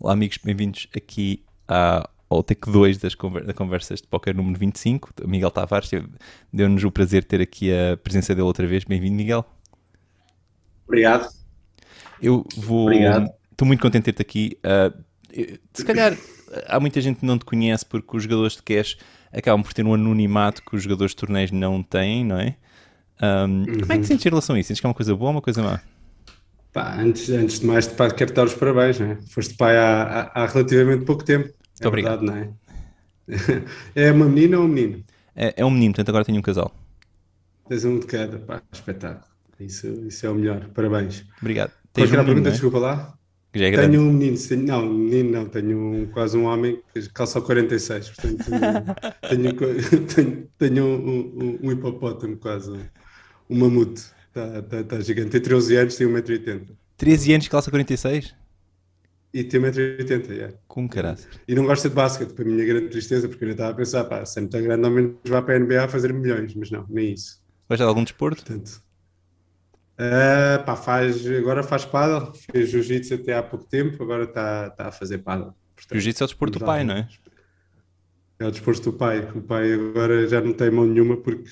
Olá amigos, bem-vindos aqui à, ao Take 2 das conver da Conversas de Póquer número 25. O Miguel Tavares deu-nos o prazer de ter aqui a presença dele outra vez. Bem-vindo, Miguel. Obrigado. Eu vou... Obrigado. Estou muito contente de ter-te aqui. Uh, se calhar há muita gente que não te conhece porque os jogadores de cash acabam por ter um anonimato que os jogadores de torneios não têm, não é? Um, uhum. Como é que sentes em relação a isso? Sentes que é uma coisa boa ou uma coisa má? Pá, antes, antes de mais, pá, quero dar os parabéns, né? Foste pai há, há, há relativamente pouco tempo. Muito é obrigado. Verdade, não é? é uma menina ou um menino? É, é um menino, portanto agora tenho um casal. Tens um de cada, pá, espetáculo. Isso, isso é o melhor, parabéns. Obrigado. Tens Qual um pergunta, é? desculpa lá? Já é tenho um menino, tenho, não, menino não, tenho um, quase um homem que calça o 46, portanto tenho, tenho, tenho um, um, um hipopótamo quase, um mamute. Está tá, tá gigante. Tem 13 anos, tem 1,80m. 13 anos, calça 46? E tem 1,80m, yeah. Com caraças. E não gosta de basquete, para a minha grande tristeza, porque eu estava a pensar, pá, se é muito grande, ao menos vá para a NBA fazer milhões, mas não, nem isso. Gosta de algum desporto? Portanto, uh, pá, faz, agora faz paddle, fez jiu-jitsu até há pouco tempo, agora está, está a fazer paddle. Jiu-jitsu é o desporto do pai, não é? É o desporto do pai. O pai agora já não tem mão nenhuma porque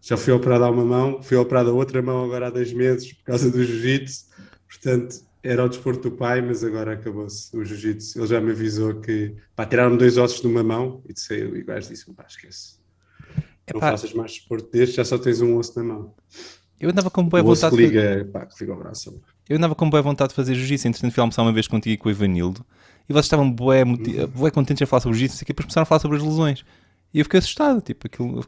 já fui operado a uma mão, fui operado a outra mão agora há dois meses por causa do jiu-jitsu. Portanto, era o desporto do pai, mas agora acabou-se o jiu-jitsu. Ele já me avisou que pá, tiraram dois ossos de uma mão e disse, o gajo disse: pá, esquece. Não faças mais desporto deste, já só tens um osso na mão. Eu andava com boa vontade que liga, de... pá, que liga o braço. Eu andava com boa vontade de fazer jiu-jitsu, entretanto fui almoçar uma vez contigo e com o Ivanildo e vocês estavam bué, bué contentes a falar sobre jiu-jitsu e depois começaram a falar sobre as lesões. E eu fiquei assustado, tipo, aquilo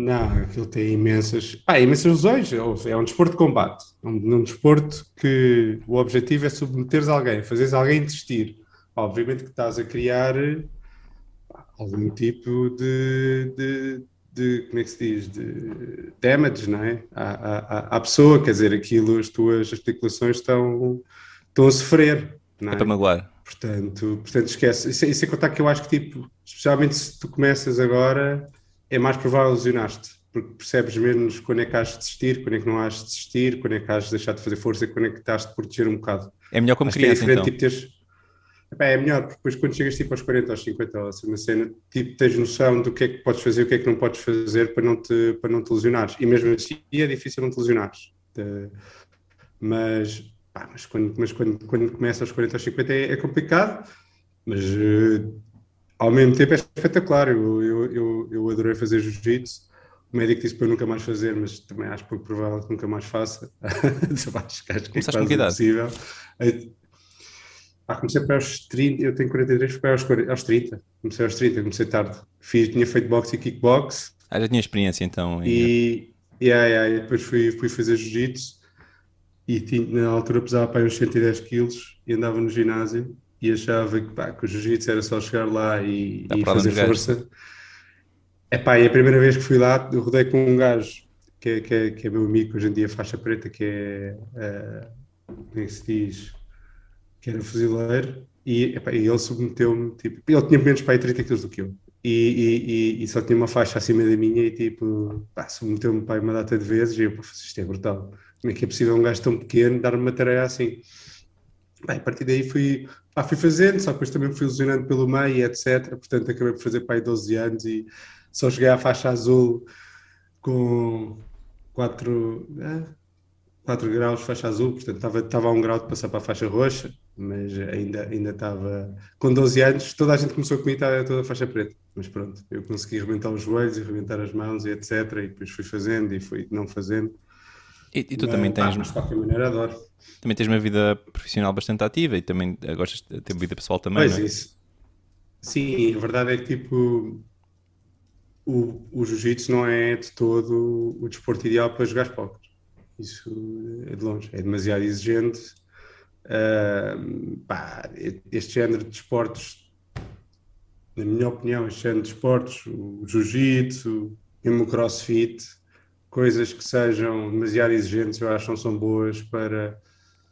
não, aquilo tem imensas, ah, imensas lesões. É um desporto de combate. É um, um desporto que o objetivo é submeteres alguém, fazeres alguém desistir. Obviamente que estás a criar algum tipo de, de, de, como é que se diz, de damage, não é? À, à, à, pessoa, quer dizer, aquilo, as tuas articulações estão, estão a sofrer. Não é? para magoar. Portanto, portanto esquece. Isso, é, isso é contar que eu acho que, tipo, especialmente se tu começas agora é mais provável lesionar-te, porque percebes menos quando é que has de desistir, quando é que não has de desistir, quando é que has de deixar de fazer força, quando é que estás de proteger um bocado. É melhor como Acho criança, é então. Tipo, teres... Epá, é melhor, porque depois quando chegas tipo aos 40 aos 50 ou assim, uma cena, tipo, tens noção do que é que podes fazer e o que é que não podes fazer para não te, para não te lesionares. E mesmo assim é difícil não te lesionares. Mas, pá, mas, quando, mas quando, quando começa aos 40 aos 50 é, é complicado, mas uh, ao mesmo tempo é espetacular. Eu, eu, eu, eu adorei fazer jiu-jitsu. O médico disse para eu nunca mais fazer, mas também acho pouco provável que nunca mais faça. acho, acho que é quase impossível. Ah, comecei para aos 30, eu tenho 43, foi aos, aos 30. Comecei aos 30, comecei tarde. Fiz, tinha feito boxe e kickbox. Ah, já tinha experiência então. E, e, yeah, yeah, depois fui, fui fazer jiu-jitsu e tinha, na altura pesava para uns 110 quilos e andava no ginásio e achava que, pá, que o jiu-jitsu era só chegar lá e, e fazer força. Epá, e a primeira vez que fui lá, eu rodei com um gajo que é, que é, que é meu amigo, hoje em dia faixa preta, que é, uh, como é que se diz, que era fuzileiro, e, epá, e ele submeteu-me, tipo, ele tinha menos para aí 30 quilos do que eu, e, e, e, só tinha uma faixa acima da minha, e tipo, submeteu-me para uma data de vezes, e eu, pá, isto é brutal, como é que é possível um gajo tão pequeno dar-me uma tarefa assim? Bem, a partir daí fui, pá, fui fazendo, só depois também fui lesionando pelo meio e etc. Portanto, acabei por fazer para aí 12 anos e só cheguei à faixa azul com 4, 4 é, graus faixa azul, portanto estava, estava a um grau de passar para a faixa roxa, mas ainda, ainda estava com 12 anos, toda a gente começou comigo estava toda a faixa preta, mas pronto, eu consegui rebentar os joelhos e as mãos e etc. E depois fui fazendo e fui não fazendo. E, e tu mas, também tens. Também tens uma vida profissional bastante ativa e também gostas de ter vida pessoal também. Pois é? isso. Sim, a verdade é que tipo o, o jiu-jitsu não é de todo o desporto ideal para jogar póquer. Isso é de longe, é demasiado exigente. Uh, pá, este género de esportes, na minha opinião, este género de esportes, o jiu-jitsu, mesmo o crossfit, coisas que sejam demasiado exigentes, eu acho que não são boas para,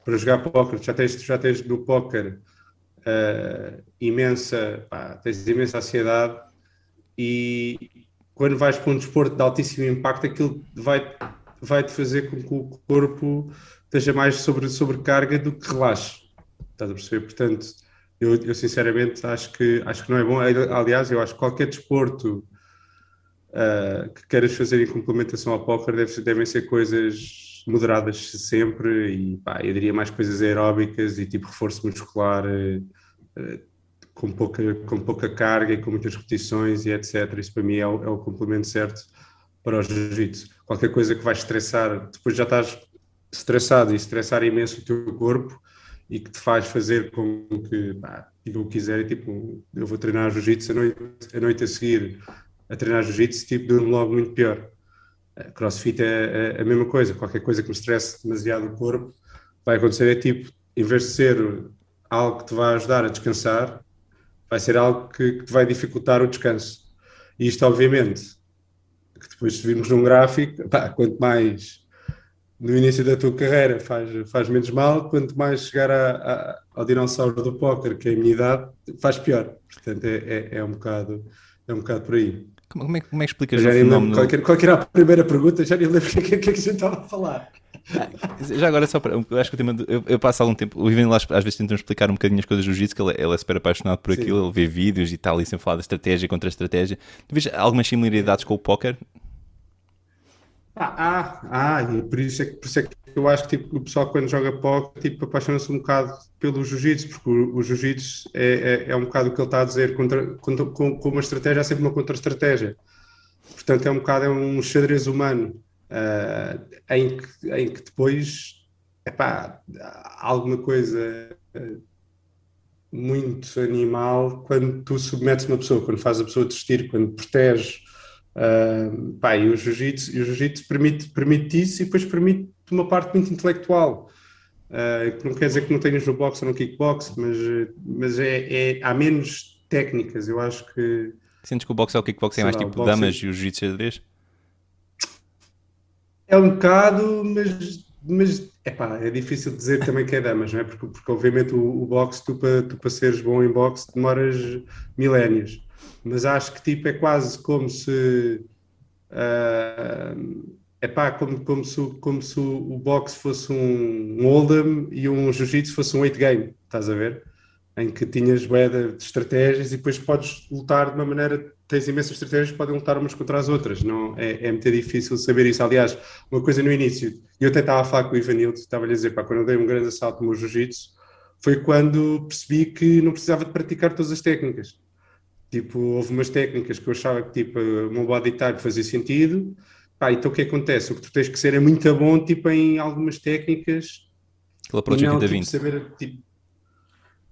para jogar póquer. Já tens, já tens no póquer uh, imensa, pá, tens imensa ansiedade e quando vais para um desporto de altíssimo impacto, aquilo vai, vai te fazer com que o corpo esteja mais sobre sobrecarga do que relaxe. Estás a perceber? Portanto, eu, eu, sinceramente acho que, acho que não é bom. Aliás, eu acho que qualquer desporto uh, que queiras fazer em complementação ao póquer deve, devem ser coisas moderadas sempre e pá, eu diria mais coisas aeróbicas e tipo reforço muscular uh, com, pouca, com pouca carga e com muitas repetições e etc. Isso para mim é o, é o complemento certo para o jiu-jitsu. Qualquer coisa que vai estressar, depois já estás estressado e estressar imenso o teu corpo e que te faz fazer com que, pá, o que quiser, tipo, eu vou treinar jiu-jitsu a noite, a noite a seguir, a treinar jiu-jitsu, tipo, deu-me logo muito pior. Crossfit é, é, a mesma coisa, qualquer coisa que me estresse demasiado o corpo, vai acontecer é tipo, em vez de ser algo que te vai ajudar a descansar, vai ser algo que, que te vai dificultar o descanso. E isto, obviamente, que depois se virmos num gráfico, pá, quanto mais no início da tua carreira faz, faz menos mal, quanto mais chegar a, a, ao dinossauro do póquer, que é a minha idade, faz pior. Portanto, é, é, é, um, bocado, é um bocado por aí. Como, como, é, como é que explicas o fenómeno? Qual, qual, qual era a primeira pergunta? Já nem lembro o que, que, que, a gente estava a falar. Já agora, só para, eu acho que o tema. eu, eu, passo algum tempo. O Ivan lá às vezes tenta explicar um bocadinho as coisas do jiu-jitsu, que ele, ele, é super apaixonado por Sim. aquilo, ele vê vídeos e tal, e sempre fala de estratégia contra estratégia. Tu vês algumas similaridades com o póquer? Ah, ah, ah, e por isso, é que, por isso é que eu acho que tipo, o pessoal quando joga póquer tipo, apaixona-se um bocado pelo jiu-jitsu, porque o, o jiu-jitsu é, é, é, um bocado o que ele está a dizer, contra, contra, com, com uma estratégia há sempre uma contra-estratégia. Portanto, é um bocado é um xadrez humano uh, em, que, em que depois epá, há alguma coisa uh, muito animal quando tu submetes uma pessoa, quando faz a pessoa desistir, quando proteges. Uh, pá, e o jiu-jitsu jiu permite, permite isso e depois permite uma parte muito intelectual. Uh, não quer dizer que não tenhas no boxe ou no kickbox, mas, mas é, é, há menos técnicas. Eu acho que. Sentes que o boxe ou o kickbox é mais tipo damas e o jiu-jitsu xadrez? É um bocado, mas, mas epá, é difícil dizer também que é damas, não é? Porque, porque obviamente o, o boxe, tu para tu para seres bom em boxe, demoras milénios. Mas acho que tipo é quase como se. Uh, epá, como, como, se, como se o boxe fosse um, um hold'em e um jiu-jitsu fosse um eight game, estás a ver? Em que tinhas moeda de estratégias e depois podes lutar de uma maneira tens imensas estratégias podem lutar umas contra as outras. Não, é, é muito difícil saber isso. Aliás, uma coisa no início, eu até estava a falar com o Ivanildo, estava-lhe a dizer, pá, quando eu dei um grande assalto no meu jiu-jitsu, foi quando percebi que não precisava de praticar todas as técnicas. Tipo, houve umas técnicas que eu achava que tipo, o meu body type fazia sentido. Pá, então o que acontece? O que tu tens que ser é muito bom tipo, em algumas técnicas. Aquele approach 80-20. Tipo, saber, tipo,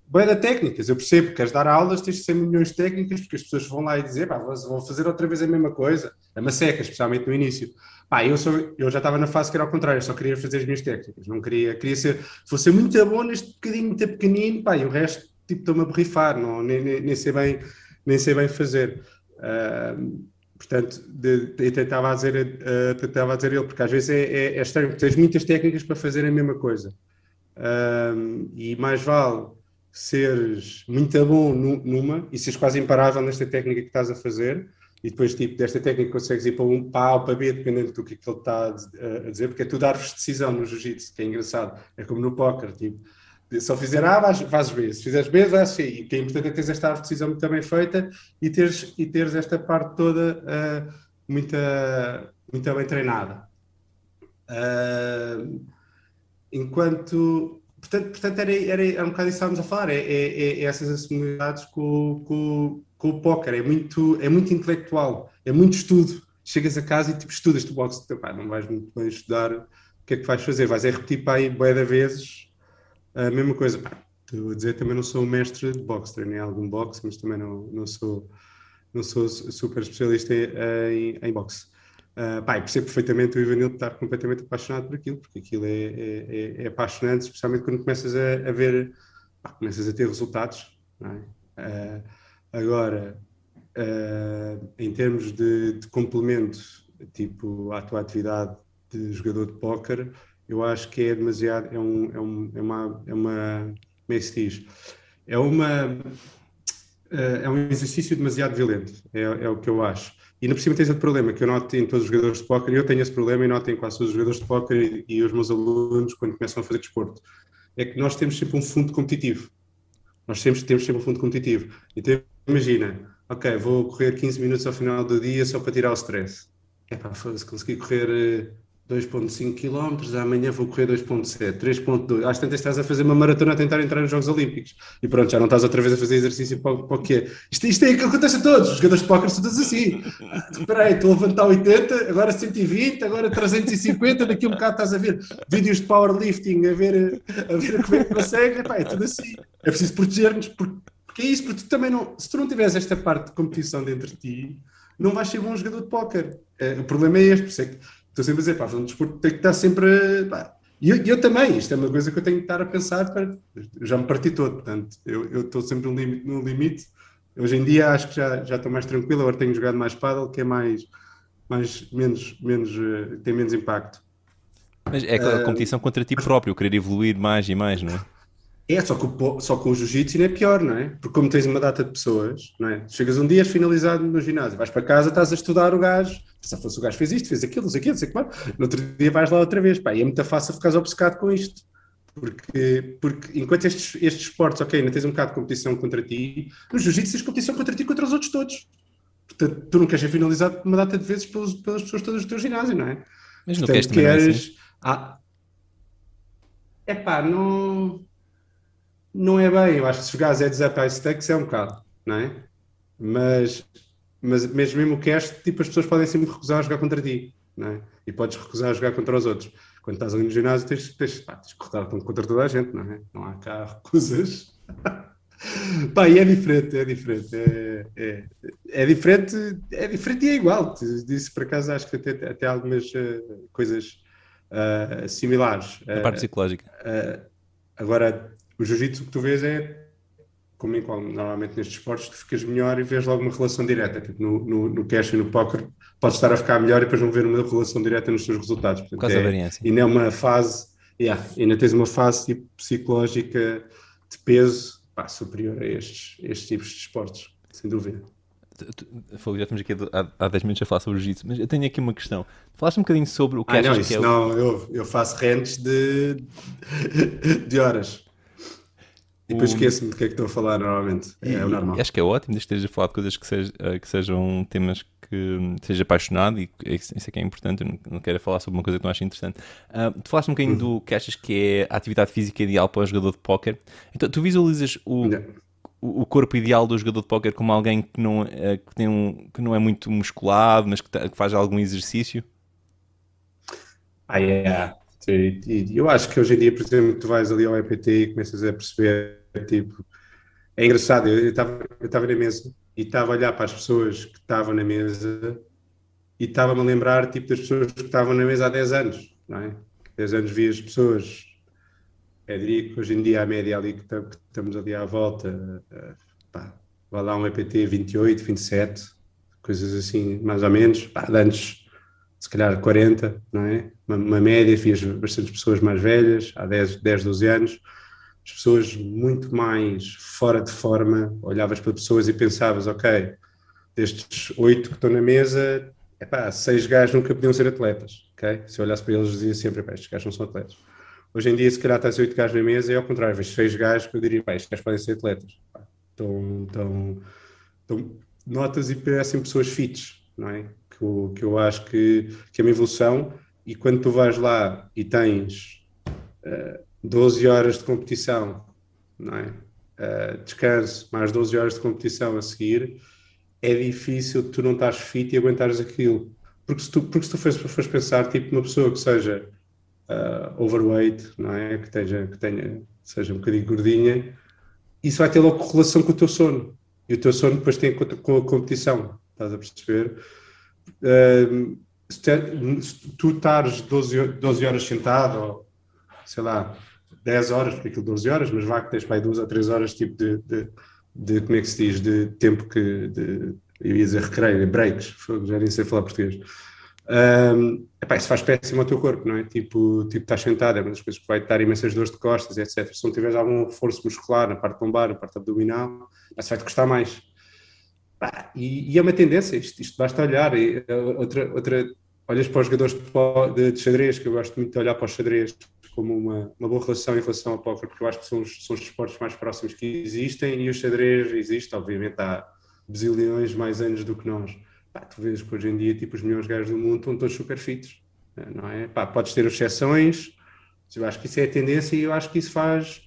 da técnicas, eu percebo, queres dar aulas, tens de ser milhões de técnicas, porque as pessoas vão lá e dizer, pá, vão fazer outra vez a mesma coisa, é uma seca, especialmente no início. Pá, eu, sou, eu já estava na fase que era ao contrário, só queria fazer as minhas técnicas, não queria, queria ser, fosse muito bom neste bocadinho muito pequenino, pá, e o resto, tipo, estou-me a borrifar, não, nem, nem, nem, sei bem, nem sei bem fazer. Uh, portanto, de, tentava dizer, uh, tentava a dizer ele, porque às vezes é, é, é estranho, porque tens muitas técnicas para fazer a mesma coisa. Uh, e mais vale seres muito bom numa e seres quase imparável nesta técnica que estás a fazer e depois tipo desta técnica consegues ir para um para A ou para B dependendo do que, é que ele está a, dizer porque é árvores de decisão no jiu-jitsu que é engraçado, é como no póquer tipo, eu fizer A vais, vais B, se fizeres B vais C. E o que é importante é teres esta árvore de decisão bem feita e teres, e teres esta parte toda uh, muito, muito bem treinada. Uh, enquanto portanto, portanto era, era, era um bocado isso que estávamos a falar, é, é, é essas assimilaridades com, com, com o póquer, é muito, é muito intelectual, é muito estudo. Chegas a casa e tipo, estudas tu boxe, não vais muito bem estudar, o que é que vais fazer? Vais é repetir para aí bué vezes a mesma coisa. Estou a dizer, também não sou mestre de boxe, treinei algum boxe, mas também não, não, sou, não sou super especialista em, em boxe. Uh, pá, percebo perfeitamente o Ivanildo estar completamente apaixonado por aquilo, porque aquilo é, é, é, é apaixonante, especialmente quando começas a, a ver, pá, começas a ter resultados. É? Uh, agora, uh, em termos de, de, complemento, tipo à tua atividade de jogador de póquer, eu acho que é demasiado, é, um, é, um, é uma, é uma, como é que se diz? É uma, é um exercício demasiado violento, é, é o que eu acho. E no por cima tens outro problema que eu noto em todos os jogadores de póquer, eu tenho esse problema e noto em quase todos os jogadores de póquer e, e, os meus alunos quando começam a fazer desporto, é que nós temos sempre um fundo competitivo. Nós sempre temos sempre um fundo competitivo. Então, imagina, ok, vou correr 15 minutos ao final do dia só para tirar o stress. É pá, se conseguir correr 2.5 km, amanhã vou correr 2.7, 3.2. Às tantas estás a fazer uma maratona a tentar entrar nos Jogos Olímpicos. E pronto, já não estás outra vez a fazer exercício para, para o quê? Isto, isto é o que acontece a todos. Os jogadores de póquer são todos assim. Espera aí, estou a levantar 80, agora 120, agora 350, daqui a um bocado estás a ver vídeos de powerlifting, a ver, a ver como é que consegue. Epá, é tudo assim. É preciso proteger-nos, porque, porque é isso, porque tu também não... Se tu não tiveres esta parte de competição dentro de ti, não vais ser bom jogador de póquer. É, o problema é este, por isso é que estou sempre a dizer, pá, o desporto tem que estar sempre. Pá, e eu, eu, também, isto é uma coisa que eu tenho que estar a pensar, para, já me parti todo, portanto, eu, eu estou sempre no limite, no limite. Hoje em dia acho que já, já estou mais tranquilo, agora tenho jogado mais paddle, que é mais, mais menos, menos, uh, tem menos impacto. Mas é aquela uh, competição contra ti próprio, querer evoluir mais e mais, não é? É, só que, o, só com o jiu-jitsu ainda é pior, não é? Porque como tens uma data de pessoas, não é? Chegas um dia, és finalizado no ginásio, vais para casa, estás a estudar o gajo, se fosse o gajo fez isto, fez aquilo, não sei aquilo, não sei o mais, no outro dia vais lá outra vez, pá, e é muito fácil ficares obcecado com isto. Porque, porque enquanto estes, estes esportes, ok, ainda tens um bocado de competição contra ti, no jiu-jitsu tens competição contra ti e contra os outros todos. Portanto, tu não queres ser finalizado uma data de vezes pelos, pelas pessoas todas do teu ginásio, não é? Mas não Portanto, queres, queres... Assim? Ah, é pá, não não é bem. Eu acho que se jogares Heads Up High Stakes é um bocado, não é? Mas, mas mesmo, mesmo o cast, tipo, as pessoas podem sempre recusar a jogar contra ti, não é? E podes recusar a jogar contra os outros. Quando estás ali no ginásio, tens, tens, pá, tens que recusar contra toda a gente, não é? Não há cá recusas. Pá, e é diferente, é diferente, é, é, é, diferente, é diferente e é igual. Disse por acaso, acho que até, até algumas uh, coisas uh, similares. A parte uh, psicológica. agora, o jiu-jitsu que tu vês é, como em qual, normalmente nestes esportes, tu ficas melhor e vês logo uma relação direta. Tipo, no, no, no cash e no poker, podes estar a ficar melhor e depois não ver uma relação direta nos teus resultados. Portanto, Por causa é, da variância. E não é uma fase, yeah, ainda tens uma fase tipo, psicológica de peso pá, superior a estes, estes tipos de esportes, sem dúvida. Já estamos aqui há, há 10 minutos a falar sobre o jiu-jitsu, mas eu tenho aqui uma questão. Falaste um bocadinho sobre o que ah, achas não, que é o... não, eu, eu faço rentes de, de horas. E depois o... esqueço-me do que é que estou a falar normalmente. É, é o normal. Acho que é ótimo, desde que esteja a falar de coisas que, seja, eh, que sejam temas que seja apaixonado e isso é que é importante. Eu não, quero falar sobre uma coisa que não acho interessante. Uh, tu falaste um bocadinho uhum. do que achas que é a atividade física ideal para o jogador de póquer. Então, tu visualizas o, yeah. o, corpo ideal do jogador de póquer como alguém que não, uh, que, tem um, que não é muito musculado, mas que, que faz algum exercício? Ah, yeah. E, eu acho que hoje em dia, por exemplo, tu vais ali ao EPT e começas a perceber, tipo, é engraçado, eu estava na mesa e estava a olhar para as pessoas que estavam na mesa e estava-me a lembrar, tipo, das pessoas que estavam na mesa há 10 anos, não é? 10 anos vi as pessoas, é, diria que hoje em dia a média ali que estamos ali à volta, eh, pá, vai lá um EPT 28, 27, coisas assim, mais ou menos, pá, antes se calhar 40, não é? Uma, uma média, fiz bastante pessoas mais velhas, há 10, 10, 12 anos, as pessoas muito mais fora de forma, olhavas para pessoas e pensavas, ok, destes oito que estão na mesa, epá, seis gajos nunca podiam ser atletas, ok? Se eu olhasse para eles, dizia sempre, epá, estes gajos não são atletas. Hoje em dia, se calhar estás oito gajos na mesa, e ao contrário, vejo seis gajos que eu diria, estes gajos podem ser atletas. Então, então, então notas e parecem pessoas fits, não é? Que eu, que eu acho que, que é uma evolução. E quando tu vais lá e tens uh, eh, 12 horas de competição, não é? Uh, descanso, mais 12 horas de competição a seguir, é difícil tu não estás fit e aguentares aquilo. Porque se tu, porque se tu fores, fores pensar, tipo, uma pessoa que seja uh, overweight, não é? Que, tenha, que tenha, seja um bocadinho gordinha, isso vai ter logo correlação com o teu sono. E o teu sono depois tem com a competição, estás a perceber? Se, tu estares 12, 12 horas sentado, ou sei lá, 10 horas, porque aquilo 12 horas, mas vá que tens para aí 2 ou 3 horas tipo de, de, de, como é que se diz, de tempo que, de, eu ia dizer recreio, breaks, já nem sei falar português. Um, epá, isso faz péssimo ao teu corpo, não é? Tipo, tipo estás sentado, é uma das coisas que vai te dar imensas dores de costas, etc. Se não tiveres algum reforço muscular na parte lombar, na parte abdominal, isso vai-te custar mais. E, e, é uma tendência, isto, isto basta olhar. E, outra, outra, olhas para os jogadores de, de, xadrez, que eu gosto muito de olhar para os xadrez como uma, uma boa relação em relação ao póquer, porque eu acho que são os, são os esportes mais próximos que existem e o xadrez existe, obviamente, há bezilhões mais anos do que nós. Pá, tu vês que hoje em dia, tipo, os melhores gajos do mundo estão todos super fitos, não é? Pá, podes ter exceções, eu acho que isso é a tendência e eu acho que isso faz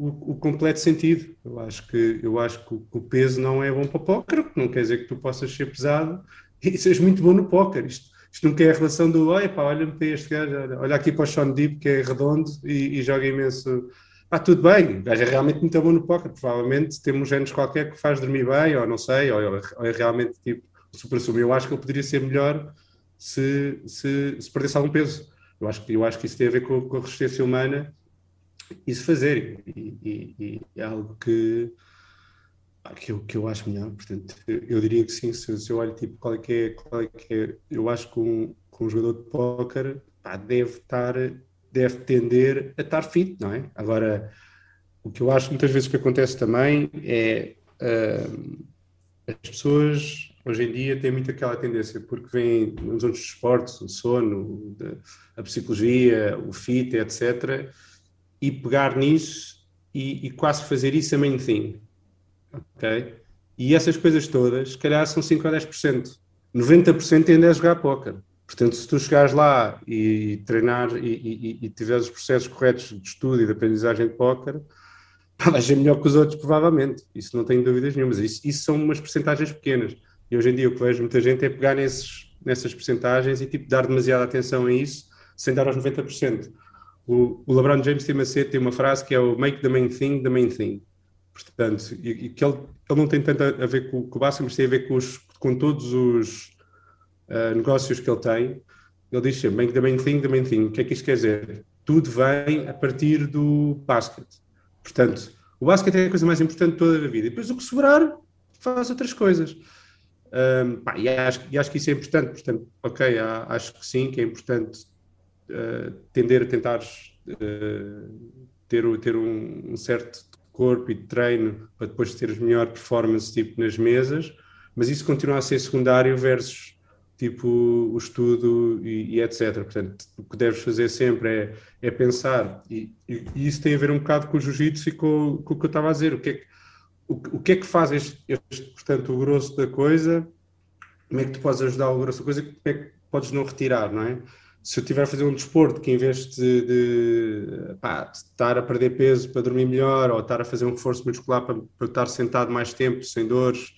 o, o completo sentido. Eu acho que, eu acho que o, o peso não é bom para o póquer, não quer dizer que tu possas ser pesado e seres muito bom no póquer. Isto, isto nunca é a relação do olha, pá, olha-me para este gajo, olha, olha aqui para o Sean Deep, que é redondo e, e joga imenso. Ah, tudo bem, o gajo é realmente muito bom no póquer. Provavelmente temos genes qualquer que faz dormir bem, ou não sei, ou, ou é realmente tipo super sub. Eu acho que ele poderia ser melhor se, se, se perdesse algum peso. Eu acho, eu acho que isso tem a ver com, com a resistência humana se fazer. E, e, e, é algo que, que, eu, que eu acho melhor. Portanto, eu diria que sim. Se, se eu olho tipo, qual é que é, qual é que é, eu acho que um, que um jogador de póquer deve estar, deve tender a estar fit, não é? Agora, o que eu acho muitas vezes que acontece também é uh, as pessoas hoje em dia têm muito aquela tendência, porque vem nos outros esportes, o sono, a psicologia, o fit, etc e pegar nisso e, e, quase fazer isso a main thing. Ok? E essas coisas todas, se calhar são 5 a 10%. 90% ainda é jogar póquer. Portanto, se tu chegares lá e treinar e, e, e tiveres os processos corretos de estudo e de aprendizagem de póquer, vais ser melhor que os outros, provavelmente. Isso não tenho dúvidas nenhumas. Isso, isso são umas percentagens pequenas. E hoje em dia o que vejo muita gente é pegar nesses, nessas percentagens e tipo, dar demasiada atenção a isso sem dar aos 90%. O, o LeBron James tem uma, tem uma frase que é o make the main thing the main thing. Portanto, e, e que ele, ele não tem tanto a ver com, com o básico, mas tem a ver com, os, com todos os uh, negócios que ele tem. Ele diz sempre, make the main thing the main thing. O que é que isto quer dizer? Tudo vem a partir do basquete. Portanto, o basquete é a coisa mais importante de toda a vida. E depois o que sobrar, faz outras coisas. Um, pá, e, acho, e acho que isso é importante. Portanto, ok, acho que sim, que é importante uh, tender a tentar uh, ter, ter um, um, certo corpo e treino para depois teres melhor performance tipo nas mesas, mas isso continua a ser secundário versus tipo o estudo e, e etc. Portanto, o que deves fazer sempre é, é pensar, e, e, e, isso tem a ver um bocado com o jiu-jitsu e com, com, o que eu estava a dizer, o que é que, o, o que, é que faz este, este, portanto, o grosso da coisa, como é que tu podes ajudar o grosso da coisa, como é que podes não retirar, não é? Se eu estiver a fazer um desporto que em vez de, de, pá, de, estar a perder peso para dormir melhor ou estar a fazer um reforço muscular para, para estar sentado mais tempo, sem dores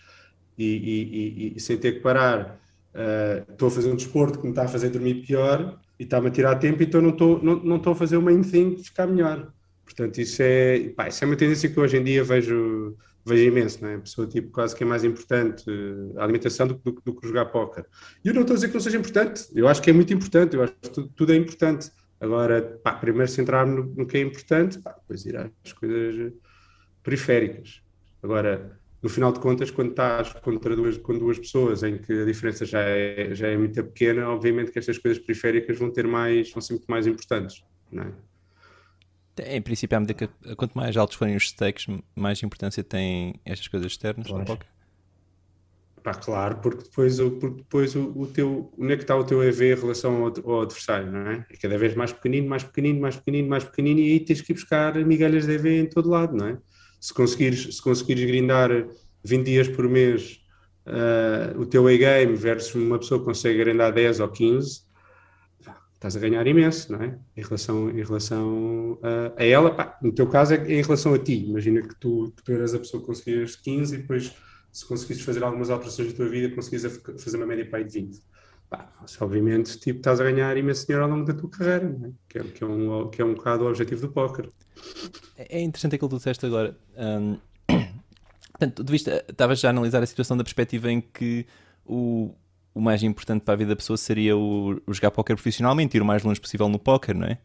e, e, e, e sem ter que parar, uh, estou a fazer um desporto que me está a fazer dormir pior e está-me a tirar tempo, então não estou, não, não estou a fazer o main thing de ficar melhor. Portanto, isso é, pá, isso é uma tendência que hoje em dia vejo vejo imenso, não é? A pessoa tipo quase que é mais importante eh, a alimentação do, do, do que jogar póquer. E eu não estou a dizer que não seja importante, eu acho que é muito importante, eu acho que tudo, tudo é importante. Agora, pá, primeiro centrar-me no, no, que é importante, pá, depois ir às coisas periféricas. Agora, no final de contas, quando estás contra duas, com duas pessoas em que a diferença já é, já é muito pequena, obviamente que estas coisas periféricas vão ter mais, vão ser muito mais importantes, não é? Em princípio, à medida que quanto mais altos forem os stakes, mais importância têm estas coisas externas claro. no poker. Pá, claro, porque depois, o, porque depois o, o teu, onde é que está o teu EV em relação ao, ao, adversário, não é? É cada vez mais pequenino, mais pequenino, mais pequenino, mais pequenino, e aí tens que ir buscar migalhas de EV em todo lado, não é? Se conseguires, se conseguires grindar 20 dias por mês uh, o teu A-game versus uma pessoa que consegue grindar 10 ou 15, estás a ganhar imenso, não é? Em relação, em relação a, a ela, pá, no teu caso é em relação a ti. Imagina que tu, que tu eras a pessoa que conseguias 15 e depois, se conseguisses fazer algumas alterações na tua vida, conseguias fazer uma média para de 20. Pá, obviamente, tipo, estás a ganhar imenso dinheiro ao longo da tua carreira, não é? Que, é, que, é um, que é um bocado o objetivo do póquer. É, é interessante aquilo que tu disseste agora. Um, portanto, tu estavas já a analisar a situação da perspectiva em que o, o mais importante para a vida da pessoa seria o, o jogar póquer profissionalmente, ir o mais longe possível no póquer, não é?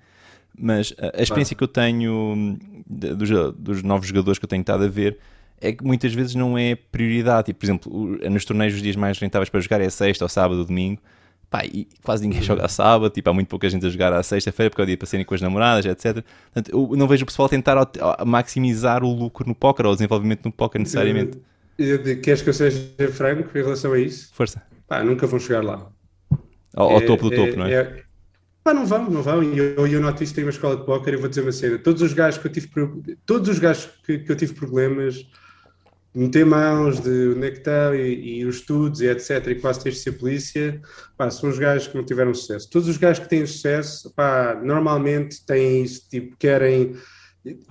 Mas a, a experiência que eu tenho dos, dos, novos jogadores que eu tenho estado a ver é que muitas vezes não é prioridade. Tipo, por exemplo, nos torneios os dias mais rentáveis para jogar é sexta ou sábado ou domingo. Pá, e quase ninguém joga a sábado, tipo, há muito pouca gente a jogar à sexta-feira porque é o dia para serem com as namoradas, etc. Portanto, eu não vejo o pessoal tentar maximizar o lucro no póquer ou o desenvolvimento no póquer necessariamente. Queres que eu seja franco em relação a isso? Força pá, nunca vão chegar lá. Ao, ao é, topo do topo, é, não é? é pá, não vão, não vão. E eu, eu noto isto em uma escola de póquer e vou dizer uma cena. Todos os gajos que eu tive, todos os gajos que, que eu tive problemas, meter mãos de onde é que estão e, e, os estudos e etc. E quase tens de ser polícia, pá, são os gajos que não tiveram sucesso. Todos os gajos que têm sucesso, pá, normalmente têm isso, tipo, querem.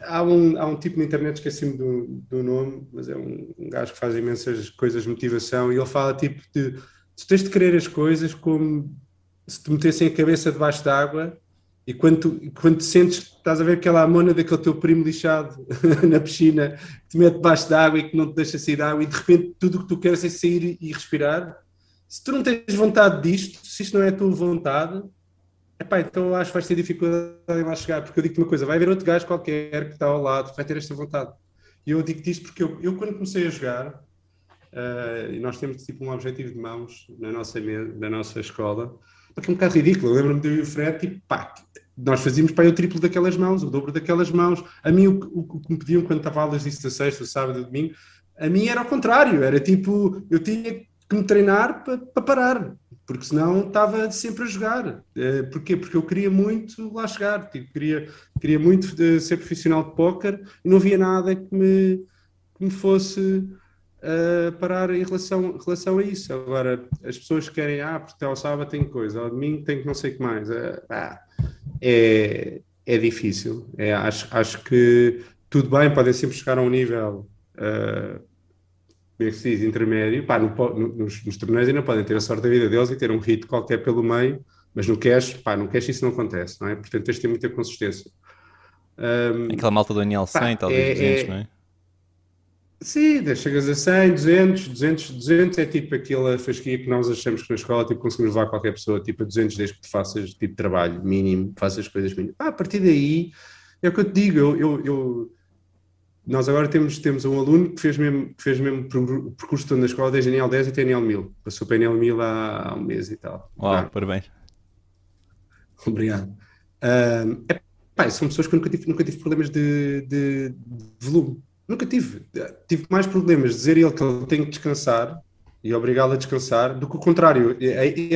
Há um, há um tipo na internet, esqueci-me do, do nome, mas é um, um gajo que faz imensas coisas de motivação e ele fala tipo de tu tens de querer as coisas como se te metessem a cabeça debaixo d'água e quando, tu, quando te sentes, estás a ver aquela amona daquele teu primo lixado na piscina, que te mete debaixo d'água e que não te deixa sair d'água e de repente tudo o que tu queres é sair e respirar. Se tu não tens vontade disto, se isto não é a tua vontade, epá, então acho que vais ter dificuldade em lá chegar. Porque eu digo-te uma coisa, vai haver outro gajo qualquer que está ao lado, vai ter esta vontade. E eu digo-te isto porque eu, eu quando comecei a jogar, uh, e nós temos tipo um objetivo de mãos na nossa, na nossa escola, porque é um bocado ridículo. Lembro-me de eu e o Fred, tipo, pá, nós fazíamos para o triplo daquelas mãos, o dobro daquelas mãos. A mim, o, o, o que me pediam quando estava aulas disso da sexta, sábado e domingo, a mim era ao contrário, era tipo, eu tinha que me treinar para, para parar, porque senão estava sempre a jogar. Uh, porquê? Porque eu queria muito lá chegar, tipo, queria, queria muito de ser profissional de póquer e não havia nada que me, que me fosse uh, parar em relação, relação a isso. Agora, as pessoas que querem, ah, porque ao sábado tem coisa, ao domingo tem que não sei o que mais. Uh, ah, é, é difícil. É, acho, acho que tudo bem, podem sempre chegar a um nível. Uh, como é que se diz, intermédio, pá, no, no, nos, nos torneios ainda podem ter a sorte da vida deles e ter um hit qualquer pelo meio, mas no cash, pá, no cash isso não acontece, não é? Portanto, tens de ter muita consistência. Um, Aquela malta do NL 100, talvez é, 200, é, não é? Sim, chegas a 100, 200, 200, 200 é tipo aquela fasquia que nós achamos que na escola tipo, conseguimos levar qualquer pessoa tipo a 200 desde que tu faças tipo trabalho mínimo, faças coisas mínimas. Ah, a partir daí, é o que eu te digo, eu, eu, eu, nós agora temos, temos um aluno que fez mesmo, que fez mesmo percurso todo na escola desde NL 10 até NL 1000, passou para NL 1000 há, há um mês e tal. Uau, ah. parabéns. Obrigado. Uh, é, pá, são pessoas que nunca tive, nunca tive problemas de, de, de volume Nunca tive. Tive mais problemas de dizer ele que ele tem que descansar e obrigá-lo a descansar do que o contrário.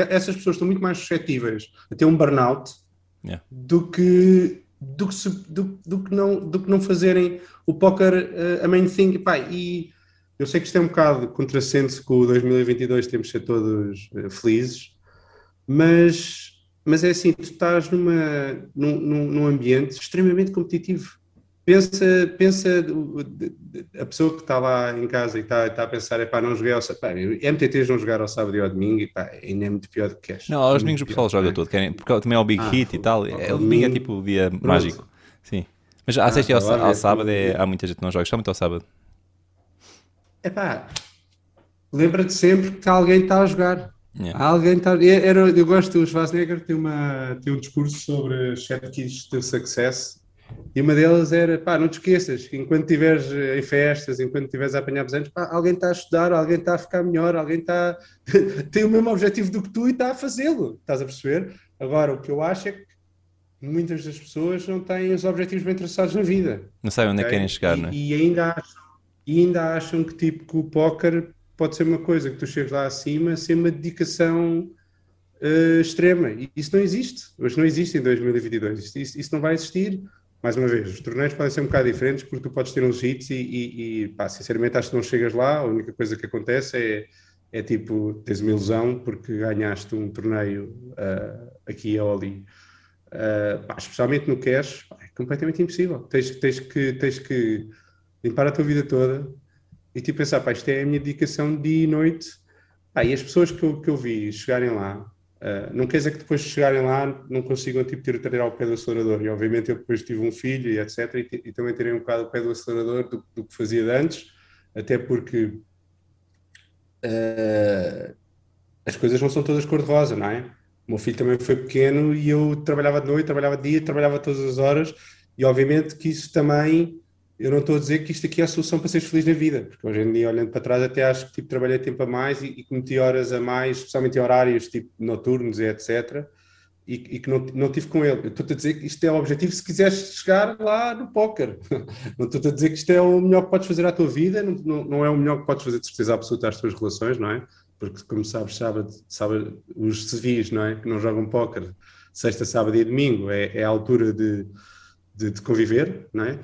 Essas pessoas estão muito mais suscetíveis a ter um burnout yeah. do que do que, se, do, do, que não, do que não fazerem o póquer uh, a main thing. Pá, e eu sei que isto é um bocado contrassenso com o 2022 temos de ser todos uh, felizes, mas, mas é assim, tu estás numa, num, num ambiente extremamente competitivo pensa, pensa a pessoa que está lá em casa e está, está a pensar, é pá, não joguei ao sábado, MTTs não jogar ao sábado e ao domingo, e pá, ainda é muito pior do que cash. Não, aos domingos o pessoal joga todo, querem, porque também é o Big ah, Hit e tal, é, o domingo é tipo o dia pronto. mágico, sim. Mas à ah, sexta e ao, ao, sábado é, há muita gente que não joga, muito ao sábado. É pá, lembra-te sempre que alguém está a jogar. Yeah. Alguém está. Era, eu gosto do Schwarzenegger, tem, uma, tem um discurso sobre keys de success e uma delas era, pá, não te esqueças, enquanto estiveres em festas, enquanto estiveres a apanhar presentes, pá, alguém está a estudar, alguém está a ficar melhor, alguém está tem o mesmo objetivo do que tu e está a fazê-lo, estás a perceber? Agora, o que eu acho é que muitas das pessoas não têm os objetivos bem traçados na vida. Não sabem onde é que querem chegar, e, não é? E ainda acham, e ainda acham que tipo que o póquer pode ser uma coisa que tu chegas lá acima, ser uma dedicação uh, extrema. E isso não existe. Hoje não existe em 2022. Isso, isso, isso não vai existir mais uma vez, os torneios podem ser um bocado diferentes porque tu podes ter uns hits e, e, e pá, sinceramente acho que não chegas lá, a única coisa que acontece é, é tipo, tens uma ilusão porque ganhaste um torneio uh, aqui ou ali. Uh, pá, especialmente no cash, pá, é completamente impossível. Tens, tens, que, tens que limpar a tua vida toda e tipo pensar, pá, isto é a minha dedicação dia e noite. Pá, e as pessoas que eu, que eu vi chegarem lá, Uh, não quer dizer que depois de chegarem lá não consigam tipo, ter, ter ao pé do acelerador. E obviamente eu depois tive um filho e etc. E, e também terei um bocado ao pé do acelerador do, do que fazia de antes, até porque uh, as coisas não são todas cor-de-rosa, não é? O meu filho também foi pequeno e eu trabalhava de noite, trabalhava de dia, trabalhava todas as horas, e obviamente que isso também eu não estou a dizer que isto aqui é a solução para seres feliz na vida, porque hoje em dia, olhando para trás, até acho que tipo, trabalhei tempo a mais e, e cometi horas a mais, especialmente horários tipo noturnos e etc. E, e que não, não tive com ele. Eu estou a dizer que isto é o objetivo se quiseres chegar lá no póquer. Não estou a dizer que isto é o melhor que podes fazer à tua vida, não, não, não é o melhor que podes fazer de certeza absoluta às tuas relações, não é? Porque, como sabes, sabe, sabe os civis, não é? Que não jogam póquer sexta, sábado e domingo é, é a altura de, de, de, conviver, não é?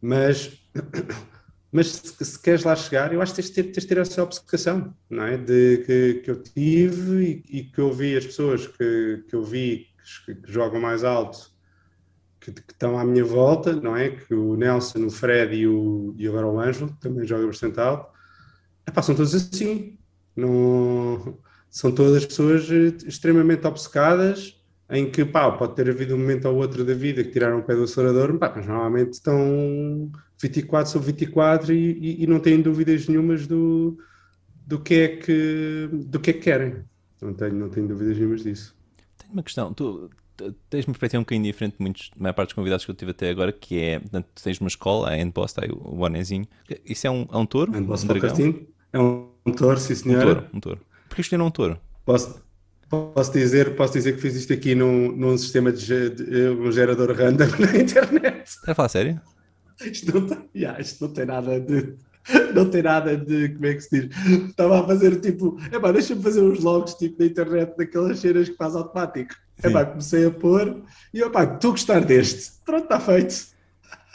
Mas, mas se, se, queres lá chegar, eu acho que tens de ter, tens de ter essa obcecação, não é? De, que, que eu tive e, e, que eu vi as pessoas que, que eu vi que, que jogam mais alto que, que, estão à minha volta, não é? Que o Nelson, o Fred e, o, e agora o Ângelo também jogam bastante alto. Epá, são todos assim. Não, são todas pessoas extremamente obcecadas em que pá, pode ter havido um momento ou outro da vida que tiraram o pé do acelerador, pá, mas normalmente estão 24 sobre 24 e, e, e, não têm dúvidas nenhumas do, do, que é que, do que é que querem. Não tenho, não tenho dúvidas nenhumas disso. Tenho uma questão. Tu tens uma perspectiva um bocadinho diferente de muitos, a maior parte dos convidados que eu tive até agora, que é, portanto, tens uma escola, a Handboss, está aí o bonezinho. Isso é um, é um touro? Handboss um? É um, um touro, sim senhor. Um touro, um touro. Porquê escolheram um touro? Posso, posso, dizer, posso dizer que fiz isto aqui num, num sistema de, de, um gerador random na internet. Estás a falar sério? Isto não, tem, yeah, isto não tem nada de não tem nada de, como é que se diz? Estava a fazer tipo, epá, deixa-me fazer uns logs tipo na internet daquelas cenas que faz automático. Epá, comecei a pôr e epá, estou a gostar deste. Pronto, está feito.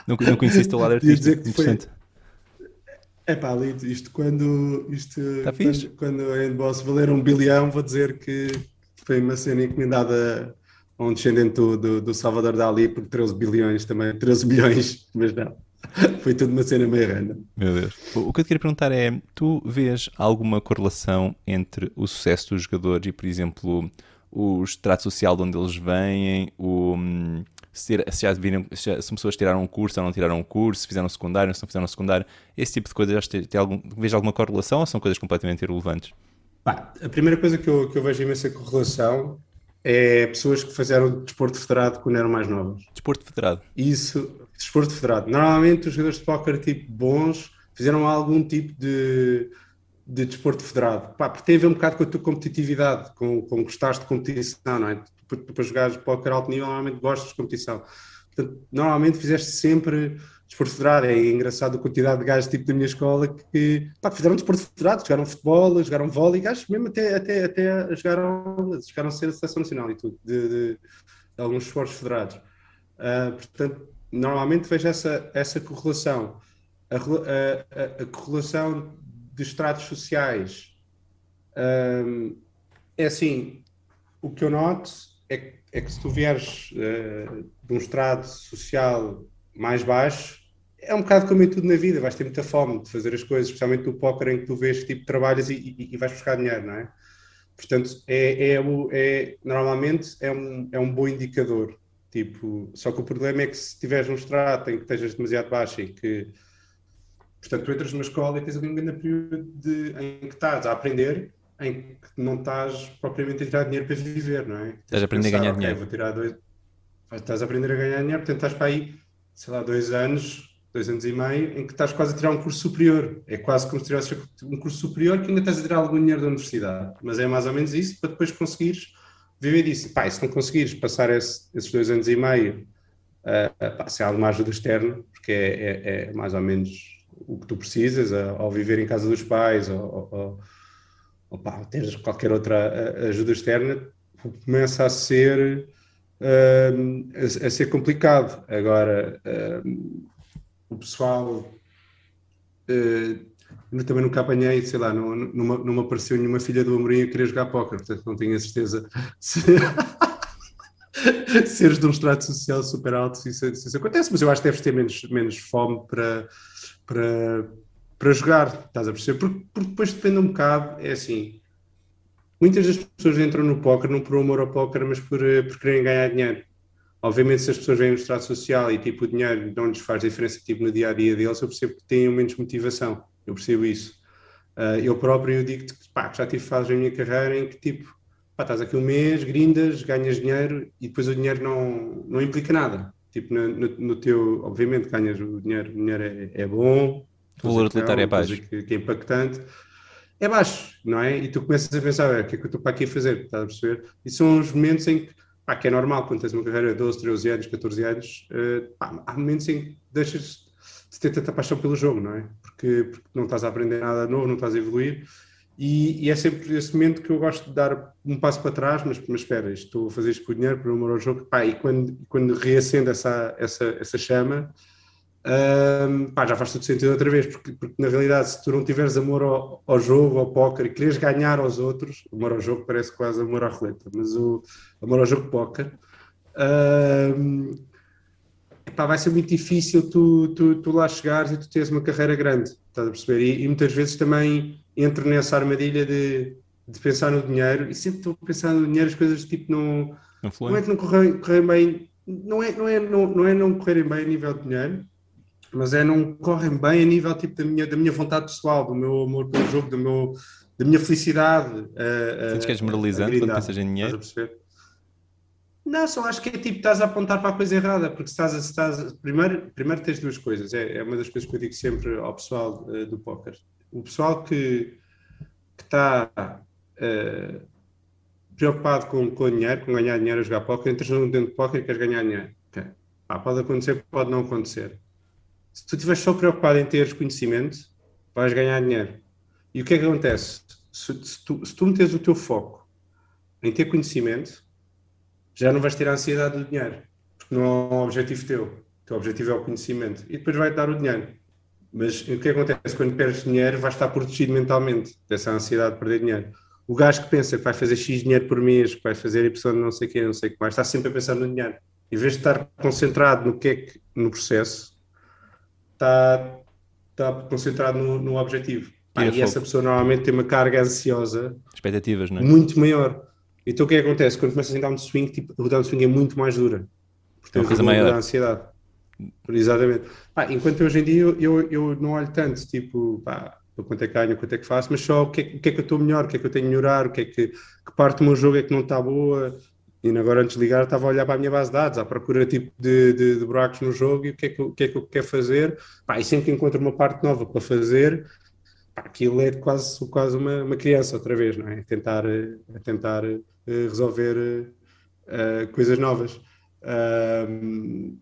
Não, não conheci este lado artístico, interessante. É pá, lindo. Isto quando, isto, tá quando, quando a Endboss valer um bilhão, vou dizer que foi uma cena encomendada a um descendente do, do, do Salvador Dali por 13 bilhões também, 13 bilhões, mas não. Foi tudo uma cena meio random. Meu Deus. O que eu te queria perguntar é: tu vês alguma correlação entre o sucesso dos jogadores e, por exemplo, o extrato social de onde eles vêm, o, hum, se, se, já viram, se, as pessoas tiraram um curso ou não tiraram um curso, se fizeram secundário, se não fizeram secundário, esse tipo de coisas, tem, tem algum, vês alguma correlação ou são coisas completamente irrelevantes? Pá, a primeira coisa que eu, que eu vejo imensa correlação é pessoas que fizeram desporto federado quando eram mais novas. Desporto federado? Isso, desporto federado. Normalmente os jogadores de póquer tipo bons fizeram algum tipo de, de desporto federado. Pá, porque tem a ver um bocado com a tua competitividade, com, com gostares de competição, não é? Para jogares póquer alto nível, normalmente gostas de competição. Portanto, normalmente fizeste sempre desporto federado. É engraçado a quantidade de gajos tipo da minha escola que, pá, fizeram desporto federado, jogaram futebol, jogaram vôlei, gajos mesmo até, até, até jogaram, jogaram a ser a seleção nacional e tudo, de, de, de alguns esportes federados. Uh, portanto, normalmente vejo essa, essa correlação. A, a, a, correlação de estratos sociais um, é assim: o que eu noto é, é que se tu vieres uh, de um estrato social mais baixo, é um bocado como em tudo na vida, vais ter muita fome de fazer as coisas, especialmente no póquer em que tu vês que tipo trabalhas e, e, e, vais buscar dinheiro, não é? Portanto, é, é, é, normalmente é um, é um bom indicador. Tipo, só que o problema é que se tiveres um extrato em que estejas demasiado baixo e que, portanto, tu entras numa escola e tens ali um grande período de, em que estás a aprender, em que não estás propriamente a tirar dinheiro para viver, não é? Estás a aprender pensar, a ganhar okay, dinheiro. Vou tirar dois... Estás a aprender a ganhar dinheiro, portanto estás para aí, sei lá, dois anos, dois anos e meio, em que estás quase a tirar um curso superior. É quase como se tivesse um curso superior que ainda estás a tirar algum dinheiro da universidade. Mas é mais ou menos isso para depois conseguires viver disso. Pá, se não conseguires passar esse, esses dois anos e meio uh, pá, sem alguma ajuda externa, porque é, é, é, mais ou menos o que tu precisas, uh, ao viver em casa dos pais, ou, ou, ou pá, teres qualquer outra uh, ajuda externa, começa a ser, a, a, ser complicado. Agora, o pessoal eu também nunca apanhei, sei lá, não, não, não me apareceu nenhuma filha do Amorim a querer jogar póquer, portanto não tenho a certeza se... seres de um estrato social super alto se isso, isso, acontece, mas eu acho que deves ter menos, menos fome para, para, para jogar, estás a perceber? Porque, porque depois depende um bocado, é assim, muitas das pessoas entram no póquer não por amor ao póquer, mas por, por quererem ganhar dinheiro. Obviamente, se as pessoas vêm no estrato social e tipo, o dinheiro não lhes faz diferença tipo, no dia a dia deles, eu percebo que têm menos motivação eu percebo isso. Uh, eu próprio digo-te que pá, já tive fases na minha carreira em que tipo, pá, estás aqui um mês, grindas, ganhas dinheiro e depois o dinheiro não, não implica nada. Tipo, no, no, no teu, obviamente ganhas o dinheiro, o dinheiro é, é bom, o valor utilitário é baixo. Que, que, é impactante. É baixo, não é? E tu começas a pensar, o que é que eu estou para aqui a fazer? Estás a perceber? E são os momentos em que, pá, que é normal, quando tens uma carreira de 12, 13 anos, 14 anos, uh, pá, há momentos em que deixas de ter tanta paixão pelo jogo, não é? Porque, porque, não estás a aprender nada novo, não estás a evoluir. E, e, é sempre esse momento que eu gosto de dar um passo para trás, mas, mas espera, estou a fazer isto por dinheiro, por amor ao jogo, pá, e quando, quando reacende essa, essa, essa chama, um, pá, já faz todo sentido outra vez, porque, porque, na realidade, se tu não tiveres amor ao, ao jogo, ao póquer, e queres ganhar aos outros, amor ao jogo parece quase amor à roleta, mas o amor ao jogo póquer, um, pá, vai ser muito difícil tu, tu, tu lá chegares e tu teres uma carreira grande, estás a perceber? E, e muitas vezes também entro nessa armadilha de, de pensar no dinheiro e sempre estou a pensar no dinheiro, as coisas tipo não. Não, não é que não correm, correm bem, não é, não, é, não, não é não correrem bem a nível de dinheiro, mas é não correm bem a nível tipo da minha, da minha vontade pessoal, do meu amor pelo jogo, do meu, da minha felicidade. Sentes que és moralizante quando pensas em dinheiro? Não, só acho que é tipo, estás a apontar para a coisa errada, porque estás, estás primeiro, primeiro tens duas coisas, é, é uma das coisas que eu digo sempre ao pessoal uh, do póquer o pessoal que, que está uh, preocupado com, com dinheiro, com ganhar dinheiro a jogar póquer, entras no dentro de póquer e queres ganhar dinheiro. Okay. Ah, pode acontecer, pode não acontecer. Se tu estiveres só preocupado em teres conhecimento, vais ganhar dinheiro. E o que é que acontece? Se, se, tu, se tu meteres o teu foco em ter conhecimento, já não vais ter a ansiedade do dinheiro, porque não é um objetivo teu. O teu objetivo é o conhecimento. E depois vai dar o dinheiro. Mas o que acontece quando perdes dinheiro, vais estar protegido mentalmente dessa ansiedade de perder dinheiro. O gajo que pensa que vai fazer X dinheiro por mês, que vai fazer Y não sei o quê, não sei o que mais, está sempre a pensar no dinheiro. Em vez de estar concentrado no que é que, no processo, está, está concentrado no, no objetivo. Ah, e essa pessoa normalmente tem uma carga ansiosa expectativas, não é? muito maior. Então o que, é que acontece? Quando começas a dar um swing, tipo, o downswing é muito mais dura. Porque é uma coisa maior. da ansiedade. Exatamente. Ah, enquanto hoje em dia eu, eu, eu, não olho tanto, tipo, pá, quanto é que ganho, quanto é que faço, mas só o que, é, o que é que eu estou melhor, o que é que eu tenho a melhorar, o que é que, que parte do meu jogo é que não está boa. E agora antes de ligar estava a olhar para a minha base de dados, à procura tipo de, de, de buracos no jogo e o que é que, o que, é que eu quero fazer. Pá, e sempre que encontro uma parte nova para fazer, pá, aquilo é quase, quase uma, uma criança outra vez, não é? A tentar, a tentar uh, resolver uh, coisas novas. Uh,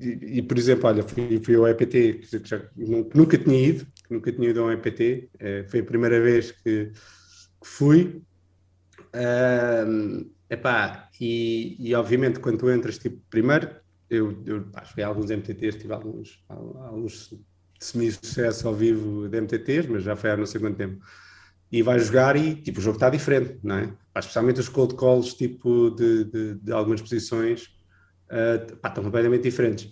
e, e, por exemplo, olha, fui, fui ao EPT, que, já, nunca tinha ido, nunca tinha ido ao EPT, é, foi a primeira vez que, que fui. Um, epá, e, e obviamente quando tu entras, tipo, primeiro, eu, eu pá, a alguns MTTs, tive alguns, alguns semi-sucesso ao vivo de MTTs, mas já foi há não sei quanto tempo. E vais jogar e, tipo, o jogo está diferente, não é? Pá, especialmente os cold calls, tipo, de, de, de algumas posições, uh, pá, estão completamente diferentes.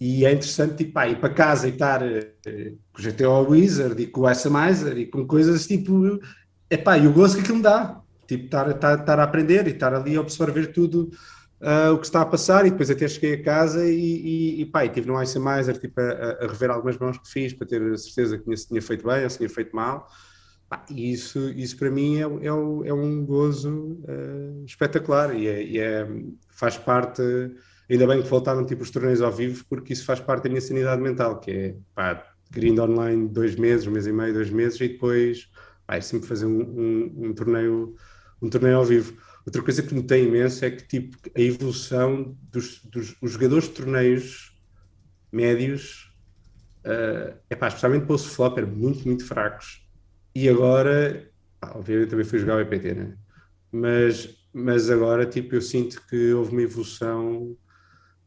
E é interessante tipo, pá, ir para casa e estar uh, com o GTO Wizard e com o Assamizer e com coisas tipo. Epá, e o gosto que aquilo me dá. Tipo, estar, estar, estar a aprender e estar ali a absorver tudo uh, o que está a passar. E depois até cheguei a casa e, e, e pá, estive no Assamizer tipo, a, a, rever algumas mãos que fiz para ter a certeza que se tinha feito bem ou se tinha feito mal. e isso, isso para mim é, é, é um gozo uh, espetacular e, é, e é, faz parte, ainda bem que voltaram tipo os torneios ao vivo, porque isso faz parte da minha sanidade mental, que é pá, grind online dois meses, um mês e meio, dois meses, e depois pá, é sempre fazer um, um, um, torneio, um torneio ao vivo. Outra coisa que tem imenso é que tipo, a evolução dos, dos jogadores de torneios médios, uh, é pá, especialmente post flopper, muito, muito fracos. E agora, pá, obviamente também fui jogar o EPT, né? Mas mas agora tipo eu sinto que houve uma evolução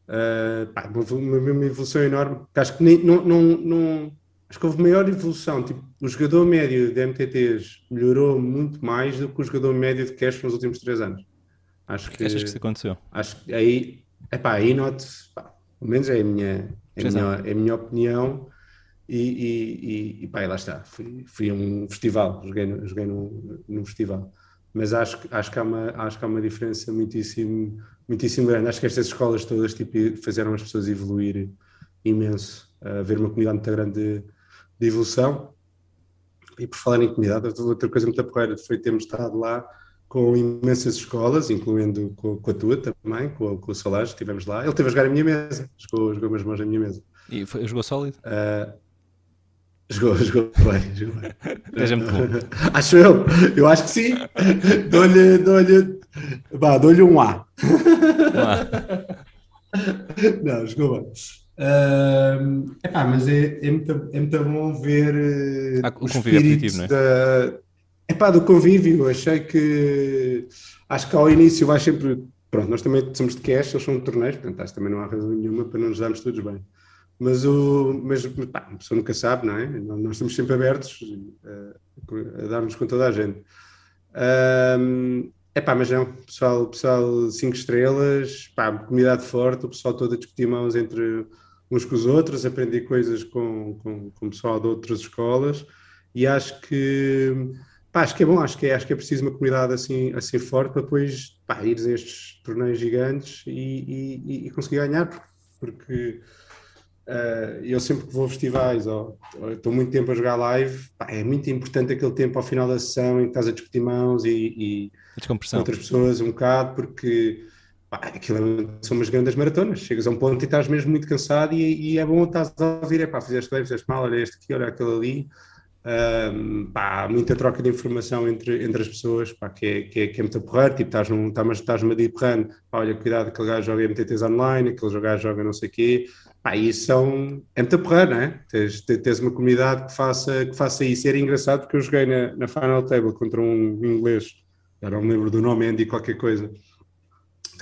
uh, pá, uma, uma, evolução enorme que acho que nem, não, não, não, acho que houve maior evolução tipo, o jogador médio de MTTs melhorou muito mais do que o jogador médio de cash nos últimos três anos acho que, que achas que isso aconteceu? acho que aí, epá, aí noto pá, pelo menos é a minha, é a minha, é a minha opinião e, e, e, e pá, lá está fui, fui a um festival joguei, joguei num, num festival mas acho, acho, que há uma, acho que há uma diferença muitíssimo, muitíssimo grande. Acho que estas escolas todas tipo, fizeram as pessoas evoluir imenso, haver uma comunidade muito grande de, de, evolução. E por falar em comunidade, outra coisa muito porreira foi termos estado lá com imensas escolas, incluindo com, com a tua também, com, com o Solage, estivemos lá. Ele teve a jogar a minha mesa, jogou, jogou umas mãos na minha mesa. E foi, jogou sólido? Uh, Jogou, jogou bem, jogou bem. Acho eu, eu acho que sim. Dou-lhe, dou-lhe, dou-lhe um A. Um A. Não, jogou bem. Uh, epá, mas é, é, muito, é muito bom ver uh, ah, o, o espírito é? da, É pá, do convívio, achei que acho que ao início vai sempre. Pronto, nós também somos de cash, eles são de torneios, portanto acho que também não há razão nenhuma para não nos darmos todos bem. Mas, o, mas pá, a pessoa nunca sabe, não é? Nós estamos sempre abertos a, a darmos com toda a gente. Um, é pá, mas não, pessoal, pessoal cinco estrelas, pá, comunidade forte, o pessoal todo a discutir mãos entre uns com os outros, aprender coisas com, com, com o pessoal de outras escolas e acho que pá, acho que é bom, acho que é, acho que é preciso uma comunidade assim, assim forte para depois pá, ires a estes torneios gigantes e, e, e conseguir ganhar, porque Uh, eu sempre que vou a festivais ou, ou, estou muito tempo a jogar live, pá, é muito importante aquele tempo ao final da sessão em que estás a discutir mãos e, e outras pessoas um bocado, porque pá, aquilo é, são umas grandes maratonas. Chegas a um ponto e estás mesmo muito cansado e, e é bom estás a ouvir, é pá, fizeste bem, fizeste mal, olha este aqui, olha aquele ali. Um, pá, muita troca de informação entre, entre as pessoas, pá, que, é, que, é, que é muito porreiro, tipo, estás num, estás, estás numa deep run, pá, olha, cuidado, aquele gajo joga MTTs online, aquele gajo joga não sei o quê, pá, são, é muito porreiro, não é? Tens, tens uma comunidade que faça, que faça isso, e era engraçado porque eu joguei na, na Final Table contra um inglês, já não me lembro do nome, Andy qualquer coisa,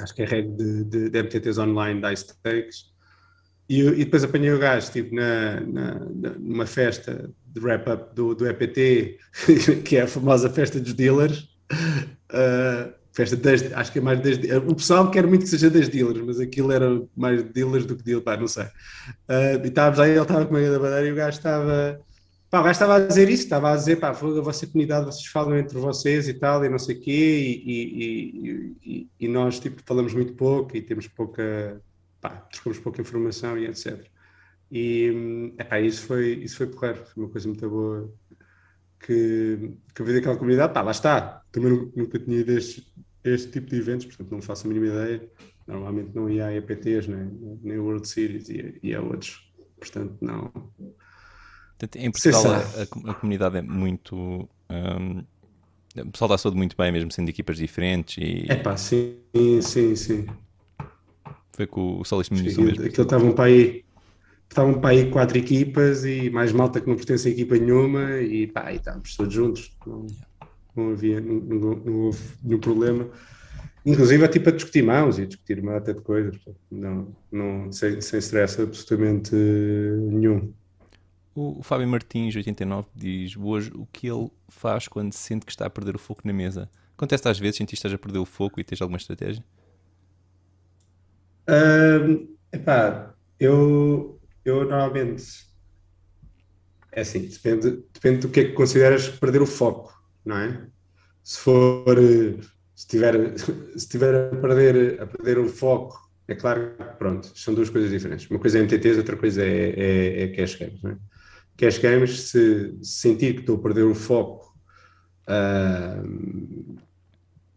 acho que é reg de, de, de MTTs online, Dice Stakes, e, e, depois apanhei o gajo, tipo, na, na, numa festa de wrap-up do, do EPT, que é a famosa festa dos dealers. Uh, festa das, acho que é mais das, o pessoal quer muito que seja das dealers, mas aquilo era mais dealers do que dealers, pá, não sei. Uh, e estávamos aí, ele estava com a da bandeira e o gajo estava, pá, o gajo estava a dizer isso, estava a dizer, pá, a vossa comunidade, vocês falam entre vocês e tal, e não sei o quê, e, e, e, e, nós, tipo, falamos muito pouco e temos pouca, pá, trocamos pouca informação e etc. E isso foi, isso foi porreiro, foi uma coisa muito boa que, que vi daquela comunidade. Pá, lá está, também nunca tinha ido este, este tipo de eventos, portanto não faço a mínima ideia. Normalmente não ia a EPTs, nem, nem World Series e, e a outros, portanto não. Portanto, em Portugal a, a, comunidade é muito. Um, o pessoal dá saúde muito bem, mesmo sendo equipas diferentes. E... É pá, sim, sim, sim. Foi com o Solis me mesmo. Aquilo estava um país estavam para aí quatro equipas e mais malta que não pertence a equipa nenhuma e pá, e estávamos todos juntos, não, não havia não, não, não houve nenhum problema. Inclusive, é tipo a discutir mãos e a discutir uma data de coisas, não, não, sem, sem stress absolutamente nenhum. O, Fábio Martins, 89, diz hoje o que ele faz quando sente que está a perder o foco na mesa. Acontece às vezes, sentiste que estás a perder o foco e tens alguma estratégia? Uh, epá, eu eu normalmente é assim, depende, depende do que é que consideras perder o foco, não é? Se for se tiver, se tiver a perder, a perder o foco, é claro que pronto, são duas coisas diferentes. Uma coisa é MTTs, outra coisa é, é, é cash games. Não é? Cash games, se, se sentir que estou a perder o foco uh,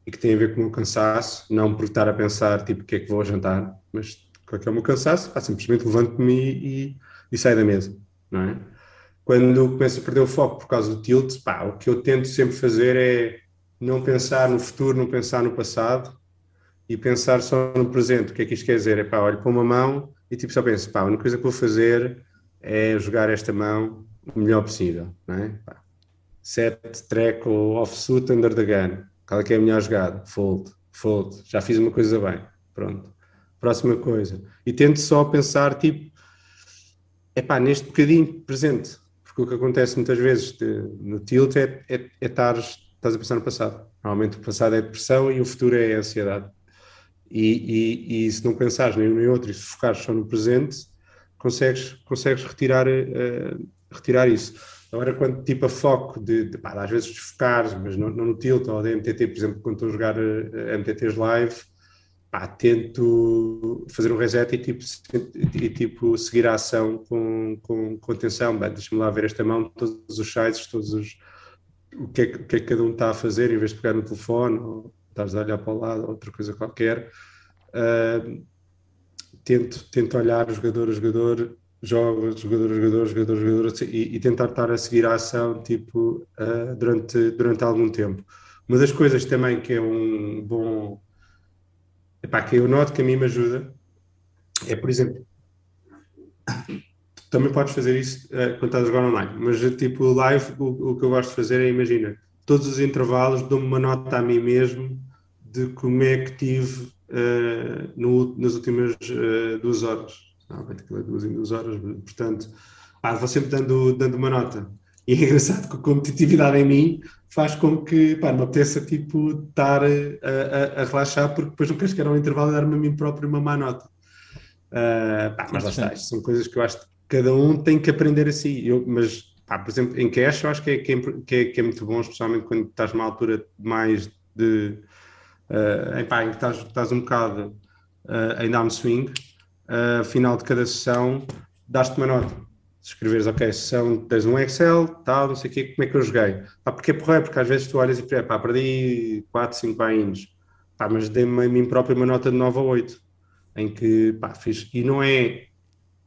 e que tem a ver com o meu cansaço, não por estar a pensar tipo o que é que vou jantar, mas qual é o meu cansaço? Ah, simplesmente levanto-me e, e saio da mesa, não é? Quando começo a perder o foco por causa do tilt, pá, o que eu tento sempre fazer é não pensar no futuro, não pensar no passado e pensar só no presente. O que é que isto quer dizer? É pá, olho para uma mão e tipo só penso, pá, a única coisa que vou fazer é jogar esta mão o melhor possível, não é? Set, track ou offsuit under the gun. Qual é que é a melhor jogada? Fold, fold. Já fiz uma coisa bem. Pronto próxima coisa. E tento só pensar, tipo, é pá, neste bocadinho presente. Porque o que acontece muitas vezes de, no tilt é, é, é estás a pensar no passado. Normalmente o passado é depressão e o futuro é ansiedade. E, e, e se não pensares nem um nem outro e se focares só no presente, consegues, consegues retirar, uh, retirar isso. Agora, quando tipo a foco de, de pá, às vezes desfocares, mas não, não no tilt ou da MTT, por exemplo, quando estou a jogar eh, MTTs live, pá, tento fazer um reset e tipo, e, tipo seguir a ação com, com, com atenção. Deixa-me lá ver esta mão, todos os sites, todos os. O que, é, o que é que cada um está a fazer, em vez de pegar no telefone ou estás a olhar para o lado, outra coisa qualquer. Uh, tento, tento olhar jogador a jogador, jogo, jogador a jogador, jogador a jogador e, e tentar estar a seguir a ação tipo, uh, durante, durante algum tempo. Uma das coisas também que é um bom epá, que eu noto que a mim me ajuda é, por exemplo, também podes fazer isso uh, quando estás a jogar online, mas tipo live, o, o, que eu gosto de fazer é, imagina, todos os intervalos, dou-me uma nota a mim mesmo de como é que tive uh, no, nas últimas uh, duas horas. Não, vai ter que ler duas em duas horas, portanto, ah, vou sempre dando, dando uma nota. E é engraçado que a competitividade em mim faz com que pá, me apeteça tipo, estar a, a, a relaxar, porque depois não queres que era um intervalo e dar-me a mim próprio uma má nota. Uh, pá, mas lá está, são coisas que eu acho que cada um tem que aprender assim. Eu, mas, pá, por exemplo, em cash eu acho que é, que é, que é, muito bom, especialmente quando estás numa altura mais de. Uh, em, pá, em que estás, estás um bocado uh, em down swing, uh, final de cada sessão, dás-te uma nota. Se escreveres, ok, sessão, tens um Excel, tal, não sei o quê, como é que eu joguei? Pá, porque é porra, porque às vezes tu olhas e pá, perdi 4, 5 bains, pá, mas dei-me a mim próprio uma nota de 9 a 8, em que, pá, fiz, e não é,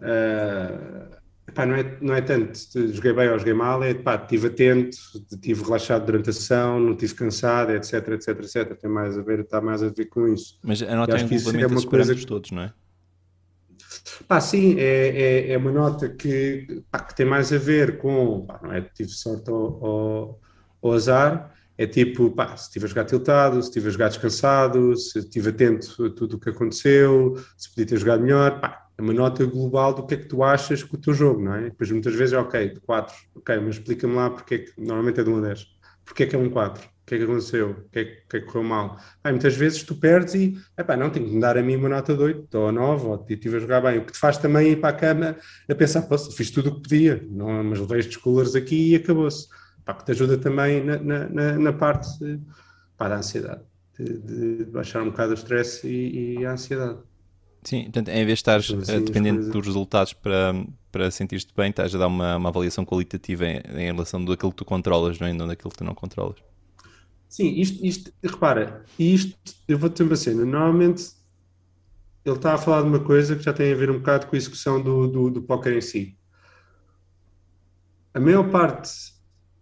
uh, pá, não é, não é tanto, joguei bem ou joguei mal, é, pá, estive atento, estive relaxado durante a sessão, não estive cansado, etc, etc, etc, tem mais a ver, está mais a ver com isso. Mas a nota é envolvimento desses parâmetros todos, não é? Pá, sim, é, é, é uma nota que, pá, que tem mais a ver com, pá, não é tive sorte ao, ao, ao azar, é tipo, pá, se estive a jogar tiltado, se estive a jogar descansado, se estive atento a tudo o que aconteceu, se podia ter jogado melhor, pá, é uma nota global do que é que tu achas com o teu jogo, não é? Depois muitas vezes é ok, de 4, ok, mas explica-me lá porque é que, normalmente é de 1 a 10, porque é que é um 4? que é que aconteceu? O que é que, é que correu mal? Aí, muitas vezes tu perdes e, epá, não, tenho que me dar a mim uma nota de 8 ou 9, ou estive a jogar bem. O que te faz também ir para a cama a pensar, pô, fiz tudo o que podia, não, mas levei estes coolers aqui e acabou-se. Que te ajuda também na, na, na parte pá, da ansiedade, de, de, baixar um bocado o stress e, e a ansiedade. Sim, portanto, em vez de estar assim, dependente dos resultados para, para sentir-te bem, estás a dar uma, uma avaliação qualitativa em, em relação daquilo que tu controlas, não é? Não daquilo que tu não controlas. Sim, isto, isto repara, isto, eu vou-te uma cena, normalmente ele está a falar de uma coisa que já tem a ver um bocado com a execução do, do, do póquer em si. A maior parte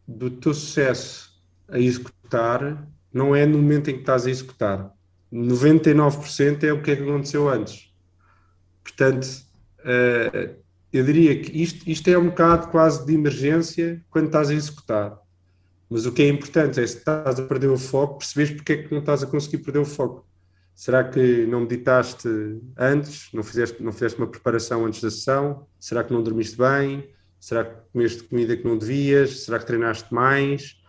do teu sucesso a executar não é no momento em que estás a executar. 99% é o que é que aconteceu antes. Portanto, uh, eu diria que isto, isto é um bocado quase de emergência quando estás a executar. Mas o que é importante é se estás a perder o foco, percebes porque é que não estás a conseguir perder o foco. Será que não meditaste antes? Não fizeste, não fizeste uma preparação antes da sessão? Será que não dormiste bem? Será que comeste comida que não devias? Será que treinaste mais?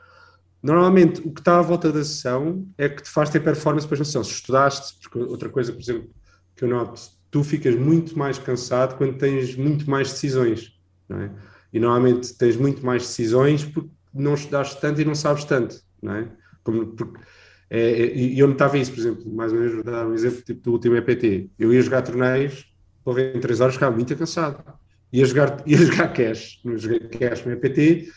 Normalmente, o que está à volta da sessão é que te faz ter performance depois na sessão. Se estudaste, porque outra coisa, por exemplo, que eu noto, tu ficas muito mais cansado quando tens muito mais decisões, não é? E normalmente tens muito mais decisões porque não estudaste tanto e não sabes tanto, não é? Como, porque, é, é, e eu notava isso, por exemplo, mais ou menos vou dar um exemplo tipo, do último EPT. Eu ia jogar torneios, em 3 horas ficava muito cansado. Ia jogar, ia jogar cash, não joguei cash no EPT,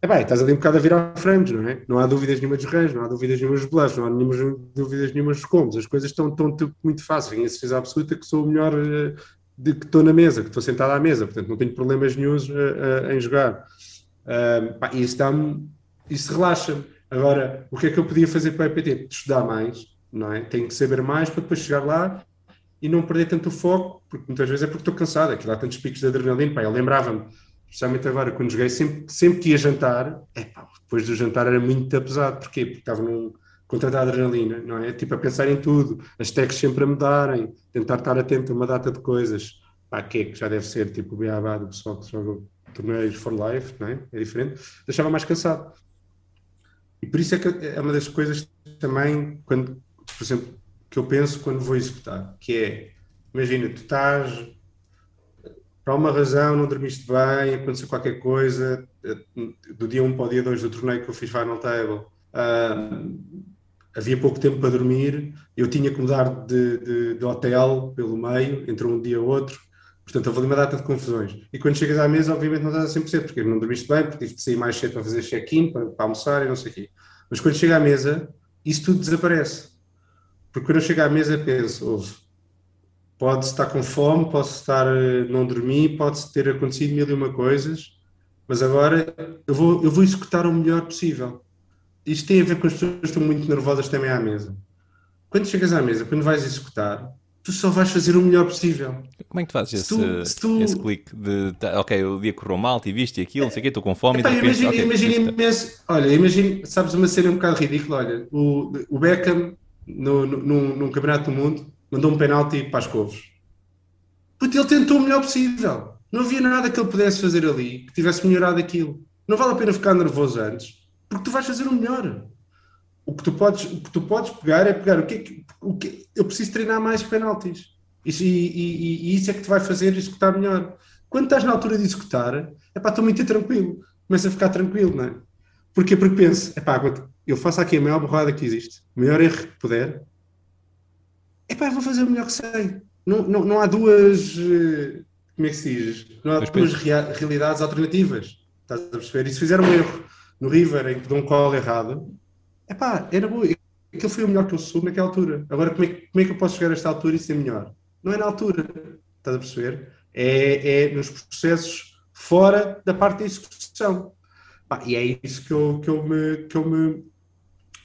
é bem, estás ali um bocado a virar frames, não é? Não há dúvidas nenhuma dos ranges, não há dúvidas nenhuma dos bluffs, não há nenhumas dúvidas nenhuma dos combos, as coisas estão, estão muito fáceis, tenho a certeza absoluta que sou o melhor uh, de que estou na mesa, que estou sentado à mesa, portanto não tenho problemas nenhums uh, uh, em jogar. Uh, pá, isso dá-me, isso relaxa-me. Agora, o que é que eu podia fazer para o EPT? Estudar mais, não é? Tenho que saber mais para depois chegar lá e não perder tanto o foco, porque muitas vezes é porque estou cansado, aquilo há tantos picos de adrenalina, pá, eu lembrava-me, especialmente agora, quando joguei, sempre, sempre que ia jantar, depois do jantar era muito pesado, porquê? Porque estava num, com tanta adrenalina, não é? Tipo, a pensar em tudo, as techs sempre a mudarem, tentar estar atento a uma data de coisas, pá, que é que já deve ser, tipo, o beabá do pessoal que joga torneios for life, não é? é diferente, deixava mais cansado. E por isso é que é uma das coisas também, quando, por exemplo, que eu penso quando vou executar, que é, imagina, tu estás, por alguma razão, não dormiste bem, aconteceu qualquer coisa, do dia 1 para o dia 2 do torneio que eu fiz Final Table, uh, havia pouco tempo para dormir, eu tinha que mudar de, de, de hotel pelo meio, entre um dia e outro, Portanto, houve uma data de confusões. E quando chegas à mesa, obviamente não estás a 100%, porque não dormiste bem, porque tive de sair mais cedo para fazer check-in, para, para, almoçar e não sei o quê. Mas quando chega à mesa, isso tudo desaparece. Porque quando eu chego à mesa, penso, ouve, pode estar com fome, posso estar, eh, não dormir, pode ter acontecido mil e uma coisas, mas agora eu vou, eu vou executar o melhor possível. Isto tem a ver com as pessoas que estão muito nervosas também à mesa. Quando chegas à mesa, quando vais executar, tu só vais fazer o melhor possível. Como é que tu fazes esse, tu, tu... esse clique de tá, ok, o dia correu mal, tiveste aquilo, não sei o quê, estou com fome Epá, e imagina, okay, imagina imenso, olha, imagina, sabes uma cena um bocado ridícula, olha, o, o Beckham no, no, num, num campeonato do mundo mandou um penalti para as couves. Porque ele tentou o melhor possível. Não havia nada que ele pudesse fazer ali que tivesse melhorado aquilo. Não vale a pena ficar nervoso antes, porque tu vais fazer o melhor. O que tu podes, o que tu podes pegar é pegar o que, é o que eu preciso treinar mais penaltis. Isso, e, e, e, isso é que te vai fazer executar melhor. Quando estás na altura de executar, é pá, estou muito tranquilo. Começa a ficar tranquilo, não é? Porquê? Porque penso, é pá, eu faço aqui a maior borrada que existe, o maior erro que puder, é pá, vou fazer o melhor que sei. Não, não, não há duas. Eh, como é que se diz? Não há duas rea realidades alternativas. Estás a perceber? E se fizer um erro no River em que dou um call errado, é pá, era bom. Aquilo foi o melhor que eu sou naquela altura. Agora, como é, como é que eu posso chegar a esta altura e ser melhor? Não é na altura. Estás a perceber? É, é nos processos fora da parte da execução. Pá, e é isso que eu, que eu me. Que eu me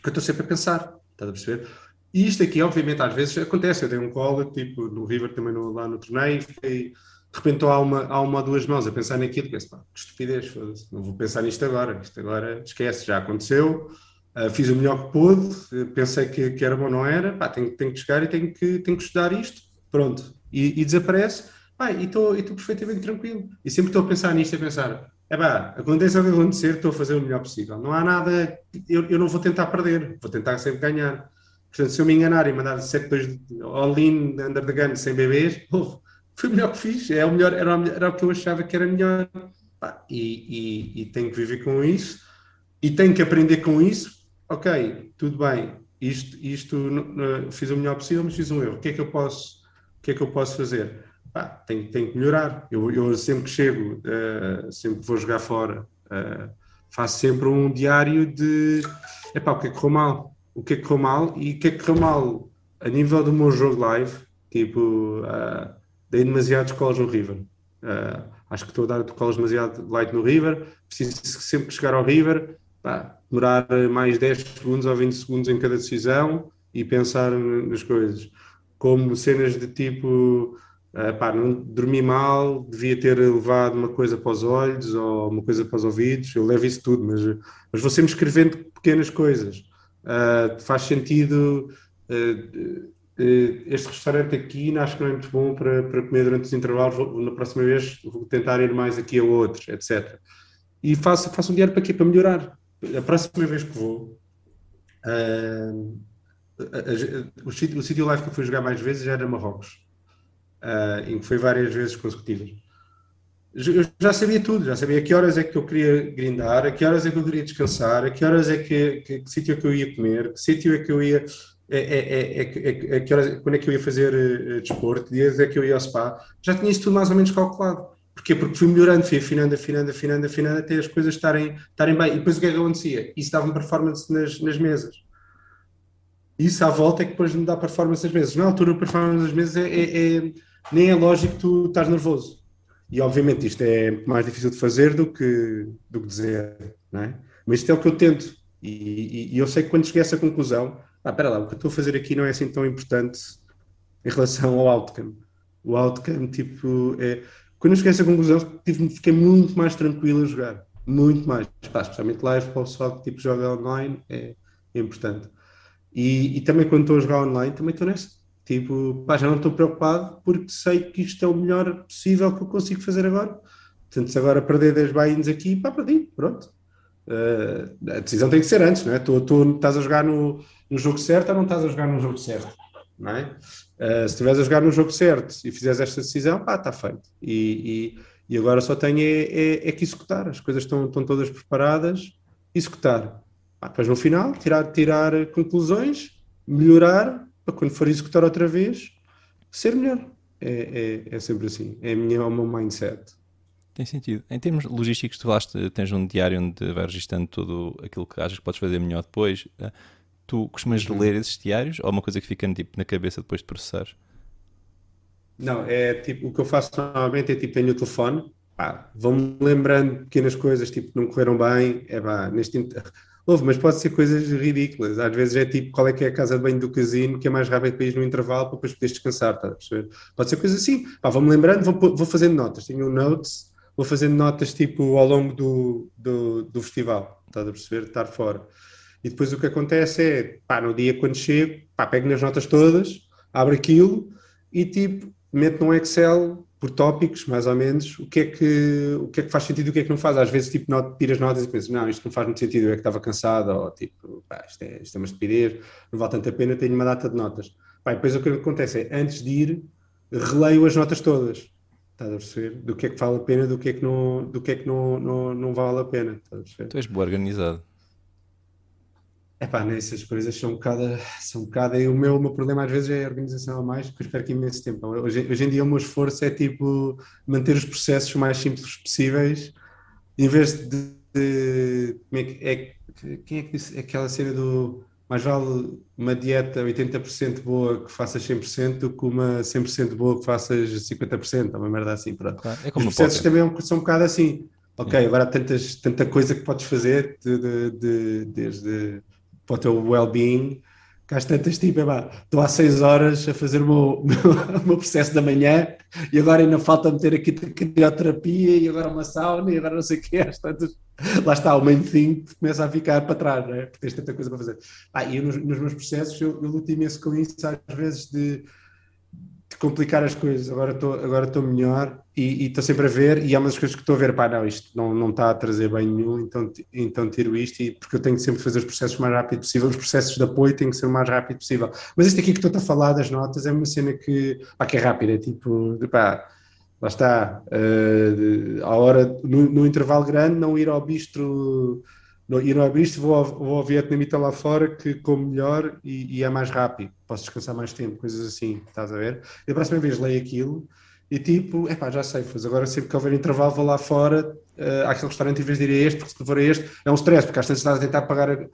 que eu estou sempre a pensar. Estás a perceber? E isto aqui, obviamente, às vezes acontece. Eu dei um call, tipo, no River também no, lá no torneio, e de repente há uma, há uma ou duas mãos a pensar naquilo, penso, pá, que estupidez, não vou pensar nisto agora, isto agora esquece, já aconteceu, uh, fiz o melhor que pude, pensei que, que era bom, não era, pá, tenho, tenho que chegar e tenho que, tenho que estudar isto, pronto, e, e desaparece, pá, e estou perfeitamente tranquilo. E sempre estou a pensar nisto, a pensar, é pá, aconteça o que acontecer, estou a fazer o melhor possível. Não há nada, eu, eu não vou tentar perder, vou tentar sempre ganhar. Portanto, se eu me enganar e mandar 7-2 all-in, under the gun, sem bebês, foi o melhor que fiz, é o melhor, era, o, era o que eu achava que era melhor. E, e, e, tenho que viver com isso, e tenho que aprender com isso. Ok, tudo bem, isto, isto fiz o melhor possível, mas fiz um erro. O que é que eu posso, o que é que eu posso fazer? Pá, tenho, tenho que melhorar. Eu, eu sempre que chego, uh, sempre que vou jogar fora, uh, faço sempre um diário de epá, o que é que correu mal, o que é que correu mal e o que é que correu mal a nível do meu jogo live, tipo, uh, dei demasiados calls no River. Uh, acho que estou a dar calls demasiado light no River, preciso sempre que chegar ao River, pá, demorar mais 10 segundos ou 20 segundos em cada decisão e pensar nas coisas. Como cenas de tipo, uh, pá, não dormi mal, devia ter levado uma coisa para os olhos ou uma coisa para os ouvidos, eu levo isso tudo, mas, mas vou sempre escrevendo pequenas coisas Uh, faz sentido. Uh, uh, este restaurante aqui acho que não é muito bom para, para comer durante os intervalos. Vou, na próxima vez vou tentar ir mais aqui a outros, etc. E faço, faço um diário para quê? Para melhorar. A próxima vez que vou. o, sítio, o sítio live que eu fui jogar mais vezes já era Marrocos, em que foi várias vezes consecutivas eu já sabia tudo, já sabia que horas é que eu queria grindar, a que horas é que eu queria descansar, a que horas é que, que, que sítio é que eu ia comer, que sítio é que eu ia, é, é, é, é, que horas, quando é que eu ia fazer uh, desporto, dias é que eu ia ao spa, já tinha isso tudo mais ou menos calculado. Porquê? Porque fui melhorando, fui afinando, afinando, afinando, afinando, até as coisas estarem, estarem bem. E depois o que é que acontecia? Isso dava-me performance nas, nas mesas. Isso à volta é que depois me dá performance nas mesas. Na altura, performance nas mesas é, é, é nem é lógico que tu estás nervoso e obviamente isto é mais difícil de fazer do que, do que dizer, não é? Mas isto é o que eu tento. E, e, e eu sei que quando cheguei a essa conclusão, ah, espera lá, o que eu estou a fazer aqui não é assim tão importante em relação ao outcome. O outcome, tipo, é... Quando eu cheguei a essa conclusão, tive, fiquei muito mais tranquilo a jogar. Muito mais. Pá, especialmente live, para o pessoal que tipo, joga online, é, é importante. E, e também quando estou a jogar online, também estou nessa Tipo, pá, já não estou preocupado porque sei que isto é o melhor possível que eu consigo fazer agora. Portanto, se agora perder 10 buy-ins aqui, pá, perdi, pronto. Uh, a decisão tem que ser antes, não é? Tu, tu estás a jogar no, no jogo certo ou não estás a jogar no jogo certo, não é? Uh, se estiveres a jogar no jogo certo e fizeres esta decisão, pá, está feito. E, e, e, agora só tenho é, é, é, que executar. As coisas estão, estão todas preparadas, executar. Pá, depois no final, tirar, tirar conclusões, melhorar para quando for executar outra vez, ser melhor. É, é, é sempre assim. É, a minha, é o meu mindset. Tem sentido. Em termos logísticos, tu falaste, tens um diário onde vai registando tudo aquilo que achas que podes fazer melhor depois. Eh, tu costumas uhum. ler esses diários ou é uma coisa que fica tipo, na cabeça depois de processar? Não, é tipo, o que eu faço normalmente é tipo, tenho o telefone, vou-me lembrando pequenas coisas, tipo, não correram bem, é pá, neste Houve, mas pode ser coisas ridículas. Às vezes é tipo qual é que é a casa de banho do casino que é mais rápido para ir no intervalo para depois poderes descansar, tá a perceber? Pode ser coisa assim. Pá, vou-me lembrando, vou, vou fazendo notas. Tenho um notes, vou fazendo notas tipo ao longo do, do, do festival, estás a perceber? Estar fora. E depois o que acontece é, pá, no dia quando chego, pá, pego nas notas todas, abro aquilo e tipo, meto num Excel por tópicos, mais ou menos, o que é que, o que, é que faz sentido e o que é que não faz. Às vezes, tipo, not, tiras notas e pensas, não, isto não faz muito sentido, eu é que estava cansado, ou tipo, pá, isto, é, isto é uma estupidez, não vale tanto a pena, tenho uma data de notas. Pá, depois o que acontece é, antes de ir, releio as notas todas. Estás a perceber? Do que é que vale a pena, do que é que não, do que é que não, não, não vale a pena. Estás a perceber? Tu és boa organizado. É pá, nessas coisas são um bocado, são um bocado e o meu, o meu problema às vezes é a organização a mais, porque eu espero que imenso tempo. Hoje, hoje em dia o meu esforço é tipo manter os processos mais simples possíveis, em vez de, de é que, é, quem é que disse aquela cena do mais vale uma dieta 80% boa que faças 100% do que uma 100% boa que faças 50%, uma merda assim, pronto. Claro, é Os processos também é são um bocado assim. Ok, agora há tantas, tanta coisa que podes fazer, de, de, de, desde para o teu well-being, que às tantas tipo, é, estou há seis horas a fazer o meu, meu processo da manhã e agora ainda falta meter aqui crioterapia e agora uma sauna e agora não sei o que, às tantas, lá está, o main thing começa a ficar para trás, não é? porque tens tanta coisa para fazer. Ah, e nos, nos meus processos eu, eu luto imenso com isso, às vezes de de complicar as coisas. Agora estou agora melhor e estou sempre a ver. E há umas coisas que estou a ver, pá, não, isto não, não está a trazer bem nenhum, então, então tiro isto. E, porque eu tenho que sempre fazer os processos o mais rápido possível. Os processos de apoio têm que ser o mais rápido possível. Mas isto aqui que estou a falar das notas é uma cena que, pá, que é rápida, é tipo, pá, lá está, uh, a hora, no, no intervalo grande, não ir ao bistro e não é isto, vou ao, vou ao vietnamita lá fora que como melhor e, e, é mais rápido, posso descansar mais tempo, coisas assim, estás a ver? E a próxima vez leio aquilo e tipo, epá, já sei, mas agora sempre que houver intervalo vou lá fora uh, àquele restaurante em vez de ir a este, porque se for a este é um stress, porque às vezes estás a tentar pagar, uh,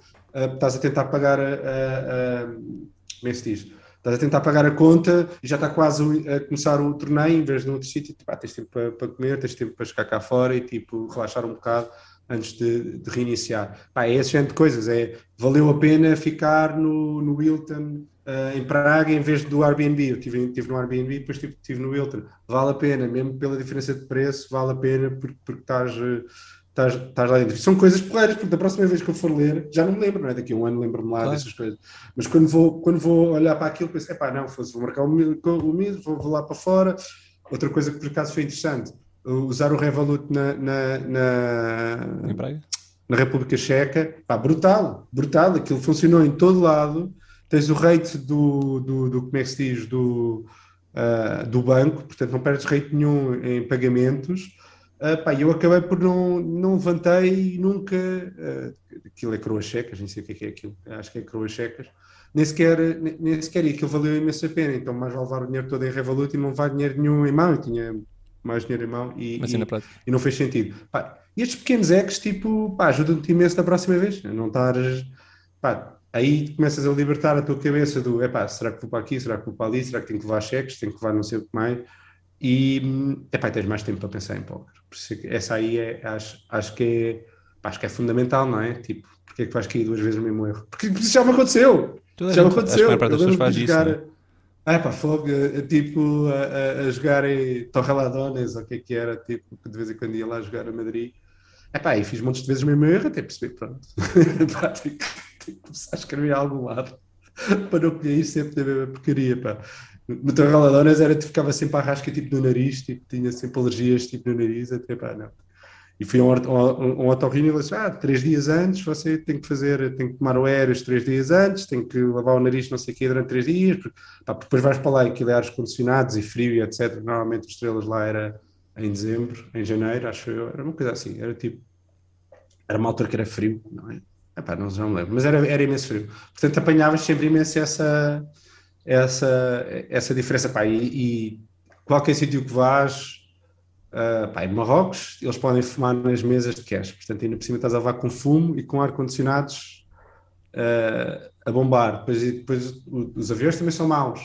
estás a tentar pagar, a, a, a, como é que se diz? Estás a tentar pagar a conta e já está quase a começar o torneio em vez de outro sítio, tipo, ah, tens tempo para, para comer, tens tempo para chegar cá fora e tipo, relaxar um bocado antes de, de reiniciar. Pá, é esse género de coisas, é valeu a pena ficar no, no Wilton uh, em Praga em vez do Airbnb. Eu estive, estive no Airbnb e depois estive, estive no Wilton. Vale a pena, mesmo pela diferença de preço, vale a pena porque, porque estás, estás, estás lá dentro. São coisas porreiras, porque da próxima vez que eu for ler, já não me lembro, não é? Daqui a um ano lembro-me lá claro. dessas coisas. Mas quando vou, quando vou olhar para aquilo, penso, pá, não, vou marcar o mês, vou, vou lá para fora. Outra coisa que por acaso foi interessante, usar o Revolut na, na, na, na República Checa, pá, brutal, brutal, aquilo funcionou em todo lado, tens o rate do, do, do como é que se diz, do, uh, do banco, portanto não perdes rate nenhum em pagamentos, uh, pá, eu acabei por não, não levantei nunca, uh, aquilo é coroas checas, nem sei o que é, que é aquilo, acho que é coroas checas, nem sequer, nem, nem sequer, e aquilo valeu imensa pena, então mais vale levar o dinheiro todo em Revolut e não levar dinheiro nenhum em mão, eu tinha mais dinheiro em mão e, e, e, não fez sentido. Pá, e estes pequenos ex, tipo, ajudam-te imenso da próxima vez. Não estares. Pá, aí começas a libertar a tua cabeça do epá, será que vou para aqui, será que vou para ali, será que tenho que levar cheques, tenho que levar não sei o que mais. E epá, tens mais tempo para pensar em póquer. Essa aí é, acho, acho que é pá, acho que é fundamental, não é? Tipo, porque é que vais cair duas vezes no mesmo erro? Porque isso já me aconteceu. Toda já me aconteceu. Acho que a das pessoas faz isso. Ah, pá, fogo, eh, tipo, a, a, jogar em Torreladones, ou o que é que era, tipo, de vez em quando ia lá jogar a Madrid. É pá, e fiz montes de vezes o mesmo erro, até perceber, pronto. pá, tive que começar a escrever a algum lado para não colher sempre da mesma porcaria, pá. No Torreladones era, ficava sempre a rasca, tipo, no nariz, tipo, tinha sempre alergias, tipo, no nariz, até, pá, não. E fui a um, um, um otorrino e ele disse: Ah, três dias antes você tem que fazer, tem que tomar o aéreos três dias antes, tem que lavar o nariz não sei o quê durante três dias, porque, pá, depois vais para lá e aquilo é condicionados e frio e etc. Normalmente as estrelas lá era em dezembro, em janeiro, acho eu, era uma coisa assim, era tipo, era uma altura que era frio, não é? Epá, não, não me lembro, mas era, era imenso frio. Portanto, apanhavas sempre imenso essa, essa, essa diferença, pá, e, e qualquer sítio que vás Uh, pá, em Marrocos, eles podem fumar nas mesas de cash, portanto, ainda por cima estás a levar com fumo e com ar-condicionados uh, a bombar. Depois, depois os aviões também são maus.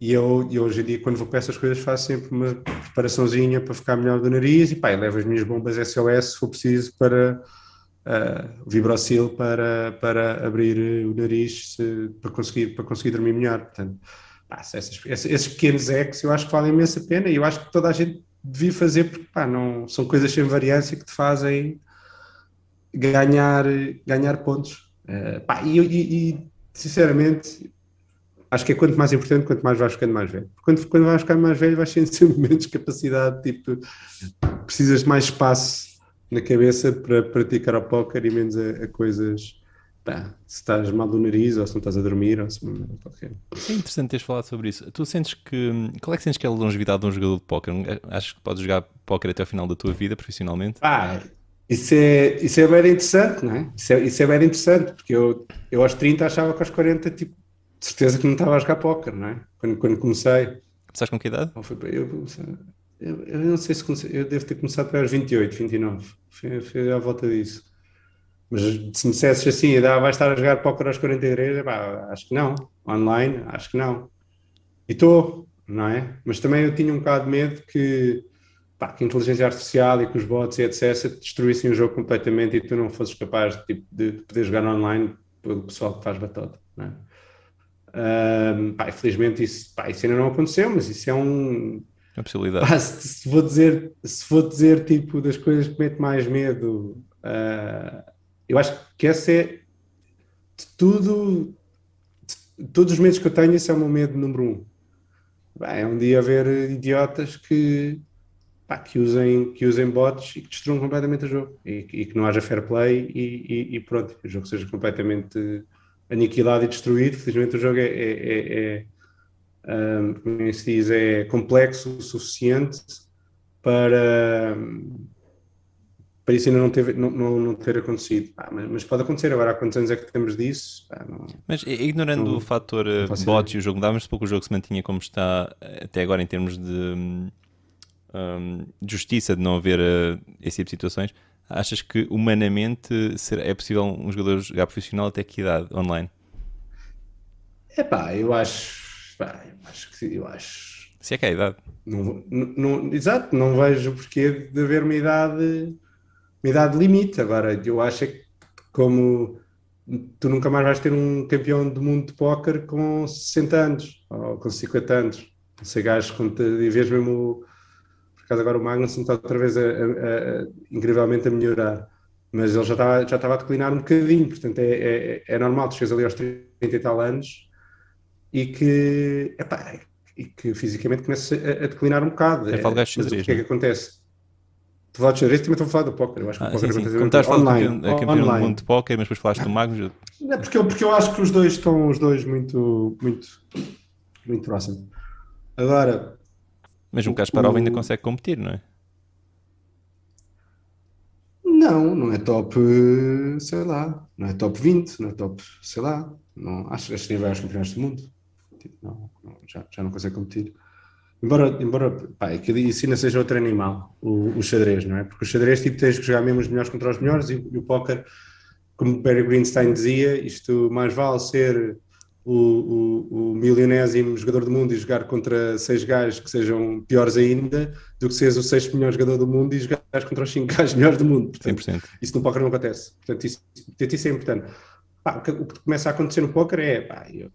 E eu, eu, hoje em dia, quando vou para essas coisas, faço sempre uma preparaçãozinha para ficar melhor do nariz e pá, levo as minhas bombas SOS se for preciso para, uh, o vibrocil para, para abrir o nariz se, para, conseguir, para conseguir dormir melhor. Portanto, pá, esses, esses, pequenos ecos eu acho que valem imensa pena e eu acho que toda a gente devia fazer porque pá, não, são coisas sem variância que te fazem ganhar, ganhar pontos. Uh, pá, e, e, e, sinceramente acho que é quanto mais importante, quanto mais vais ficando mais velho. Quando, quando vais ficando mais velho, vais tendo sempre menos capacidade, tipo, precisas de mais espaço na cabeça para praticar ao póquer e menos a, a coisas. Pá, se estás mal do nariz ou se não estás a dormir ou se qualquer. É interessante teres falado sobre isso. Tu sentes que. Qual é que sentes que é a longevidade de um jogador de póquer? Achas que podes jogar póquer até ao final da tua vida profissionalmente? Ah, isso é, isso é bem interessante, não é? Isso é, isso é bem interessante, porque eu, eu aos 30 achava que aos 40, tipo, de certeza que não estava a jogar póquer, não é? Quando, quando comecei. Começaste com que idade? Eu, eu, eu, não sei se comecei, eu devo ter começado para aos 28, 29. Foi, foi à volta disso. Mas se me dissesses assim, ah, vais estar a jogar póquer aos 43, pá, acho que não. Online, acho que não. E estou, não é? Mas também eu tinha um bocado de medo que, pá, que a inteligência artificial e que os bots e etc. destruíssem o jogo completamente e tu não fosses capaz de, de, de poder jogar online pelo pessoal que faz batota, não é? Um, pá, infelizmente isso, pá, isso ainda não aconteceu, mas isso é um. É possibilidade. Pá, se, se, vou dizer, se vou dizer tipo das coisas que mete mais medo, uh, eu acho que essa é de tudo, de todos os medos que eu tenho, esse é o meu medo número um. É um dia haver idiotas que, pá, que, usem, que usem bots e que destruam completamente o jogo e, e que não haja fair play e, e, e pronto, que o jogo seja completamente aniquilado e destruído. Felizmente o jogo é, é, é, é um, como é se diz, é complexo o suficiente para, para isso ainda não, teve, não, não, não ter acontecido. Ah, mas, mas, pode acontecer. Agora, há quantos anos é que temos disso? Ah, não, mas ignorando o fator eh, bots e o jogo, dávamos pouco o jogo se mantinha como está até agora em termos de, um, de justiça, de não haver uh, esse tipo de situações. Achas que humanamente é possível um jogador jogar profissional até que idade online? É pá, eu acho. Pá, eu acho que eu acho. Se é que é a idade. Não, não, exato, não vejo porquê de haver uma idade, uma idade limite. Agora, eu acho é que como tu nunca mais vais ter um campeão do mundo de póquer com 60 anos ou com 50 anos. Não sei, gajos, e vês mesmo acaso agora o Magnus está outra vez a, a, a, incrivelmente a melhorar, mas ele já estava, já estava a declinar um bocadinho, portanto é, é, é normal, tu chegas ali aos 30 e tal anos e que, epá, e que fisicamente começa a, a declinar um bocado. É, mas o que é que acontece? Tu falas de xadrez, também estou a falar do póquer. Eu acho que ah, o póquer sim, sim. Como estás a falar online, campeão, campeão online. do mundo de póquer, mas depois falaste do Magnus. É porque, eu, porque eu acho que os dois estão os dois muito, muito, muito próximos. Agora, mas um Kasparov ainda consegue competir, não é? Não, não é top, sei lá, não é top 20, não é top, sei lá, não, acho, acho que nem vai aos campeonatos do mundo. Tipo, não, não, já, já não consegue competir. Embora, embora pá, é que isso ainda seja outro animal, o, o, xadrez, não é? Porque o xadrez tipo, tens que jogar mesmo os melhores contra os melhores e, e o póquer, como Barry Greenstein dizia, isto mais vale ser o, o, o milionésimo jogador do mundo e jogar contra seis gajos que sejam piores ainda do que seres o sexto melhor jogador do mundo e jogar contra os cinco gajos melhores do mundo. Portanto, 100%. Isso no póquer não acontece. Portanto, isso, isso é importante. Pá, o, que, o, que, começa a acontecer no póquer é, pá, eu,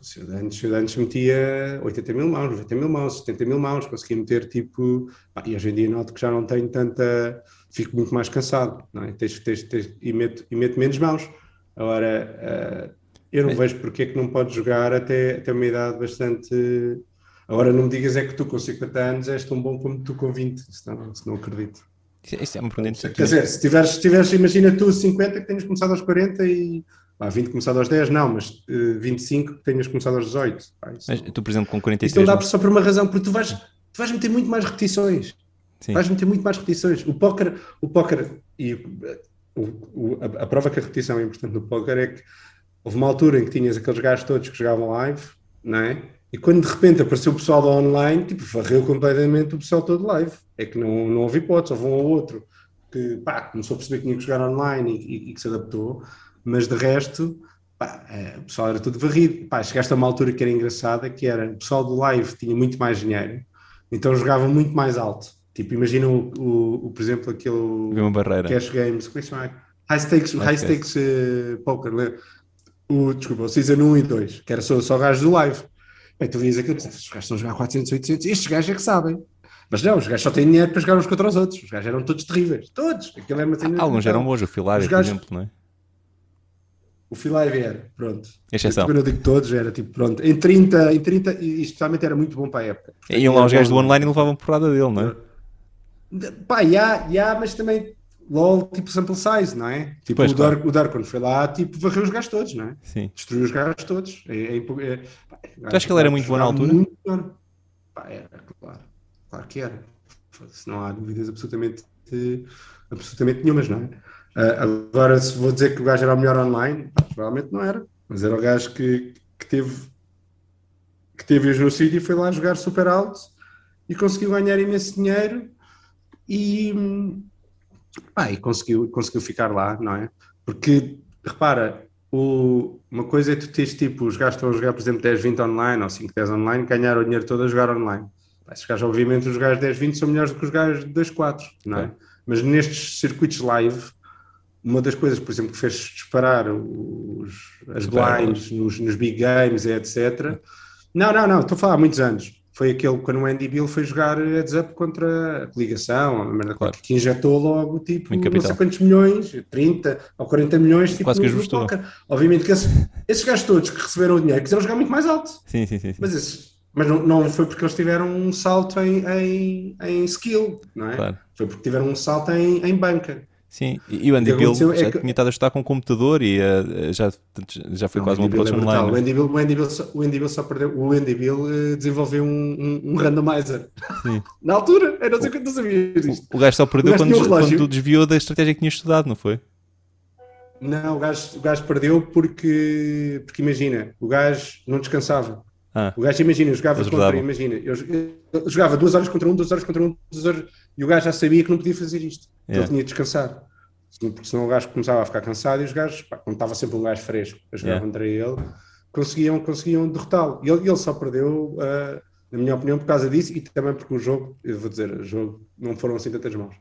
se eu antes, antes metia 80 mil mãos, 90 mil mãos, 70 mil mãos, conseguia meter tipo, e hoje em dia noto que já não tenho tanta, fico muito mais cansado, não é? Tens, tens, tens, e, meto, e meto menos mãos. Agora, uh, eu não vejo porque é que não podes jogar até, até uma idade bastante. Agora não me digas é que tu com 50 anos és tão bom como tu com 20, senão, senão acredito. Isso é uma pergunta. Quer dizer, se tiveres, se tiveres, imagina tu 50 que tenhas começado aos 40 e pá, 20 começado aos 10, não, mas uh, 25 que tenhas começado aos 18. Pá, isso, mas tu, por exemplo, com 43. Isso não dá só por uma razão, porque tu vais, tu vais meter muito mais repetições. Sim. Vais meter muito mais repetições. O póquer, o póquer e o, o, a, a, prova que a repetição é importante no póquer é que houve uma altura em que tinhas aqueles gajos todos que jogavam live, não é? E quando de repente apareceu o pessoal do online, tipo, varreu completamente o pessoal todo live. É que não, não houve hipótese, houve um ou outro que pá, começou a perceber que tinha que jogar online e, e, e que se adaptou, mas de resto, pá, é, o pessoal era tudo varrido. Pá, chegaste a uma altura que era engraçada, que era o pessoal do live tinha muito mais dinheiro, então jogava muito mais alto. Tipo, imagina o, o, o por exemplo, aquele uma barreira. Cash Games, como é que chama? high stakes, high stakes uh, poker, né? o, desculpa, o Season 1 e 2, que era só, só gajos do live. Bem, tu vias aquilo, os gajos estão a jogar 400, 800, estes gajos é que sabem. Mas não, os gajos só têm dinheiro para jogar uns contra os outros. Os gajos eram todos terríveis. Todos. Aquilo é uma Alguns eram bons, o Filari, por exemplo, não é? O Filari era, pronto. Exceção. Eu não digo todos, era tipo, pronto. Em 30, em 30, e isto realmente era muito bom para a época. E iam lá os gajos do online e levavam porrada dele, não é? Pá, já, já, mas também LOL tipo sample size, não é? Tipo, pois, o, claro. Dark, o Dark quando foi lá, tipo, varreu os gajos todos, não é? Sim. Destruiu os gajos todos. É, é, é, pá, tu achas que ele era muito bom na altura? Muito, pá, era, claro. Claro que era. Não há dúvidas absolutamente, absolutamente nenhumas, não é? Uh, agora, se vou dizer que o gajo era o melhor online, provavelmente não era. Mas era o gajo que, que teve que teve no sítio e foi lá jogar super alto e conseguiu ganhar imenso dinheiro e, ah, e conseguiu, conseguiu ficar lá, não é? Porque, repara, o, uma coisa é tu teres tipo, os gajos estão a jogar, por exemplo, 10, 20 online ou 5, 10 online, ganhar o dinheiro todo a jogar online. Esses gajos, obviamente, os gajos 10, 20 são melhores do que os gajos 2, 4, não é? é? Mas nestes circuitos live, uma das coisas, por exemplo, que fez disparar os, as blinds nos, nos, big games, etc. Não, não, não, estou a falar há muitos anos foi aquele quando o Andy Bill foi jogar heads up contra a coligação, a merda claro. que injetou logo tipo não sei quantos milhões, 30 ou 40 milhões tipo, Quase que ajustou. Obviamente que esses, esses gajos todos que receberam o dinheiro quiseram jogar muito mais alto. Sim, sim, sim. sim. Mas, esses, mas não, não foi porque eles tiveram um salto em, em, em skill, não é? Claro. Foi porque tiveram um salto em, em banca. Sim, e o Andy Bill já é que... tinha estado a estar com o computador e uh, já, já foi não, quase uma production é line. O Andy, Bill, o, Andy Bill só, o Andy Bill só perdeu, o Andy Bill uh, desenvolveu um, um, um randomizer. Sim. Na altura, eu não sei quando tu sabias isto. O, o gajo só perdeu gajo quando, quando desviou da estratégia que tinha estudado, não foi? Não, o gajo, o gajo perdeu porque, porque imagina, o gajo não descansava. Ah, o gajo, imagina, jogava contra, imagina, eu, eu, jogava duas horas contra um, duas horas contra um, duas horas, e o gajo já sabia que não podia fazer isto. Yeah. Ele tinha de descansar. Porque senão o gajo começava a ficar cansado e os gajos, pá, como estava sempre um gajo fresco a jogar yeah. contra ele, conseguiam, conseguiam derrotá-lo. E ele, ele, só perdeu, uh, na minha opinião, por causa disso e também porque o jogo, eu vou dizer, o jogo não foram assim tantas mãos.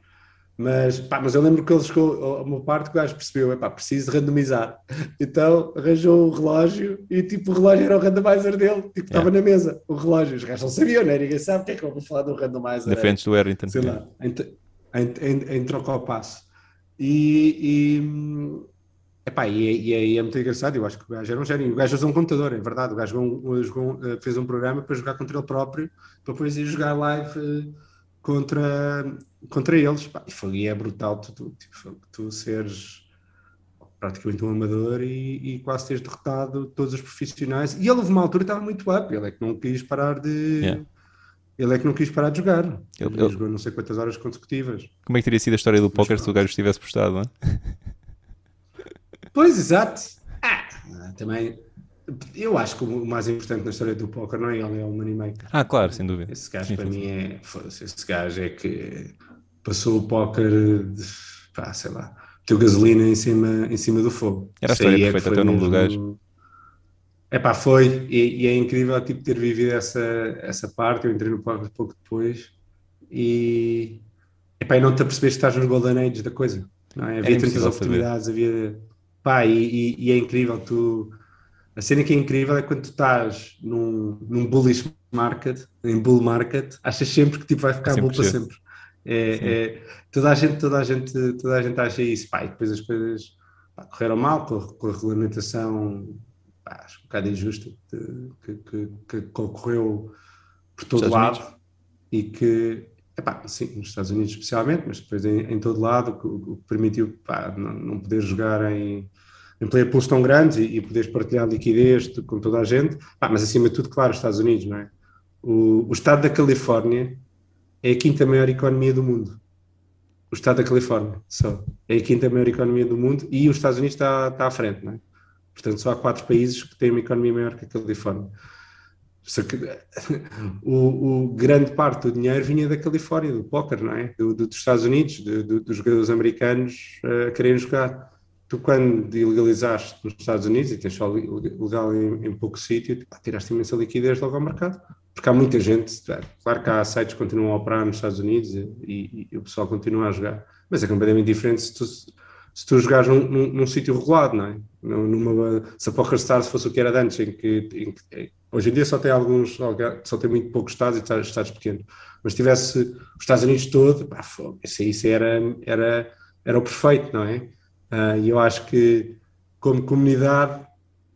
Mas, pá, mas eu lembro que ele chegou a uma parte que o gajo percebeu, é pá, preciso randomizar. Então arranjou o relógio e tipo o relógio era o randomizer dele, tipo estava yeah. na mesa, o relógio. Os gajos não sabiam, né? ninguém sabe o que é que eu vou falar do randomizer. Defendes do Harrington. Sei lá, em, em, em, em troca ao passo. E, e, epá, e, e, é, e é muito engraçado, eu acho que o gajo era um gênio. O gajo usou um computador, é verdade. O gajo jogou, jogou, eh, fez um programa para jogar contra ele próprio, para depois ir jogar live eh, contra, contra eles. Pá, e foi, é brutal tu, tu, tipo, tu seres praticamente um amador e, e, quase teres derrotado todos os profissionais. E ele houve uma altura estava muito up, ele é que não quis parar de. Yeah. Ele é que não quis parar de jogar. Ele, ele, jogou não sei quantas horas consecutivas. Como é que teria sido a história do póquer se o gajo estivesse postado, não é? Pois, exato. Ah, também. Eu acho que o mais importante na história do póquer não é ele, é o Moneymaker. Ah, claro, sem dúvida. Esse gajo sim, para sim, mim é. Esse gajo é que passou o póquer de. pá, sei lá. Teu gasolina em cima, em cima do fogo. Era a história é perfeita, até o nome do gajo. É pá, foi, e, e, é incrível tipo, ter vivido essa, essa parte. Eu entrei no palco pouco depois e, epá, e não te apercebeste que estás nos Golden Age da coisa. Não é? Havia tantas oportunidades, saber. havia. Pá, e, e, e, é incrível. Tu, a cena que é incrível é quando tu estás num, num bullish market, em bull market, achas sempre que tipo, vai ficar bull para sempre. É, é, toda, a gente, toda, a gente, toda a gente acha isso. Pá, e depois as coisas pá, correram mal com a, com a regulamentação acho um bocado injusto que, que, que, que ocorreu por todo Estados lado Unidos. e que, epá, sim, nos Estados Unidos especialmente, mas depois em, em todo lado, o que permitiu pá, não, não, poder jogar em, em player pools tão grandes e, e poderes partilhar liquidez com toda a gente, pá, mas acima de tudo, claro, os Estados Unidos, não é? O, o estado da Califórnia é a quinta maior economia do mundo. O estado da Califórnia, só. É a quinta maior economia do mundo e os Estados Unidos está, está à frente, não é? Portanto, só há quatro países que têm uma economia maior que a Califórnia. O, o, grande parte do dinheiro vinha da Califórnia, do póquer, não é? Do, do, dos Estados Unidos, do, dos jogadores americanos uh, quererem jogar. Tu, quando ilegalizaste nos Estados Unidos, e tens só legal em, em pouco sítio, tiraste imensa liquidez logo ao mercado. Porque há muita gente, claro que há sites que continuam a operar nos Estados Unidos e, e, e o pessoal continua a jogar, mas é completamente diferente se tu se tu jogares num, num, num sítio regulado, não é? Numa, se a Poker Stars fosse o que era antes, em que, em que, hoje em dia só tem alguns, só tem muito poucos estados e estados pequenos, mas se tivesse os Estados Unidos todo, pá, isso, isso era, era, era o perfeito, não é? Uh, e eu acho que, como comunidade,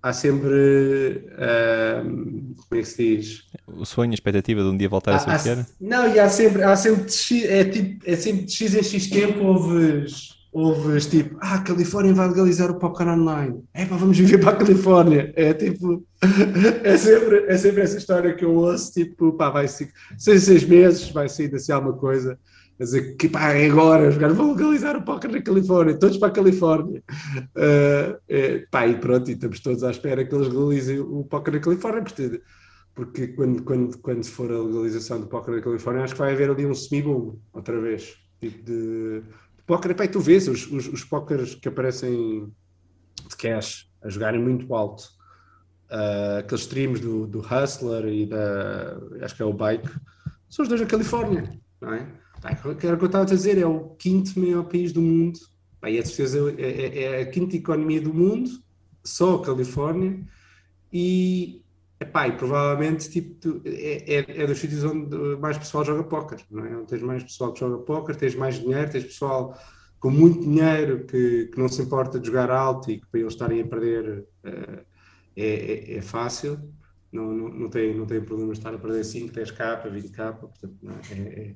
há sempre. Uh, como é que se diz? O sonho, a expectativa de um dia voltar há, a ser o que era? Não, e há sempre, há sempre, é, tipo, é sempre de X em X tempo, ouves, ouves tipo, ah, a Califórnia vai legalizar o póquer online. É pá, vamos viver para a Califórnia. É tipo, é sempre, é sempre essa história que eu ouço, tipo, pá, vai ser, seis, seis meses, vai sair desse alguma coisa a dizer que pá, é agora, os gajos vão legalizar o póquer na Califórnia, todos para a Califórnia. Uh, é, pá, e pronto, e estamos todos à espera que eles legalizem o póquer na Califórnia, porque, porque quando, quando, quando for a legalização do póquer na Califórnia, acho que vai haver ali um semi-boom, outra vez, tipo de póquer. Pá, e tu vês os, os, os póqueres que aparecem de cash a jogarem muito alto. Uh, aqueles streams do, do Hustler e da, acho que é o Bike, são os dois da Califórnia, não é? era o que eu estava a dizer, é o quinto maior país do mundo. Pá, e é, é, é, a quinta economia do mundo, só a Califórnia, e, epá, e provavelmente tipo, é, é, é dos sítios onde mais pessoal joga póquer, não é? Onde tens mais pessoal que joga póquer, tens mais dinheiro, tens pessoal com muito dinheiro que, que não se importa de jogar alto e que para eles estarem a perder uh, é, é, fácil. Não, não, não, tem, não tem problema de estar a perder 5, 10k, 20k, portanto, não, é, é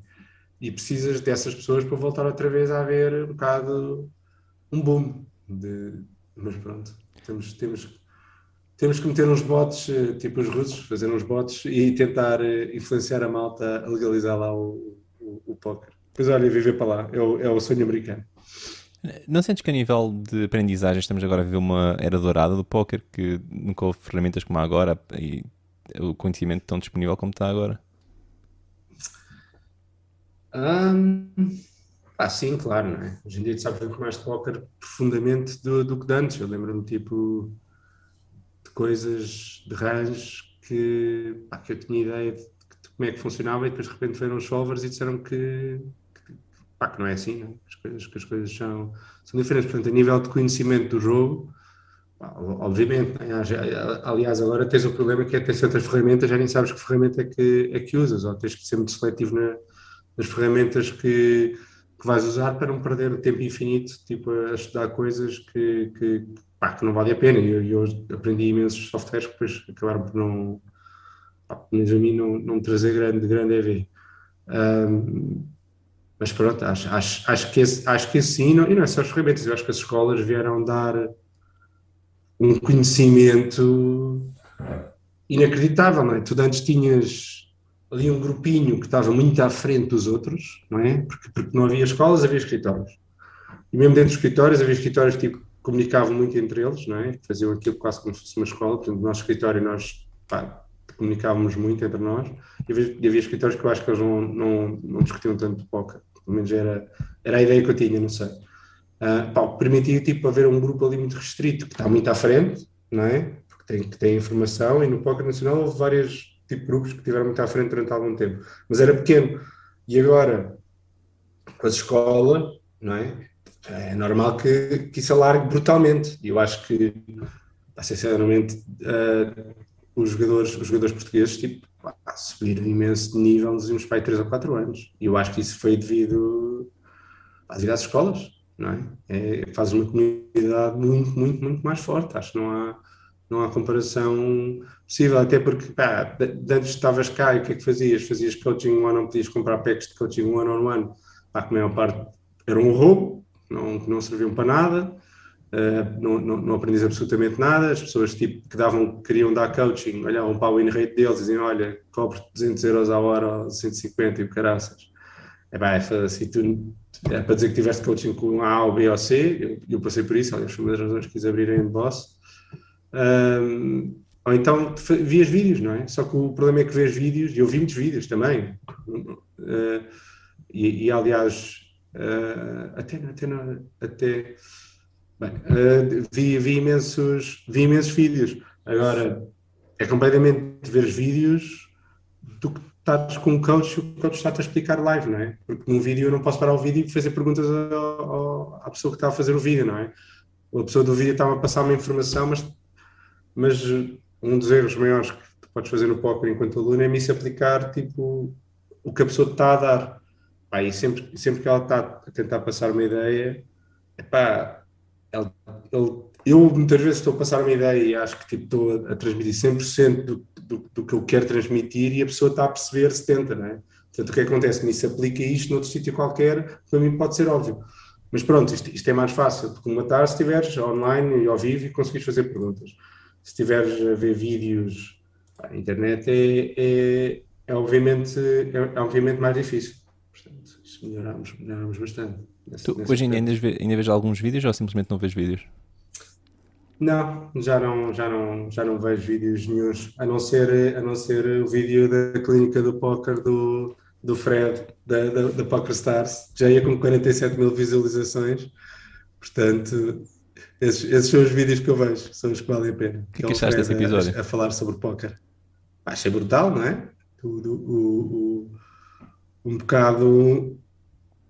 e precisas dessas pessoas para voltar outra vez a haver um bocado um boom. De, mas pronto, temos, temos, temos que meter uns bots, eh, tipo os russos, fazer uns bots e tentar eh, influenciar a malta a legalizar lá o, o, o póquer. Pois olha, viver para lá, é o, é o sonho americano. Não sentes que a nível de aprendizagem estamos agora a viver uma era dourada do póquer, que nunca houve ferramentas como há agora e o conhecimento tão disponível como está agora? Um, ah, sim, claro, não é? Hoje em dia tu sabes muito mais de póquer profundamente do, do que de antes. Eu lembro-me, tipo, coisas, de range que, pá, que eu tinha ideia de, de, como é que funcionava e depois de repente veio os solvers e disseram que, que, pá, que não é assim, não é? As coisas, que as coisas são, são diferentes. Portanto, a nível de conhecimento do jogo, pá, obviamente, é? aliás, agora tens o problema que é ter certas ferramentas, já nem sabes que ferramenta é que, é que usas, ou tens que ser muito seletivo na as ferramentas que, que vais usar para não perder tempo infinito tipo, a estudar coisas que, que, pá, que não valem a pena. Eu, eu, aprendi imensos softwares que depois acabaram por não, pá, menos a mim, não, não trazer grande, grande EV. Um, mas pronto, acho, acho, acho, que esse, acho que esse não, e não é só as ferramentas, eu acho que as escolas vieram dar um conhecimento inacreditável, não é? Tu antes tinhas ali um grupinho que estava muito à frente dos outros, não é? Porque, porque não havia escolas, havia escritórios. E mesmo dentro dos escritórios, havia escritórios tipo, que comunicavam muito entre eles, não é? Faziam aquilo quase como se fosse uma escola. Portanto, no nosso escritório nós pá, comunicávamos muito entre nós. E havia, havia, escritórios que eu acho que eles não, não, não discutiam tanto poker. Pelo menos era, era a ideia que eu tinha, não sei. Uh, pá, permitia tipo, haver um grupo ali muito restrito, que está muito à frente, não é? Porque tem, que tem informação. E no Poker Nacional houve várias tipo grupos que tiveram muito à frente durante algum tempo. Mas era pequeno. E agora, com a escola, não é? É normal que, que isso alargue brutalmente. E eu acho que, sinceramente, uh, os, jogadores, os jogadores portugueses tipo, subiram imenso de nível nos últimos 3 ou 4 anos. E eu acho que isso foi devido, devido às escolas, não é? é? Faz uma comunidade muito, muito, muito mais forte. Acho que não há não há comparação possível, até porque pá, antes estavas cá e o que é que fazias? Fazias coaching one on podias comprar packs de coaching one on one, pá, que a maior parte era um roubo, não, não serviam para nada, uh, não, não, não aprendias absolutamente nada, as pessoas tipo, que davam, queriam dar coaching, olhavam para o win rate deles e diziam, olha, cobro 200 euros a hora ou 150 e o caraças. É pá, assim, tu, é para dizer que tiveste coaching com A, ou B ou C, eu, eu passei por isso, aliás, foi uma das razões que quis abrirem de boss, um, ou então vias vídeos, não é? Só que o problema é que vês vídeos, e eu vi muitos vídeos também, uh, e, e, aliás, uh, até, até, até bem, uh, vi, vi, imensos, vi imensos vídeos. Agora, é completamente ver vídeos do que estás com um coach, o coach está-te a explicar live, não é? Porque num vídeo eu não posso parar o vídeo e fazer perguntas ao, ao, à pessoa que está a fazer o vídeo, não é? A pessoa do vídeo estava a passar uma informação, mas, mas um dos erros maiores que tu podes fazer no póquer enquanto aluno é me se aplicar tipo o que a pessoa está a dar. E sempre, sempre que ela está a tentar passar uma ideia, epá, ele, ele, eu muitas vezes estou a passar uma ideia e acho que tipo, estou a, a transmitir 100% do, do, do, que eu quero transmitir e a pessoa está a perceber 70%, não é? Portanto, o que acontece? Me se aplica isto noutro sítio qualquer, para mim pode ser óbvio. Mas pronto, isto, isto é mais fácil de comatar se estiveres online e ao vivo e conseguires fazer perguntas. Se estiveres a ver vídeos, a internet é, é, é obviamente, é, é, obviamente mais difícil. Portanto, isso melhoramos, melhoramos bastante. Nesse, tu, nesse hoje dia ainda, ainda vês alguns vídeos ou simplesmente não vês vídeos? Não, já não, já não, já não vejo vídeos nenhums, a não ser, a não ser o vídeo da clínica do póquer do, do Fred, da, da, da Poker Stars, já ia com 47 mil visualizações, portanto, esses, esses, são os vídeos que eu vejo, são os que valem a pena. O que, que achaste desse episódio? A, a, falar sobre póquer. Achei brutal, não é? O, o, um bocado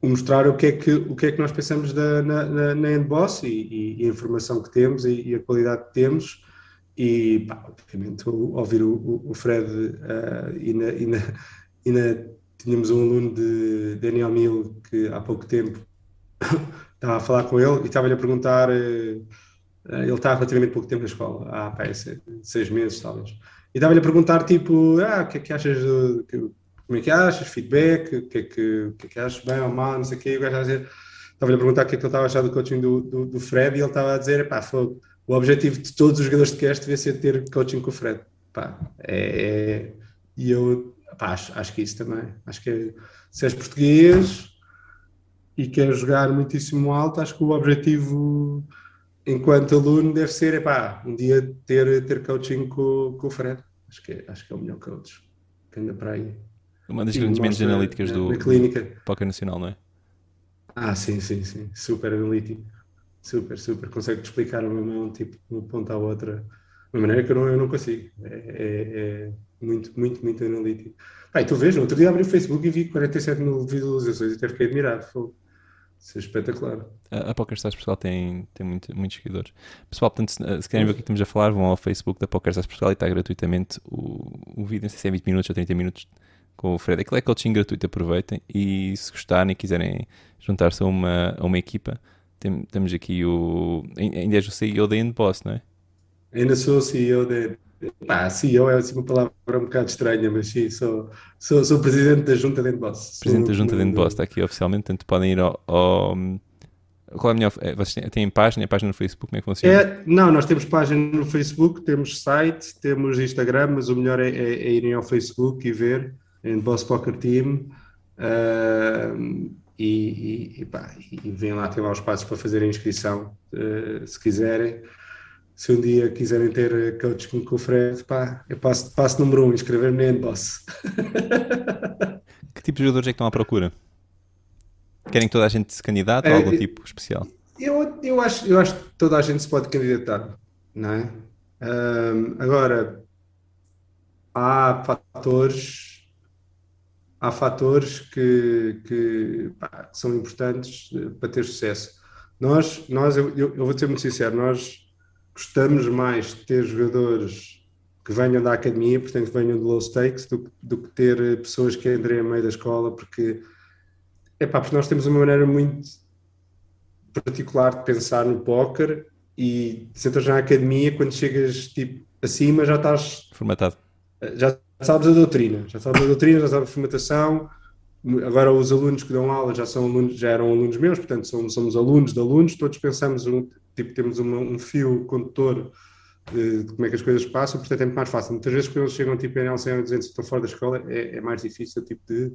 mostrar o que é que, o que, é que nós pensamos da, na, na, na Endboss e, e, e, a informação que temos e, e a qualidade que temos e pá, obviamente ouvir o, o Fred uh, e, na, e, na, e na, tínhamos um aluno de Daniel Mil que há pouco tempo estava a falar com ele e estava-lhe a perguntar uh, ele está há relativamente pouco tempo na escola há pá, seis meses talvez. E estava-lhe a perguntar tipo ah, o que é que achas que, como é que achas, feedback, o que é que, que, é que achas bem ou mal, não sei o quê, e o gajo a dizer, estava-lhe a perguntar o que é que ele estava a achar do coaching do, do, do Fred, e ele estava a dizer, pá, foi, o objetivo de todos os jogadores de cast devia ser ter coaching com o Fred, pá, é, é e eu, pá, acho, acho que isso também, acho que é, se és português e queres jogar muitíssimo alto, acho que o objetivo enquanto aluno deve ser, é pá, um dia ter, ter coaching com, com o Fred, acho que, é, acho que é o melhor coach, que anda para aí. Uma das grandes mentes analíticas do, clínica. do Poker Nacional, não é? Ah, sim, sim, sim. Super analítico. Super, super. Consegue-te explicar uma mão, tipo, de uma ponta à outra, de uma maneira que eu não, eu não consigo. É, é, é muito, muito, muito analítico. Pai, tu vês, no outro dia abri o Facebook e vi 47 mil visualizações e até fiquei admirado. Foi. Isso é espetacular. A, a PokerStars Portugal tem, tem muito, muitos seguidores. Pessoal, portanto, se, se querem ver o que estamos a falar, vão ao Facebook da PokerStars Portugal e está gratuitamente o, o vídeo, não sei se é 20 minutos ou 30 minutos com o Fred. Aquilo é coaching gratuito, aproveitem. E se gostarem e quiserem juntar-se a uma, a uma equipa, tem, temos aqui o. Ainda és o CEO da Endboss, não é? Ainda sou o CEO da. Pá, CEO é assim uma palavra um bocado estranha, mas sim, sou, sou, sou presidente da Junta da Endboss. Presidente da Junta da Endboss, está aqui oficialmente, portanto podem ir ao, ao qual é a melhor? É, vocês têm, têm página? página no Facebook? Como é que funciona? É, não, nós temos página no Facebook, temos site, temos Instagram, mas o melhor é, é, é irem ao Facebook e ver em Boss Poker Team uh, e, e, pá, e vêm lá, tem lá os passos para fazer a inscrição, uh, se quiserem. Se um dia quiserem ter coaching com o Fred, pá, eu passo, passo número um, inscrever-me em Boss. que tipo de jogadores é que estão à procura? Querem que toda a gente se candidate é, ou algum tipo especial? Eu, eu, acho, eu acho que toda a gente se pode candidatar, não é? Um, agora, há fatores há fatores que, que pá, são importantes eh, para ter sucesso. Nós, nós eu, eu, vou ser muito sincero, nós gostamos mais de ter jogadores que venham da academia, portanto venham de low stakes, do, do que ter eh, pessoas que entrem a meio da escola, porque, epá, porque nós temos uma maneira muito particular de pensar no póquer e se entras na academia, quando chegas tipo acima já estás formatado. Eh, já sabes a doutrina, já sabes a doutrina, já sabes a formatação. Agora os alunos que dão aula já são alunos, já eram alunos meus, portanto somos, somos alunos de alunos, todos pensamos um, tipo temos uma, um fio condutor de, de, como é que as coisas passam, portanto é muito mais fácil. Muitas vezes quando eles chegam tipo em L100 dizendo que estão fora da escola é, é mais difícil tipo de,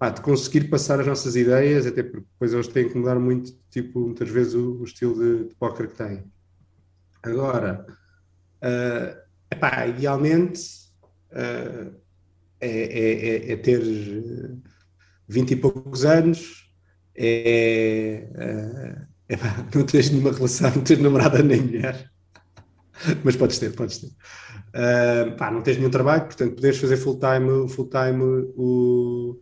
ah, de conseguir passar as nossas ideias, até porque depois eles têm que mudar muito, tipo, muitas vezes o, o estilo de, de póquer que têm. Agora, uh, epá, idealmente é, é, é, ter vinte e poucos anos, é, é, não tens nenhuma relação, não tens namorada nem mulher. Mas podes ter, podes ter. Uh, pá, não tens nenhum trabalho, portanto, podes fazer full time, full time o,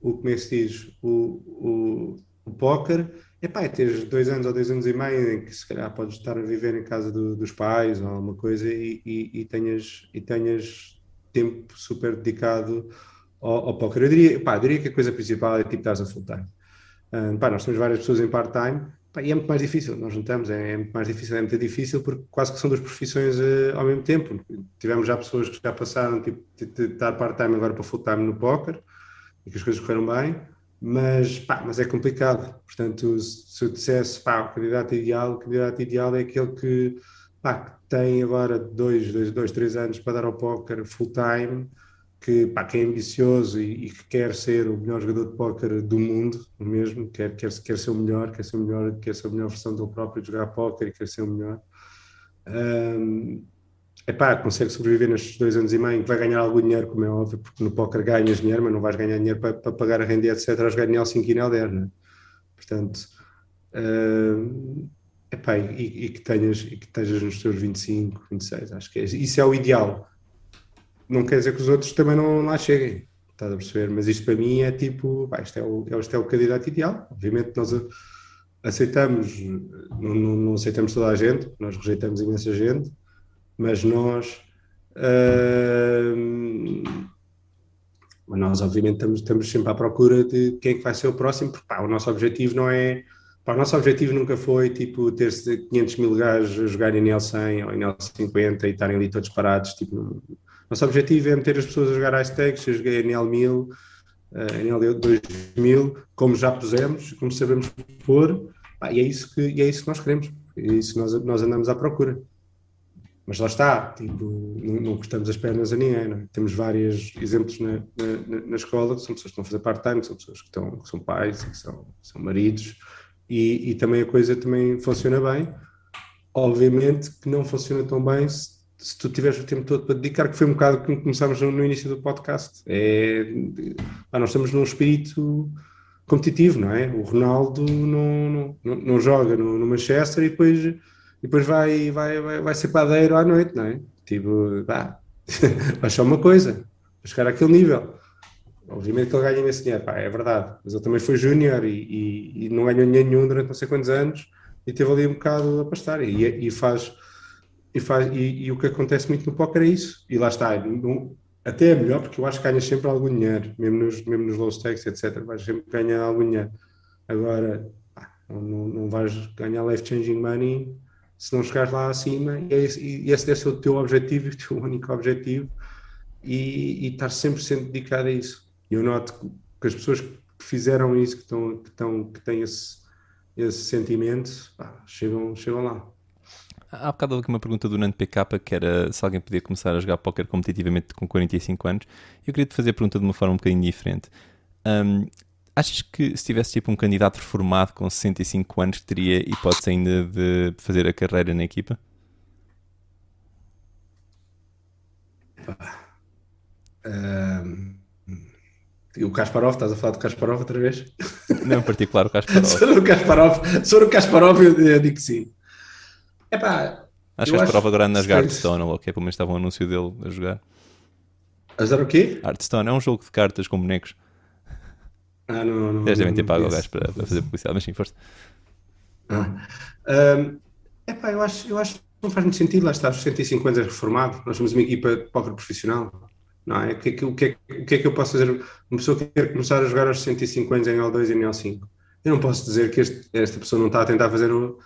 o como é que se diz? O, o, o póquer. E pá, tens dois anos ou dois anos e meio em que se calhar podes estar a viver em casa do, dos pais ou alguma coisa e, e, e, tenhas, e tenhas tempo super dedicado ao, ao póquer. Eu diria, pá, diria que a coisa principal é tipo estás a full time. Uh, pá, nós temos várias pessoas em part-time e é muito mais difícil, nós juntamos, é, é, muito mais difícil, é muito difícil porque quase que são duas profissões uh, ao mesmo tempo. Tivemos já pessoas que já passaram tipo, de, estar part-time agora para full-time no póquer e que as coisas correram bem, mas, pá, mas é complicado. Portanto, se eu dissesse, pá, o candidato ideal, o candidato ideal é aquele que, pá, que tem agora dois, dois, dois, três anos para dar ao póquer full-time, que, pá, é ambicioso e, e, que quer ser o melhor jogador de póquer do mundo mesmo, quer, quer, quer ser o melhor, quer ser o melhor, quer ser a melhor versão dele próprio jogar póquer e quer ser o melhor. Um, epá, consegue sobreviver nestes dois anos e meio, vai ganhar algum dinheiro, como é óbvio, porque no póquer ganhas dinheiro, mas não vais ganhar dinheiro para, para pagar a renda, etc., a jogar em 5 e em 10, né? Portanto, uh, epá, e, e, que tenhas, e que estejas nos teus 25, 26, acho que é, isso é o ideal não quer dizer que os outros também não lá cheguem, estás a perceber? Mas isto para mim é tipo, pá, isto, é o, este é o candidato ideal. Obviamente nós aceitamos, não, não, não aceitamos toda a gente, nós rejeitamos imensa gente, mas nós. Uh, nós obviamente estamos, estamos sempre à procura de quem é que vai ser o próximo, porque pá, o nosso objetivo não é Pá, o nosso objetivo nunca foi tipo ter 500 mil gajos a jogar em L100 ou em L50 e estarem ali todos parados. Tipo, nosso objetivo é meter as pessoas a jogar ice tags, eu joguei NL1000, NL2000, como já pusemos, como sabemos pôr, pá, e, é isso que, e é isso que nós queremos, é isso que nós, nós andamos à procura. Mas lá está, tipo, não, cortamos as pernas a ninguém. Não? É? Temos vários exemplos na, na, na, escola, são pessoas que estão a fazer part-time, são pessoas que, estão, que são pais, que são, são maridos, e, e também a coisa também funciona bem. Obviamente que não funciona tão bem se se tu tiveres o tempo todo para dedicar, que foi um bocado como começámos no, início do podcast. É, ah, nós estamos num espírito competitivo, não é? O Ronaldo não, não, não joga no, no, Manchester e depois, e depois vai, vai, vai, vai ser padeiro à noite, não é? Tipo, pá, vai só uma coisa, chegar àquele nível. Obviamente que ele ganha esse dinheiro, pá, é verdade, mas ele também foi júnior e, e, e, não ganhou dinheiro nenhum durante não sei quantos anos e teve ali um bocado a pastar e, e faz e, faz, e, e, o que acontece muito no póquer é isso. E lá está, não, até é melhor porque eu acho que ganhas sempre algum dinheiro, mesmo nos, mesmo nos low stakes, etc. Vais sempre ganhar algum dinheiro. Agora, não, não vais ganhar life changing money se não chegares lá acima. E, é esse, e esse deve ser o teu objetivo, o teu único objetivo. E, e estar sempre sendo dedicado a isso. E eu noto que as pessoas que fizeram isso, que, estão, que, estão, que têm esse, esse sentimento, pá, chegam, chegam lá. Há bocado houve aqui uma pergunta do Nando PK que era se alguém podia começar a jogar póquer competitivamente com 45 anos. Eu queria te fazer a pergunta de uma forma um bocadinho diferente. Um, achas que se tivesse tipo um candidato reformado com 65 anos teria hipótese ainda de fazer a carreira na equipa? Um, o Kasparov, estás a falar do Kasparov outra vez? Não, em particular o Kasparov. sobre o Kasparov, o Kasparov eu, eu digo que sim. Epá, acho que vais prova agora nas Hearthstone, ou que é pelo menos estava um anúncio dele a jogar. A jogar o quê? Hearthstone é um jogo de cartas com bonecos. Ah, não, não. Eles devem ter pago o gajo para, para, fazer publicidade, mas sim, força. Ah. Um, epá, eu acho, eu acho que não faz muito sentido lá estar aos 65 anos reformado. Nós somos uma equipa de póquer profissional. Não é? O que é que, o, que é, o que é que eu posso fazer? Uma pessoa que quer começar a jogar aos 65 anos em L2 e em L5. Eu não posso dizer que este, esta pessoa não está a tentar fazer o,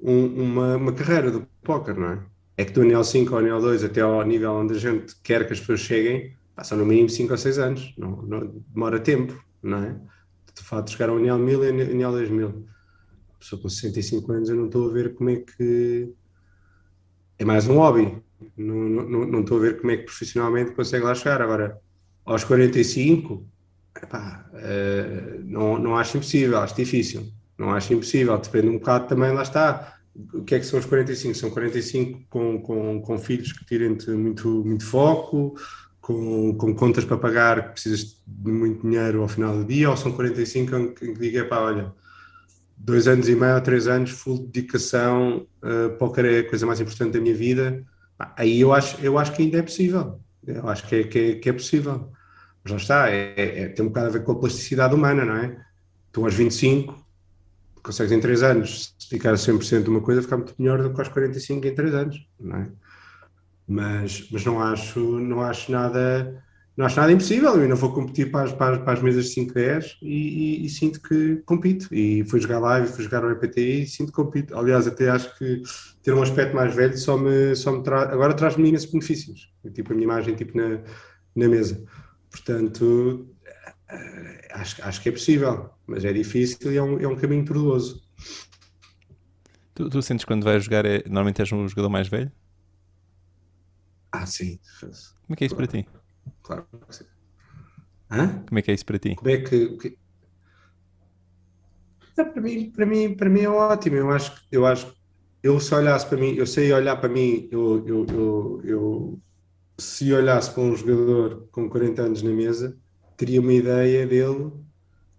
um, uma, uma carreira do póquer, não é? É que do anel 5 ao anel 2 até ao nível onde a gente quer que as pessoas cheguem, passam no mínimo 5 ou 6 anos, não, não, demora tempo, não é? De fato, chegar ao anel 1000 e anel 2000. A pessoa com 65 anos, eu não estou a ver como é que. É mais um hobby. Não, não, não estou a ver como é que profissionalmente consegue lá chegar. Agora, aos 45, epá, uh, não, não acho impossível, acho difícil. Não acho impossível, depende um bocado também, lá está. O que é que são os 45? São 45 com, com, com filhos que tirem-te muito, muito foco, com, com contas para pagar, que precisas de muito dinheiro ao final do dia, ou são 45 em que diga, pá, olha, dois anos e meio ou três anos, full dedicação, uh, póquer é a coisa mais importante da minha vida, aí eu acho, eu acho que ainda é possível. Eu acho que é, que é, que é possível. Mas lá está, é, é, tem um bocado a ver com a plasticidade humana, não é? Tu aos 25 consegues em 3 anos se dedicar a 100% de uma coisa, ficar muito melhor do que aos 45 em 3 anos, não é? Mas, mas não, acho, não acho nada não acho nada impossível, eu ainda vou competir para as, para as, para as mesas de 5-10 e, e, e, sinto que compito. E fui jogar live, fui jogar no EPTI e sinto que compito. Aliás, até acho que ter um aspecto mais velho só me, só me traz, agora traz-me imensos benefícios. Tipo a minha imagem tipo na, na mesa. Portanto, acho, acho que é possível, mas é difícil e é um, é um caminho tortuoso. Tu, tu sentes quando vais jogar, é, normalmente és um jogador mais velho? Ah, sim. Como é que é isso para ti? Claro que sim. Hã? Como é que é isso para ti? Como é que. que... Não, para, mim, para, mim, para mim é ótimo. Eu acho, eu acho eu se olhasse para mim, eu sei olhar para mim, eu, eu, eu, eu se olhasse para um jogador com 40 anos na mesa, teria uma ideia dele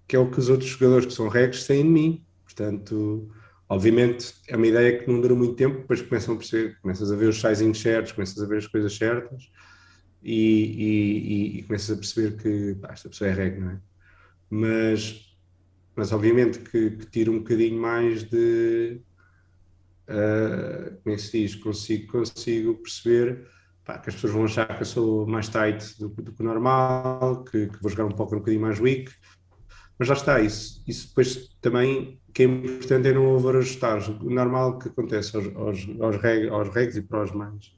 que é o que os outros jogadores que são regos têm de mim. Portanto, obviamente é uma ideia que não dura muito tempo, depois começam a perceber, começas a ver os sizing certos, começas a ver as coisas certas e, e, e, começas a perceber que pá, esta pessoa é reg, não é? Mas, mas obviamente que, que tira um bocadinho mais de. Uh, como é que se diz? Consigo, consigo perceber pá, que as pessoas vão achar que eu sou mais tight do, do que o normal, que, que, vou jogar um pouco um bocadinho mais weak. Mas lá está, isso, isso depois também que é importante é não over-ajustar. O normal que acontece aos, aos, aos, reg, aos regs e para os mais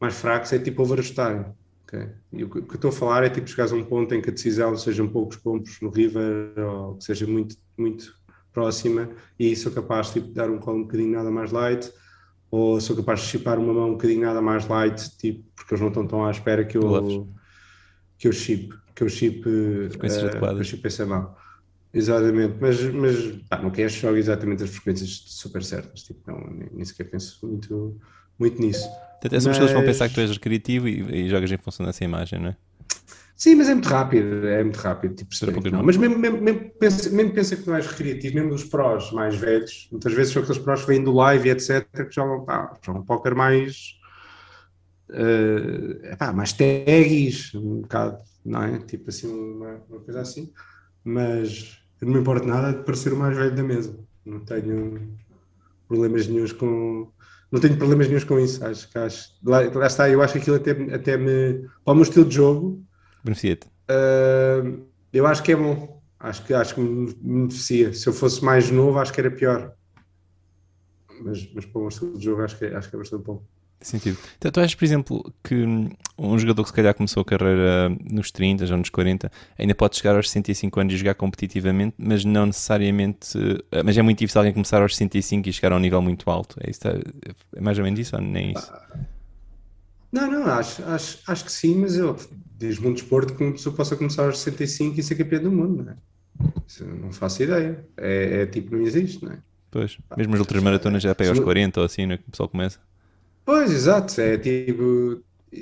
mais fracos é tipo overajustarem. Okay? E o que, estou a falar é tipo chegares a um ponto em que a decisão sejam poucos pontos no river ou que seja muito, muito próxima e sou capaz tipo, de dar um call um bocadinho nada mais light ou sou capaz de chipar uma mão um bocadinho nada mais light tipo, porque eles não estão tão à espera que eu, que eu chip que eu chip, uh, adequadas. chip essa mão. Exatamente, mas, mas pá, não queres jogar exatamente as frequências super certas, tipo, não, nem, nem sequer penso muito, muito nisso. Essas mas... pessoas vão pensar que tu és criativo e, e, jogas em função dessa imagem, não é? Sim, mas é muito rápido, é muito rápido. Tipo, não. Mas mesmo, mesmo, mesmo, pensa, mesmo pensa que não és recreativo, mesmo os prós mais velhos, muitas vezes são aqueles prós que vêm do live e etc, que jogam, pá, jogam um póquer mais. Uh, epá, mais tags, um bocado, não é? Tipo assim, uma, uma coisa assim. Mas não me importa nada de parecer o mais velho da mesa. Não tenho problemas nenhums com, não tenho problemas nenhum com isso. Acho que acho, lá, lá, está, eu acho que aquilo até, até me. Para o meu estilo de jogo. Beneficia-te. Uh, eu acho que é bom. Acho que, acho que me beneficia. Se eu fosse mais novo, acho que era pior. Mas, mas para o estilo de jogo, acho que, acho que é bastante bom sentido. Então, tu achas, por exemplo, que um jogador que se calhar começou a carreira nos 30 ou nos 40 ainda pode chegar aos 65 anos e jogar competitivamente, mas não necessariamente. Eh, mas é muito difícil alguém começar aos 65 e chegar a um nível muito alto. É, isso, é mais ou menos isso ou nem isso? Não, não, acho, acho, acho que sim, mas eu diz-me um desporto que uma pessoa possa começar aos 65 e ser campeão do mundo, não é? Isso não faço ideia. É, é tipo, não existe, não é? Pois, mesmo as outras maratonas já pega aos 40 ou assim, não é que o pessoal começa. Pois, exato. É tipo. E,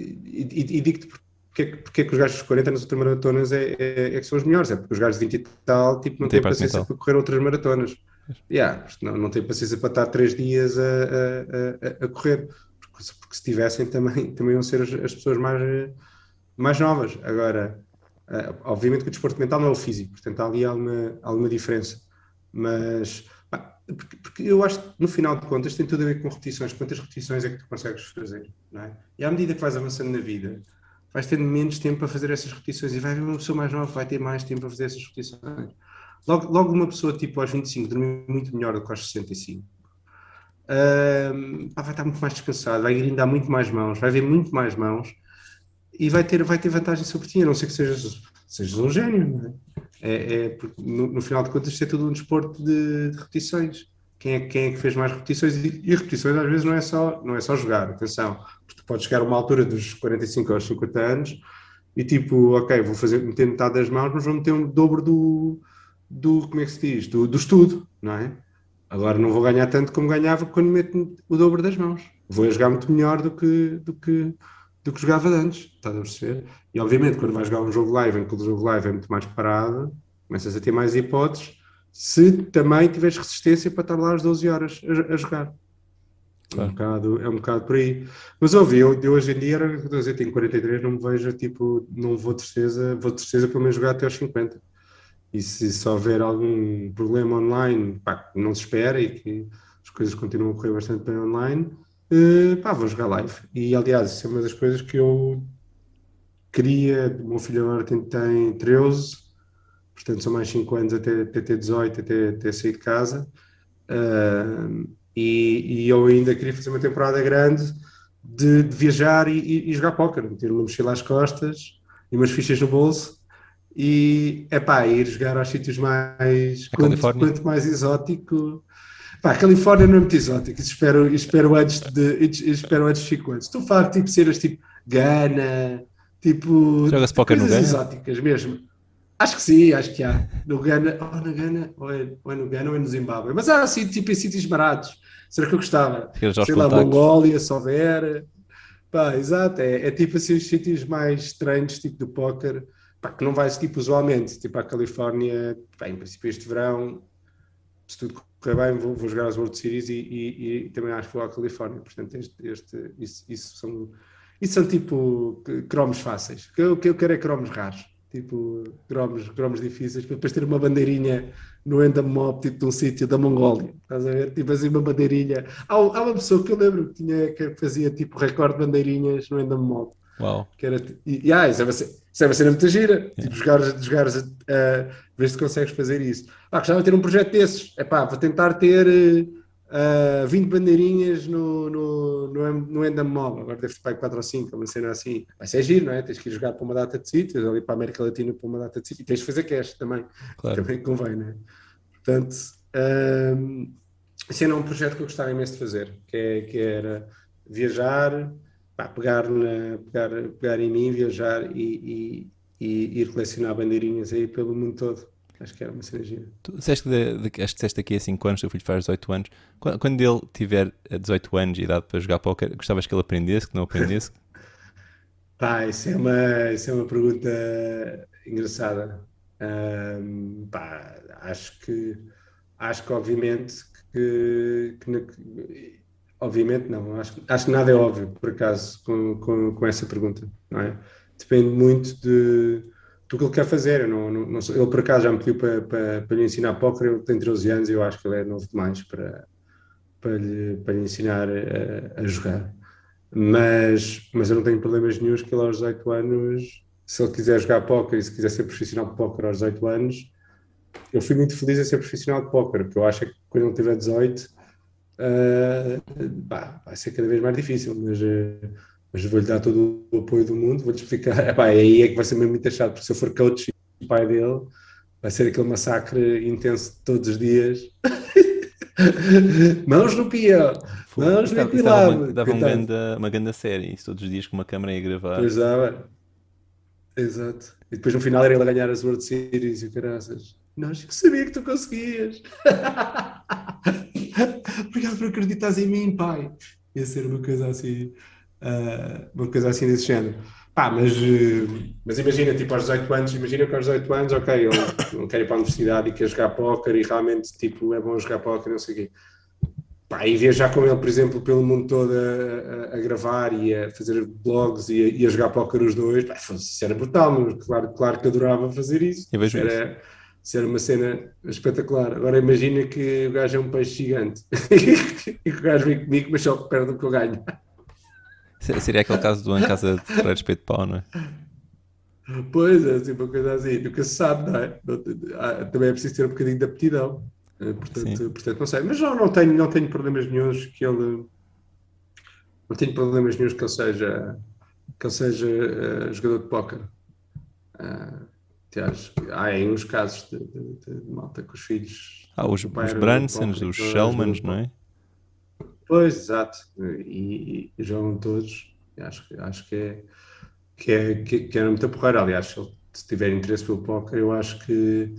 e, e digo-te porque, porque é que os gajos dos 40 nas outras maratonas é, é, é, que são os melhores. É porque os gajos de 20 e tal tipo, não, têm paciência para correr outras maratonas. Yeah, não, não têm paciência para estar 3 dias a, a, a, a correr. Porque, porque, se tivessem também, também iam ser as, as pessoas mais, mais novas. Agora, uh, obviamente que o desporto mental não é o físico, portanto há ali alguma, alguma diferença. Mas porque, porque, eu acho que no final de contas tem tudo a ver com repetições. Quantas repetições é que tu consegues fazer? É? E à medida que vais avançando na vida, vais tendo menos tempo para fazer essas repetições e vai haver uma pessoa mais nova vai ter mais tempo para fazer essas repetições. Logo, logo uma pessoa tipo aos 25 dormir muito melhor do que aos 65. Uh, vai estar muito mais descansado, vai grindar muito mais mãos, vai ver muito mais mãos e vai ter, vai ter vantagem sobre ti, a não ser que sejas, sejas um gênio, é? É, é no, no, final de contas, isto é tudo um desporto de, de repetições. Quem é, quem é, que fez mais repetições? E, e, repetições às vezes não é só, não é só jogar, atenção. Tu podes chegar a uma altura dos 45 aos 50 anos e tipo, ok, vou fazer, meter metade das mãos, mas vou meter um dobro do, do como é que se diz? Do, do estudo, não é? Agora não vou ganhar tanto como ganhava quando meto o dobro das mãos. Vou jogar muito melhor do que, do que, do que jogava antes, estás a perceber? E obviamente, quando vais jogar um jogo live, em que o jogo live é muito mais parado, começas a ter mais hipóteses. se também tiveres resistência para estar lá às 12 horas a, a jogar. Claro. É, um bocado, é um bocado por aí. Mas ouvi, eu de hoje em dia, dizer, tenho 43, não me vejo, tipo, não vou de certeza, vou de certeza pelo menos jogar até aos 50. E se só houver algum problema online, pá, não se espera e que as coisas continuam a correr bastante bem online, uh, pá, vou jogar live. E aliás, isso é uma das coisas que eu queria. O meu filho agora tem, tem 13, portanto são mais 5 anos até, até ter 18, até, até sair de casa. Uh, e, e, eu ainda queria fazer uma temporada grande de, de viajar e, e, e jogar póquer, meter uma mochila às costas e umas fichas no bolso e é pá, ir jogar aos sítios mais quanto, quanto, mais exótico. Pá, a Califórnia não é muito exótico, espero, espero antes de espero antes de 5 anos. Estou a falar tipo cenas tipo Gana, tipo Joga-se póquer no Gana? exóticas mesmo. Acho que sim, acho que há. No Gana, ou no Gana, ou é, ou é no Gana ou é no Zimbábue. Mas há assim, tipo em sítios baratos. Será que eu gostava? Sei lá, Mongólia, se houver. Pá, exato. É, é tipo assim os sítios mais estranhos, tipo do póquer, que não vais tipo usualmente. Tipo a Califórnia, pá, em princípio este verão, se tudo correr bem, vou, vou jogar as World Series e, e, e, também acho que vou à Califórnia. Portanto, este, este, isso, isso, são, isso são tipo cromos fáceis. O que eu quero é cromos raros tipo cromos, cromos difíceis, para depois ter uma bandeirinha no Endamob, tipo de um sítio da Mongólia, estás a ver? Tipo assim, uma bandeirinha. Há, há uma pessoa que eu lembro que, tinha, que fazia tipo recorde de bandeirinhas no Endamob. Uau. Que era, e, e ah, isso é uma, isso é uma cena muito gira. Yeah. Tipo, jogares, jogares uh, ver se consegues fazer isso. Ah, gostava de ter um projeto desses. É pá, vou tentar ter. Uh, ah, 20 bandeirinhas no, no, no, no agora deve ter 4 ou 5, uma cena assim. Vai ser giro, não é? Tens que ir jogar para uma data de sítios, ali para a América Latina para uma data de sítios, e tens de fazer cash também, claro. também convém, não é? Portanto, um, esse era um projeto que eu gostava imenso de fazer, que, é, que era viajar, pá, pegar, na, pegar, pegar em mim, viajar e, e, e ir colecionar bandeirinhas aí pelo mundo todo. Acho que era uma sinergia. Tu disseste, de, de, acho que disseste daqui a 5 anos, teu filho faz 18 anos. Quando, quando ele tiver 18 anos e idade para jogar póquer, gostavas que ele aprendesse, que não aprendesse? pá, isso é, uma, isso é uma pergunta engraçada. Um, pá, acho que, acho que obviamente que, que obviamente não, acho, acho que nada é óbvio, por acaso, com, com, com essa pergunta, não é? Depende muito de do que ele quer fazer. Eu não, não, não ele por acaso já me pediu para, para, para lhe ensinar póquer, ele tem 13 anos e eu acho que ele é novo demais para, para, lhe, para lhe ensinar a, a, jogar. Mas, mas eu não tenho problemas nenhums que ele aos 18 anos, se ele quiser jogar póquer e se quiser ser profissional de póquer aos 18 anos, eu fui muito feliz em ser profissional de póquer, porque eu acho que quando ele tiver 18 uh, bah, vai ser cada vez mais difícil, mas... Uh, mas vou-lhe dar todo o apoio do mundo, vou-lhe explicar. Epá, aí é que vai ser mesmo muito achado, porque se eu for coach e pai dele, vai ser aquele massacre intenso todos os dias. mãos no pia, mãos no pilado. Dava, uma, ganda, uma grande série, isso todos os dias com uma câmera a gravar. Pois dava. Exato. E depois no final era ele a ganhar as World Series e o caraças. Nós sabia que tu conseguias. Obrigado por acreditares em mim, pai. Ia ser uma coisa assim uh, uma coisa assim desse género. Pá, mas, uh, mas imagina, tipo, aos 18 anos, imagina que aos 18 anos, ok, eu não quero ir para a universidade e quero jogar póquer e realmente, tipo, é bom jogar póquer, não sei o quê. Pá, e viajar com ele, por exemplo, pelo mundo todo a, a, a gravar e a fazer blogs e a, e a jogar póquer os dois, pá, isso era brutal, mas claro, claro que adorava fazer isso. Eu vejo era, isso. Isso era uma cena espetacular. Agora imagina que o gajo é um peixe gigante e que o gajo vem comigo, mas só perde o que eu ganho. Seria aquele caso do Em Casa de Ferreiros Peito de Pau, não é? Pois, é assim, uma coisa assim, nunca se sabe, não é? Também é preciso ter um bocadinho de aptidão. Eh, portanto, portanto, não sei. Mas não, não, tenho, não tenho problemas nenhums que ele. Não tenho problemas nenhums que ele seja, que ele seja uh, jogador de póquer. Uh, há aí uns casos de, de, de, malta com os filhos. Ah, os, os Bransons, os Shellmans, não é? Pois, exato. E, e jogam todos. Acho, acho que é que é, que, que era muita porreira. Aliás, se tiver interesse pelo póquer, eu acho que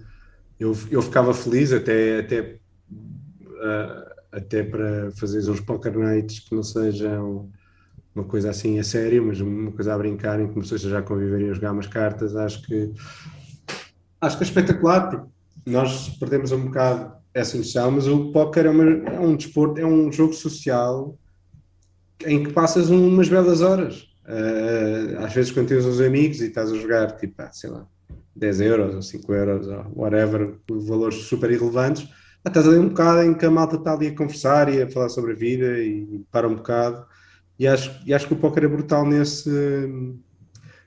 eu, eu ficava feliz até, até, uh, até para fazer uns poker nights que não sejam uma coisa assim a sério, mas uma coisa a brincar, em que pessoas já conviverem a jogar umas cartas. Acho que acho que é espetacular. nós perdemos um bocado essa noção, mas o póquer é, é um desporto, é um jogo social em que passas umas belas horas. Uh, às vezes quando tens uns amigos e estás a jogar, tipo, ah, sei lá, 10 euros ou 5 euros ou whatever, valores super irrelevantes, ah, estás ali um bocado em que a malta está ali a conversar e a falar sobre a vida e para um bocado. E acho, e acho que o póquer é brutal nesse,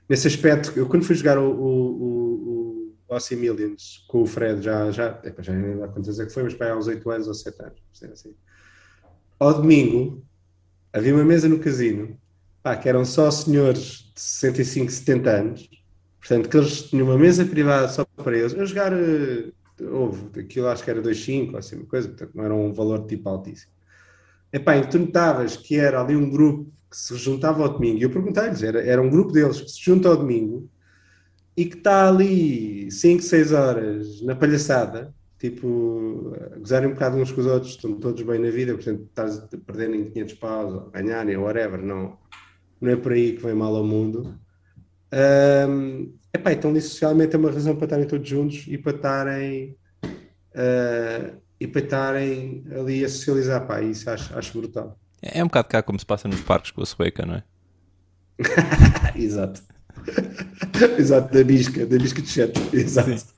nesse aspecto. Eu quando fui jogar o, o, Millions com o Fred, já, já, epa, já não há quantos é que foi, mas para há uns 8 anos ou 7 anos. Assim. Ao domingo, havia uma mesa no casino, pá, que eram só senhores de 65, 70 anos, portanto, que eles tinham uma mesa privada só para eles, a jogar, uh, houve, aquilo acho que era 2,5 ou assim, uma coisa, portanto, não era um valor tipo altíssimo. Epá, e tu notavas que era ali um grupo que se juntava ao domingo, e eu perguntei-lhes, era, era um grupo deles que se junta ao domingo e que está ali 5, 6 horas na palhaçada, tipo, gozarem um bocado uns com os outros, estão todos bem na vida, portanto, estás a perder em 500 paus, ou ganharem, ou whatever, não, não é por aí que vem mal ao mundo. Um, epá, então, ali socialmente é uma razão para estarem todos juntos e para estarem. Uh, e para estarem ali a socializar, pá, isso acho, acho brutal. É, é um bocado cá como se passa nos parques com a sueca, não é? Exato. Exato, da bisca, da bisca de chat. Exato.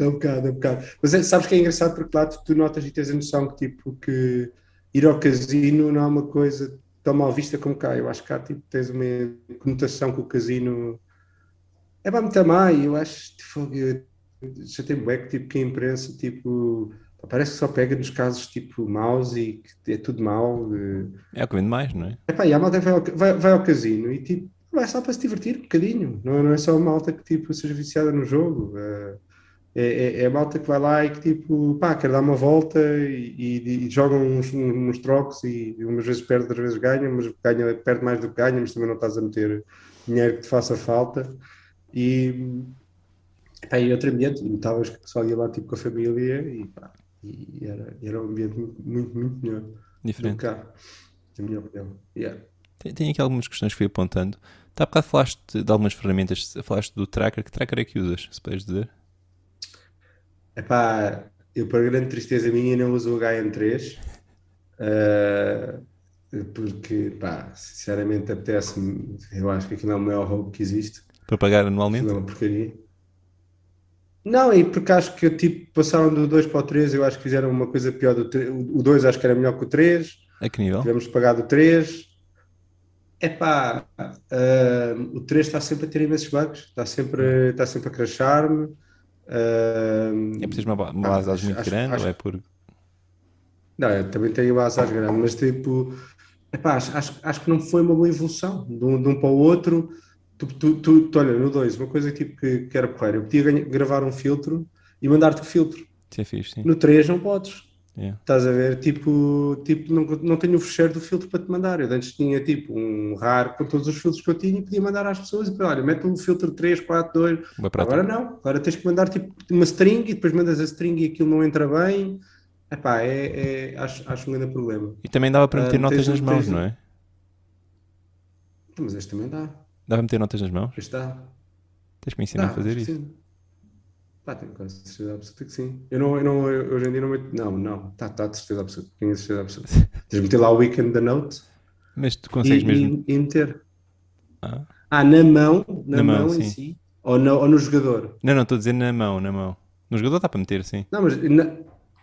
é um bocado, é um bocado. Mas é, sabes que é engraçado porque lá tu, tu, notas e tens a noção que tipo que ir ao casino não é uma coisa tão mal vista como cá. Eu acho que cá tipo, tens uma conotação com o casino. É para muito mal, eu acho tipo, já tem bué que tipo que a imprensa tipo parece que só pega nos casos tipo maus e que é tudo mau. É o que vende mais, não é? Epá, e a malta vai ao, vai, vai ao casino e tipo vai só para se divertir um bocadinho, não, não é só a malta que tipo seja viciada no jogo. É, é, é, a malta que vai lá e que tipo, pá, quer dar uma volta e, e, e joga uns, uns trocos e umas vezes perde, outras vezes ganha, mas ganha, perde mais do que ganha, mas também não estás a meter dinheiro que te faça falta. E, pá, e outro ambiente, notavas que o pessoal ia lá tipo com a família e, pá, e era, era um ambiente muito, muito, muito melhor. Diferente. Do cá, na minha opinião. Yeah. Tem, tem, aqui algumas questões que fui apontando. Está há bocado falaste de, de algumas ferramentas, falaste do tracker. Que tracker é que usas, se puderes dizer? Epá, eu para grande tristeza minha não uso o HM3 uh, eh, porque, pá, sinceramente apetece-me, eu acho que aquilo é o maior roubo que existe. Para pagar anualmente? Não, é uma porcaria. Não, e porque acho que tipo, passaram do 2 para o 3, eu acho que fizeram uma coisa pior do 3. O 2 acho que era melhor que o 3. A que nível? Tivemos pagar do 3. Epá, uh, o 3 está sempre a ter imensos bugs, está sempre, está sempre a crashar-me. Uh, é preciso uma, uma ah, asas muito acho, grande acho, ou é por. Não, eu também tenho uma asas grande, mas tipo, epá, acho, acho, acho que não foi uma boa evolução de um, de um para o outro. Tu, tu, tu, tu olha, no 2, uma coisa tipo que, que era porreira, eu podia gravar um filtro e mandar-te o filtro. Sim, fixe, sim. No 3 não podes. Yeah. Estás a ver? Tipo, tipo não, não tenho o fecheiro do filtro para te mandar. Eu antes tinha tipo um raro com todos os filtros que eu tinha e podia mandar às pessoas e para olha, mete um filtro 3, 4, 2. Agora não, agora tens que mandar tipo uma string e depois mandas a string e aquilo não entra bem. Epá, é, é, acho, acho um grande problema. E também dava para meter uh, notas nas mãos, tens... não é? Mas este também dá. Dá para meter notas nas mãos? Este dá. Tens que me ensinar a fazer isso. Sim. Pá, tenho quase certeza absoluta que sim. Eu, não, eu, não, eu hoje em dia não meto. Não, não. Está tá de certeza absoluta. Tenho certeza absoluta. Tens de meter lá o weekend da note. Mas tu consegues e, mesmo. E, e meter. Ah. ah, na mão, na, na mão, mão em si. Ou no, ou no jogador. Não, não, estou a dizer na mão, na mão. No jogador dá para meter, sim. Não, mas na,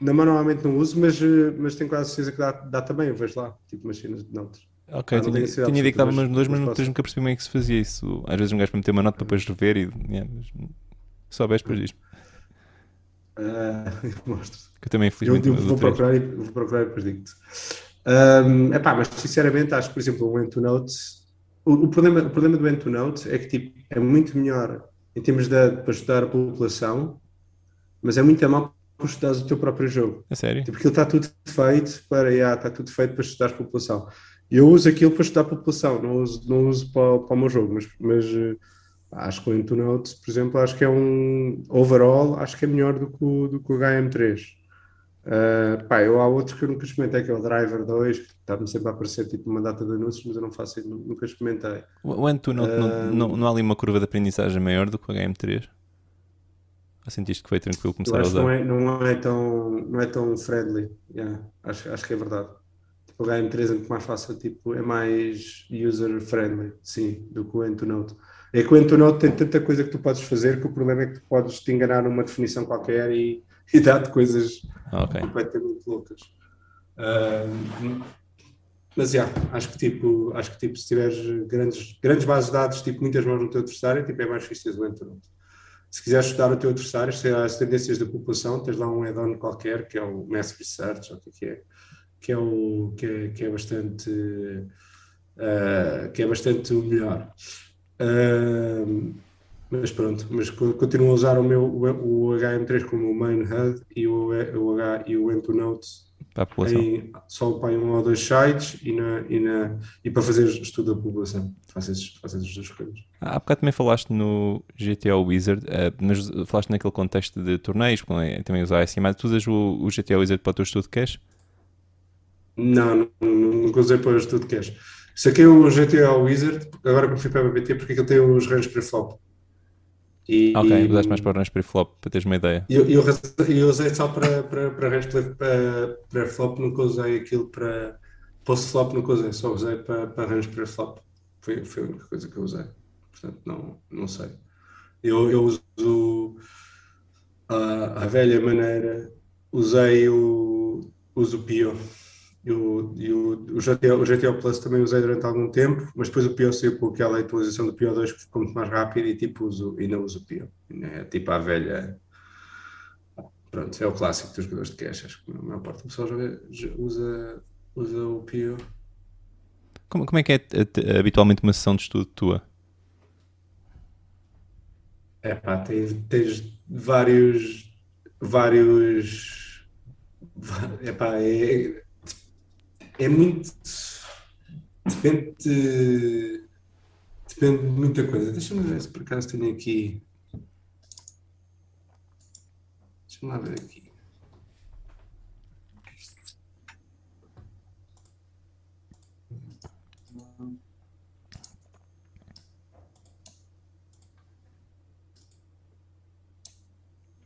na mão normalmente não uso, mas, mas tenho quase certeza que dá, dá também. Eu vejo lá, tipo cenas de notes. Ok, ah, tinha, tinha ideia que estava nos dois, mas não, nunca percebi como é que se fazia isso. Às vezes um gajo para meter uma nota para depois rever e. Yeah, só vês depois disto. Uh, mostro. Que eu também infelizmente eu, eu vou, procurar e, vou procurar e depois digo-te. Um, epá, mas sinceramente acho que, por exemplo, o End-to-Note, o, o, problema, o problema do End-to-Note é que tipo, é muito melhor em termos de, para estudar a população, mas é muito mal para estudar o teu próprio jogo. É sério? Tipo, aquilo está tudo feito para, yeah, está tudo feito para estudar a população. Eu uso aquilo para estudar a população, não uso, não uso para, para o meu jogo, mas, mas Acho que o Intunote, por exemplo, acho que é um overall, acho que é melhor do que o, do que o HM3. Uh, ah, pá, eu há outros que eu nunca experimentei, que é o Driver 2, que está-me sempre a aparecer tipo uma data de anúncios, mas eu não faço, nunca experimentei. O Antunote uh, não, não, não há ali uma curva de aprendizagem maior do que o HM3? Ou sentiste que foi tranquilo começar a usar? não é, não é, tão, não é tão friendly. Yeah, acho, acho que é verdade. Tipo, o HM3 é muito mais fácil, tipo, é mais user friendly, sim, do que o EntoNote. É que o EntoNote tem tanta coisa que tu podes fazer que o problema é que tu podes te enganar numa definição qualquer e, e dar-te coisas Ah, ok. completamente loucas. Ah, mas já, acho que tipo, acho que tipo, se tiveres grandes, grandes bases de dados, tipo, muitas mãos no teu adversário, tipo, é mais fixe teres o EntoNote. Se quiseres estudar o teu adversário, as tendências da população, tens lá um add-on qualquer, que é o Mass Research, ou o que é que é, o, que é, que é bastante ah, que é bastante o melhor. Ah, mas pronto, mas co- continuo a usar o meu o, o HM3 como o main HUD e o, o H e o EntoNote a em, só para um ou dois sites e, na, e, na, e para fazer estudo da população. Faço esses, faço duas coisas. Há bocado também falaste no GTO Wizard, mas falaste naquele contexto de torneios, também usar assim, mas tu usas o, o GTO Wizard para o teu estudo de cache? Não, não, nunca usei para o estudo de cache. Saquei o GTA Wizard, agora que fui para a BT, porque aquilo tem os ranges preflop. E, Ok, usaste mais para o Runs Preflop, para teres uma ideia. Eu, eu, eu usei só para, para, para range pre- para, para flop, nunca usei aquilo para post-flop, nunca usei, só usei para, para range pré-flop. Foi, foi a única coisa que eu usei. Portanto, não, não sei. Eu, eu uso a, a velha maneira, usei o, uso o Pio. E o, e o, o, GTO, o GTO Plus também usei durante algum tempo, mas depois o Pio saiu com aquela atualização do Pio 2 que ficou muito mais rápido e tipo uso, e não uso o Pio. É tipo a velha. Pronto, é o clássico dos jogadores de cash. Acho que a maior parte do pessoal joga, usa, usa o Pio. Como, como é que é eh, te- habitualmente uma sessão de estudo tua? É pá, tens, tens vários. vários. É pá, é, é muito. Depende de, depende de muita coisa. Deixa-me ver se por acaso tenho aqui. Deixa-me lá ver aqui.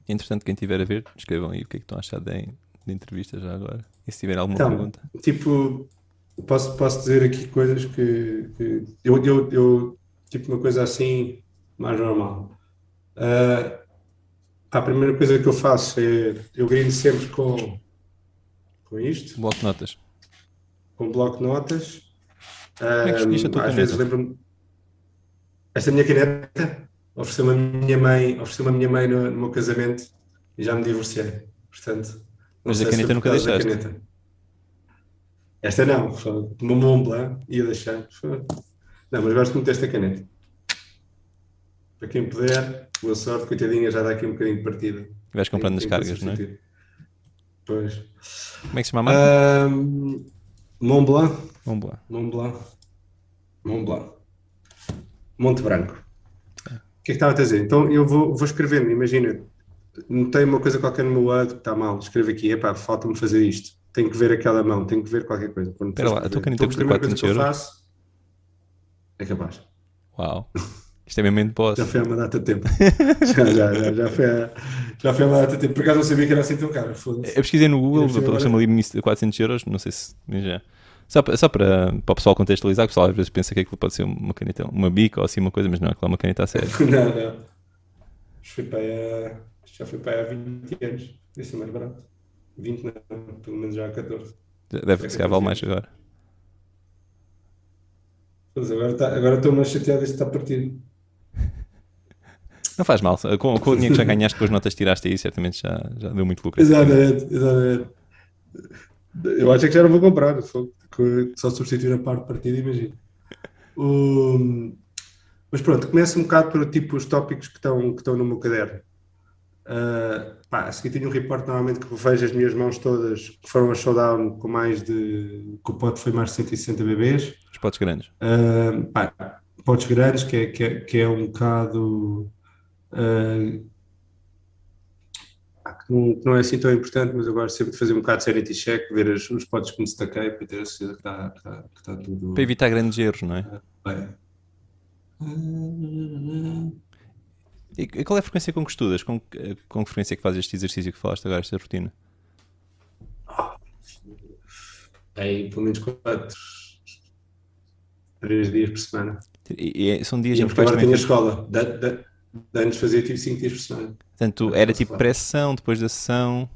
Entretanto, quem estiver a ver, escrevam aí o que é que estão a achar de entrevista já agora. E se tiver alguma Então, pergunta. Tipo, posso, posso dizer aqui coisas que, que eu, eu, eu, tipo, uma coisa assim, mais normal. Ah, a primeira coisa que eu faço é, eu grindo sempre com, com isto, Bloco de notas. com bloco de notas. é que escolheste a tua às caneta? vezes lembro-me, esta minha caneta ofereceu-me a minha mãe, ofereceu-me a minha mãe no, no meu casamento e já me divorciei, portanto. Mas a caneta nunca deixaste? caneta. Esta não, uma Mont Blanc ia deixar. Não, mas gosto muito desta caneta. Para quem puder, boa sorte, coitadinha, já dá aqui um bocadinho de partida. Vais comprando que cargas, não é? Pois. Como é que se chama a marca? Blanc, Vamos lá. Mont Blanc, Mont Blanc, Monte Branco. O que é que estava a dizer? Então eu vou, vou escrevendo, imagina, notei uma coisa qualquer no meu lado que está mal, escrevo aqui, epá, falta-me fazer isto, tenho que ver aquela mão, tenho que ver qualquer coisa. Espera lá, a tua caneta Então, custa primeira coisa 400 que eu euros? faço é capaz. Uau. Isto é mesmo de boss. Já foi há uma data de tempo. já, já, já, já, foi há, já foi há uma data de tempo. Por acaso não sabia que era assim tão caro. Foda-se. Eu pesquisei no Google, apareceu-me ali no início de 400 euros, não sei se já. Só, para, só para, para o pessoal contextualizar, que o pessoal às vezes pensa que aquilo pode ser uma caneta, uma bica ou assim uma coisa, mas não, aquilo é uma caneta a sério. Não, não. Isto foi para já foi para aí há 20 anos. Deve ser mais barato. 20 não, pelo menos já há 14. Deve se calhar vale mais agora. Agora, está, agora estou mais chateado este está partido. Não faz mal, com, com o dinheiro que já ganhaste com as notas tiraste aí, certamente já, já deu muito lucro. Exatamente, exatamente. Eu acho que já não vou comprar. Só, só substituir a parte partida, imagino. O- Mas pronto, começa um bocado por tipo os tópicos que estão, que estão no meu caderno. Ah, pá, a seguir tenho um report normalmente que vejo as minhas mãos todas que foram a showdown com mais de. que o pote foi mais de 160 bebês. Os potes grandes. Uh, pá, potes grandes, que é, que é, que é um bocado. uh, que não, que não é assim tão importante, mas eu gosto sempre de fazer um bocado de sanity check, ver as- os potes que me destaquei para ter a certeza que está, que está, que está tudo Para evitar grandes erros, não é? bem. E qual é a frequência com que estudas? Com, com que frequência é que fazes este exercício que falaste agora, esta rotina? Aí, pelo menos 4, 3 dias por semana. E, e são dias E em é que vais agora também tenho a fazer- escola. Da, da, de antes fazia tipo 5 dias por semana. Portanto, era tipo pré-sessão, depois da sessão.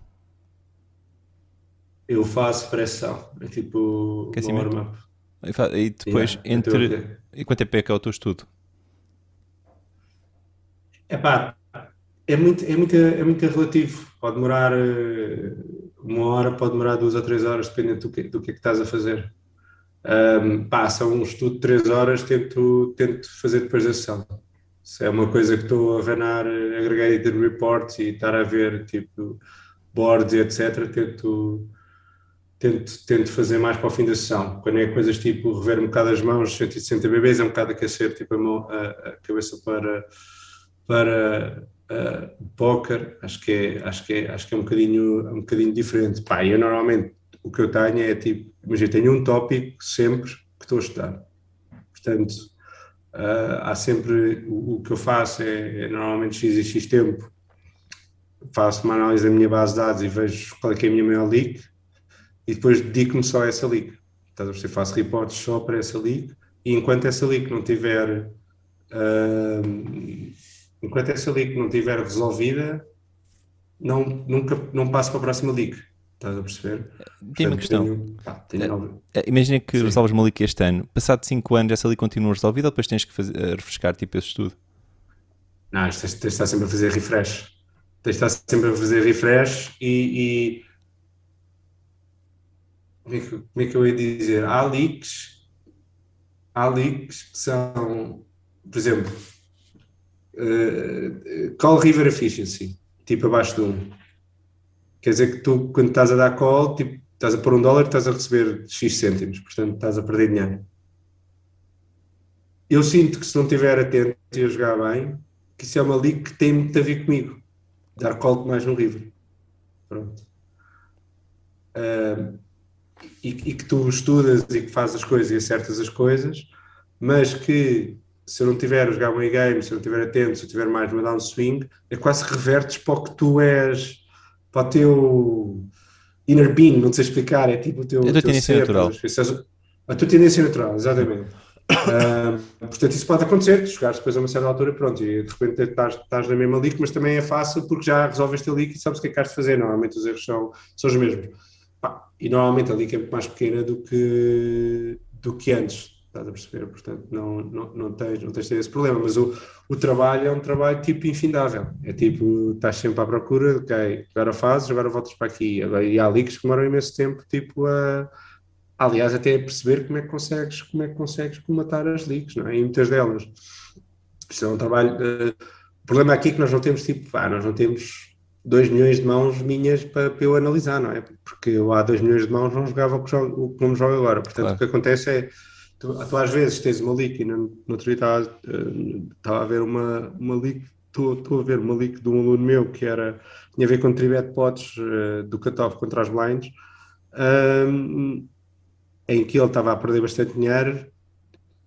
Eu faço pressão. É tipo warm-up. E depois, Yeah, entre. E quanto tempo é que é o teu estudo? Epá, é muito, é, muito, é muito relativo. Pode demorar eh, uma hora, pode demorar duas ou três horas, dependendo do que, do que é que estás a fazer. Um, um estudo de três horas, tento, tento fazer depois da sessão. Se é uma coisa que estou a na área aggregated reports e estar a ver tipo boards etc., tento, tento, tento fazer mais para o fim da sessão. Quando é coisas tipo rever um bocado as mãos, 160 bebês, é um bocado aquecer tipo, a, mão, a, a cabeça para, para uh, póquer, acho que é, acho que é, acho que é um bocadinho, um bocadinho diferente. Pá, eu normalmente o que eu tenho é tipo, imagina, tenho um tópico sempre que estou a estudar. Portanto, uh, há sempre, o, o, que eu faço é, é normalmente X e X tempo, faço uma análise da minha base de dados e vejo qual é é a minha maior leak e depois dedico-me só a essa leak. Estás a? Faço reportes só para essa leak e enquanto essa leak não tiver uh, enquanto essa leak não tiver resolvida não, nunca, não passo para a próxima leak. Estás a perceber? Tem uma questão. Tenho, é, Imagina que Sim. resolves uma leak este ano. Passado 5 anos, essa leak continua resolvida ou depois tens que fazer, uh, refrescar tipo esse estudo? Não, tens, tens de estar sempre a fazer refresh. Tens de estar sempre a fazer refresh e. e... Como, é que, como é que eu ia dizer? Há leaks. Há leaks que são. Por exemplo, uh, Call River Efficiency, tipo abaixo de 1. Um. Quer dizer que tu, quando estás a dar call, tipo, estás a pôr um dólar, estás a receber X cêntimos, portanto estás a perder dinheiro. Eu sinto que se não estiver atento e a jogar bem, que isso é uma liga que tem muito a ver comigo. Dar call mais no River. Pronto. Uh, e, e, que tu estudas e que fazes as coisas e acertas as coisas, mas que se eu não tiver a jogar bem game, se eu não estiver atento, se eu tiver mais uma downswing, é quase que revertes para o que tu és para o teu inner being, não sei explicar, é tipo o teu, a tua tendência natural. A tua tendência natural, exatamente. uh, portanto, isso pode acontecer, chegares depois a uma certa altura, pronto, e de repente estás, estás na mesma leak, mas também é fácil porque já resolveste a leak e sabes o que é que has de fazer. Normalmente os erros são, são os mesmos. Pá, e normalmente a leak é muito mais pequena do que, do que antes. Estás a perceber? Portanto, não, não, não, tens, não tens esse problema, mas o, o trabalho é um trabalho tipo infindável. É tipo, estás sempre à procura, ok, agora fazes, agora voltas para aqui. Agora, e há leaks que demoram imenso tempo, tipo, a, aliás, até a perceber como é que consegues, como é que consegues comatar as leaks, não é? E muitas delas. Isto é um trabalho. Uh, o problema aqui é que nós não temos, tipo, ah, nós não temos 2 milhões de mãos minhas para, para, eu analisar, não é? Porque eu há 2 milhões de mãos não jogava o que, jogo, o que não jogo agora. Portanto, claro. o que acontece é Tu, tu, às vezes tens uma leak e no, no outro dia estava, estava a ver uma, uma leak, estou a ver uma leak de um aluno meu que era, tinha a ver com tribet pots uh, do cutoff contra as blinds, um, em que ele estava a perder bastante dinheiro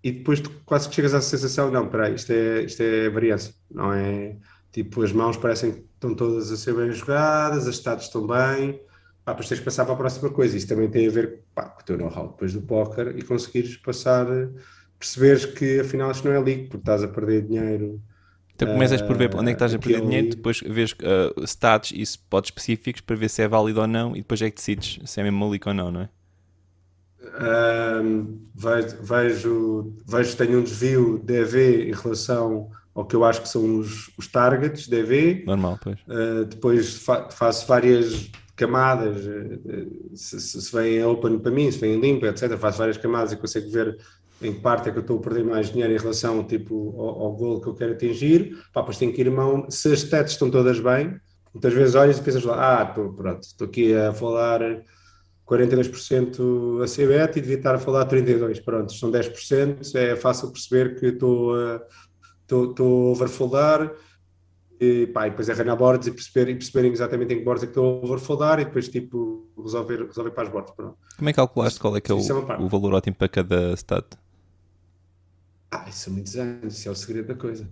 e depois tu quase que chegas à sensação, não, peraí, isto é, isto é variância, não é, tipo, as mãos parecem que estão todas a ser bem jogadas, as estados estão bem, pá, depois tens que passar para a próxima coisa. Isso também tem a ver pá, com o teu know-how depois do póquer e conseguires passar, perceberes que afinal isto não é league, porque estás a perder dinheiro. Então começas por ver onde é que estás a perder dinheiro, depois vês uh, stats e spots específicos para ver se é válido ou não e depois é que decides se é mesmo league ou não, não é? Um, vejo, vejo, vejo tenho um desvio de EV em relação ao que eu acho que são os, os targets de EV. Normal, pois. Uh, depois fa faço várias camadas, se, se vem open para mim, se vem limpo, etc. Faço várias camadas e consigo ver em que parte é que eu estou a perder mais dinheiro em relação tipo, ao, ao gol que eu quero atingir. Pá, depois tenho que ir mão, se as stats estão todas bem, muitas vezes olhas e pensas lá, ah, estou, pronto, estou aqui a falar 42% a ser bet e devia estar a falar 32%, pronto, são 10%, é fácil perceber que estou a, estou a overfoldar, e, pá, e depois arranhar boards e, perceber, e perceberem exatamente em que boards é que estou a overfoldar e depois tipo resolver, resolver para as boards. Pronto. Como é que calculaste qual é que é o, é o valor ótimo para cada stat? Ah, isso são muitos anos, isso é o segredo da coisa.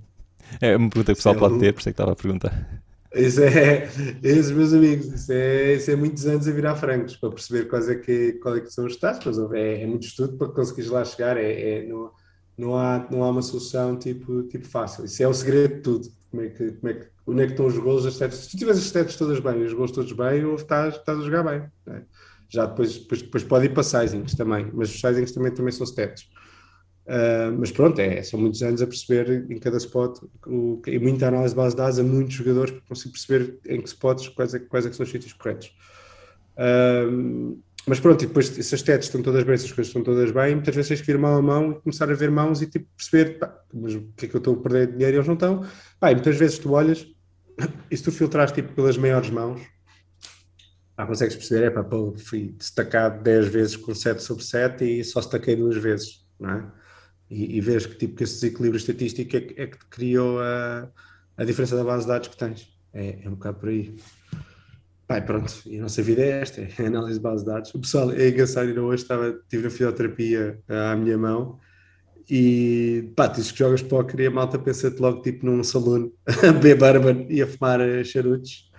É uma pergunta que o pessoal é pode um- ter, por isso é que estava a perguntar. Isso é, esses meus amigos, isso é, isso é muitos anos a virar francos para perceber quais é que, qual é que são os estados, mas é, é muito estudo para conseguires lá chegar, é, é- não, não, há, não há uma solução tipo, tipo fácil. Isso é o segredo de tudo. Como é que, como é que, onde é que estão os golos, as stats? Se tu tiveres as stats todas bem os gols todos bem, ou estás, estás a jogar bem. é? Já depois, depois, depois pode ir para sizings também, mas os sizings também, também são stats. Uh, mas pronto, é, são muitos anos a perceber em cada spot, o, e muita análise de base de dados a muitos jogadores para conseguir perceber em que spots quais é, quais é que são os sítios corretos. Um, mas pronto, e depois se as stats estão todas bem, se as coisas estão todas bem, muitas vezes tens que ir mão a mão e começar a ver mãos e tipo, perceber pá, mas o que é que eu estou a perder de dinheiro e eles não estão. Pá, e muitas vezes tu olhas e se tu filtras tipo, pelas maiores mãos, pá, consegues perceber, é pá, pô, fui destacado 10 vezes com 7 sobre 7 e só destaquei duas vezes, não é? E, e vês que, tipo, que esse desequilíbrio estatístico é, é que te criou a, a diferença da base de dados que tens. É, é um bocado por aí. Pai, pronto, e a nossa vida é esta, é a análise de base de dados. O pessoal, é engraçado, ainda hoje estava, estive na fisioterapia ah, à minha mão e pá, dizes que jogas póquer e a malta pensa-te logo tipo num salão a beber bourbon e a fumar eh, charutos.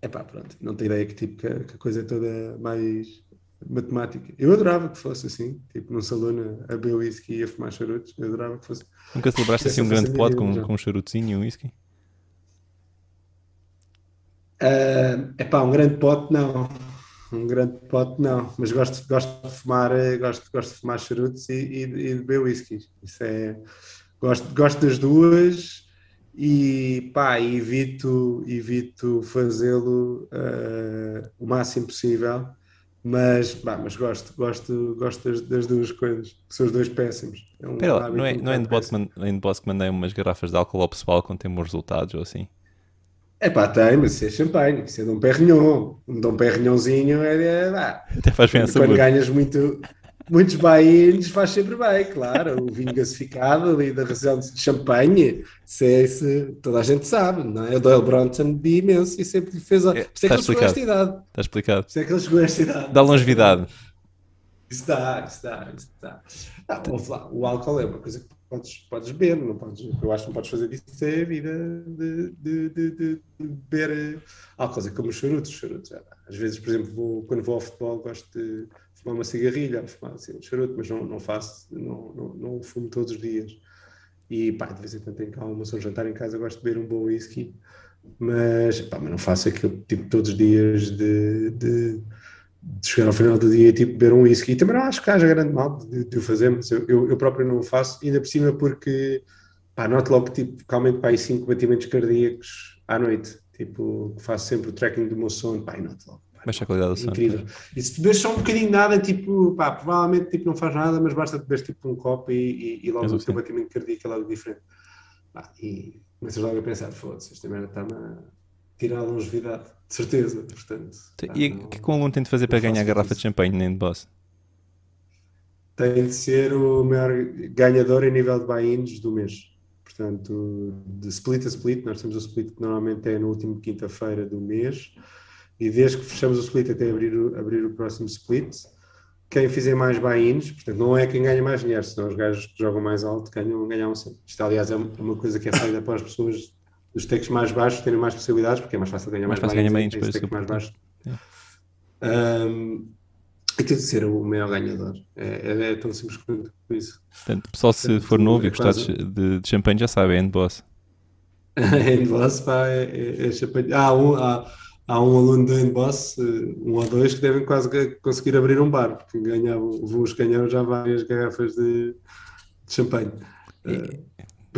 é pá, pronto, não tenho ideia que, tipo, que, a- que a coisa é toda mais matemática. Eu adorava que fosse assim, tipo num salão a, beber whisky e a fumar charutos, eu adorava que fosse. Nunca celebraste assim um grande pote com, com um charutozinho e um whisky? É pá, um grande pote não. Um grande pote não, mas gosto, gosto de fumar, eh, gosto, gosto de fumar charutos e, e, e de beber whiskies. Isso é, gosto, gosto das duas e pá, evito, evito fazê-lo eh, o máximo possível, mas, pá, mas gosto, gosto, gosto das, das duas coisas, que são os dois péssimos. É um hábito não é, não é boss que mandei umas garrafas de álcool ao pessoal quando tem bons resultados ou assim? É pá, tem, mas isso é champanhe, isso é Dom Perignon. Um Dom Perignonzinho é, é, vá, Até faz bem Quando ganhas muito, muitos baínos, faz sempre bem, claro. O vinho gasificado ali da região de Champanhe, isso é, isso, toda a gente sabe, não é? O Doyle Bronson bebia imenso e sempre fez. A... Por É, isso é que está ele chegou a esta explicado. idade. Está explicado. Por isso é que ele chegou a esta idade. Dá longevidade. Isso dá, isso dá, isso dá. Ah, ouve lá, o álcool é uma coisa que podes, podes beber, não podes, eu acho que não podes fazer disso é a vida de, de, de, de- beber eh, álcool, é como os charutos, os charutos. ah, Às vezes, por exemplo, vou- quando vou ao futebol, gosto de fumar uma cigarrilha, fumar assim, um charuto, mas não, não faço, não, não, não fumo todos os dias. E pá, de vez em quando tenho uma um jantar em casa, gosto de beber um bom whisky, mas, pá, mas não faço aquilo tipo todos os dias de, de, de chegar ao final do dia e tipo beber um whisky. E também não acho que haja grande mal de, de o fazer, mas eu, eu, eu próprio não o faço, ainda por cima porque pá, noto logo tipo, que aumento para aí 5 batimentos cardíacos à noite. Tipo, que faço sempre o tracking do meu sono, pá, e noto logo. pá, Baixa a qualidade do sono. Incrível. E se beberes só um bocadinho de nada, tipo, pá, provavelmente tipo, não faz nada, mas basta beberes tipo um copo e, e, e logo É o teu batimento cardíaco é logo diferente. Pá, e começas logo a pensar, foda-se, esta merda está-me tirar a longevidade, de certeza, portanto. pá, E o que que um aluno tem de fazer para ganhar a garrafa de champanhe nem de boss? tem de ser o maior ganhador em nível de buy-ins do mês. Portanto, de split a split, nós temos o split que normalmente é no último quinta-feira do mês, e desde que fechamos o split até abrir o, abrir o próximo split, quem fizer mais buy-ins, portanto, não é quem ganha mais dinheiro, senão os gajos que jogam mais alto ganham, ganham sempre. Isto, aliás, é uma coisa que é feita para as pessoas dos takes mais baixos terem mais possibilidades, porque é mais fácil ganhar Mais mais, fácil ganhar buy-ins buy-ins, em pois, takes mais sim. baixos. Um, e tem de ser o maior ganhador. É, é- é tão simples quanto isso. Portanto, pessoal, se Portanto, for novo e é gostar quase- de, de, champanhe, já sabe, é end boss. Endboss, pá, é, é, é champanhe. Há um, há, há um aluno do Endboss, um ou dois, que devem quase conseguir abrir um bar, porque ganhavam, voos ganharam já várias garrafas de, de champanhe.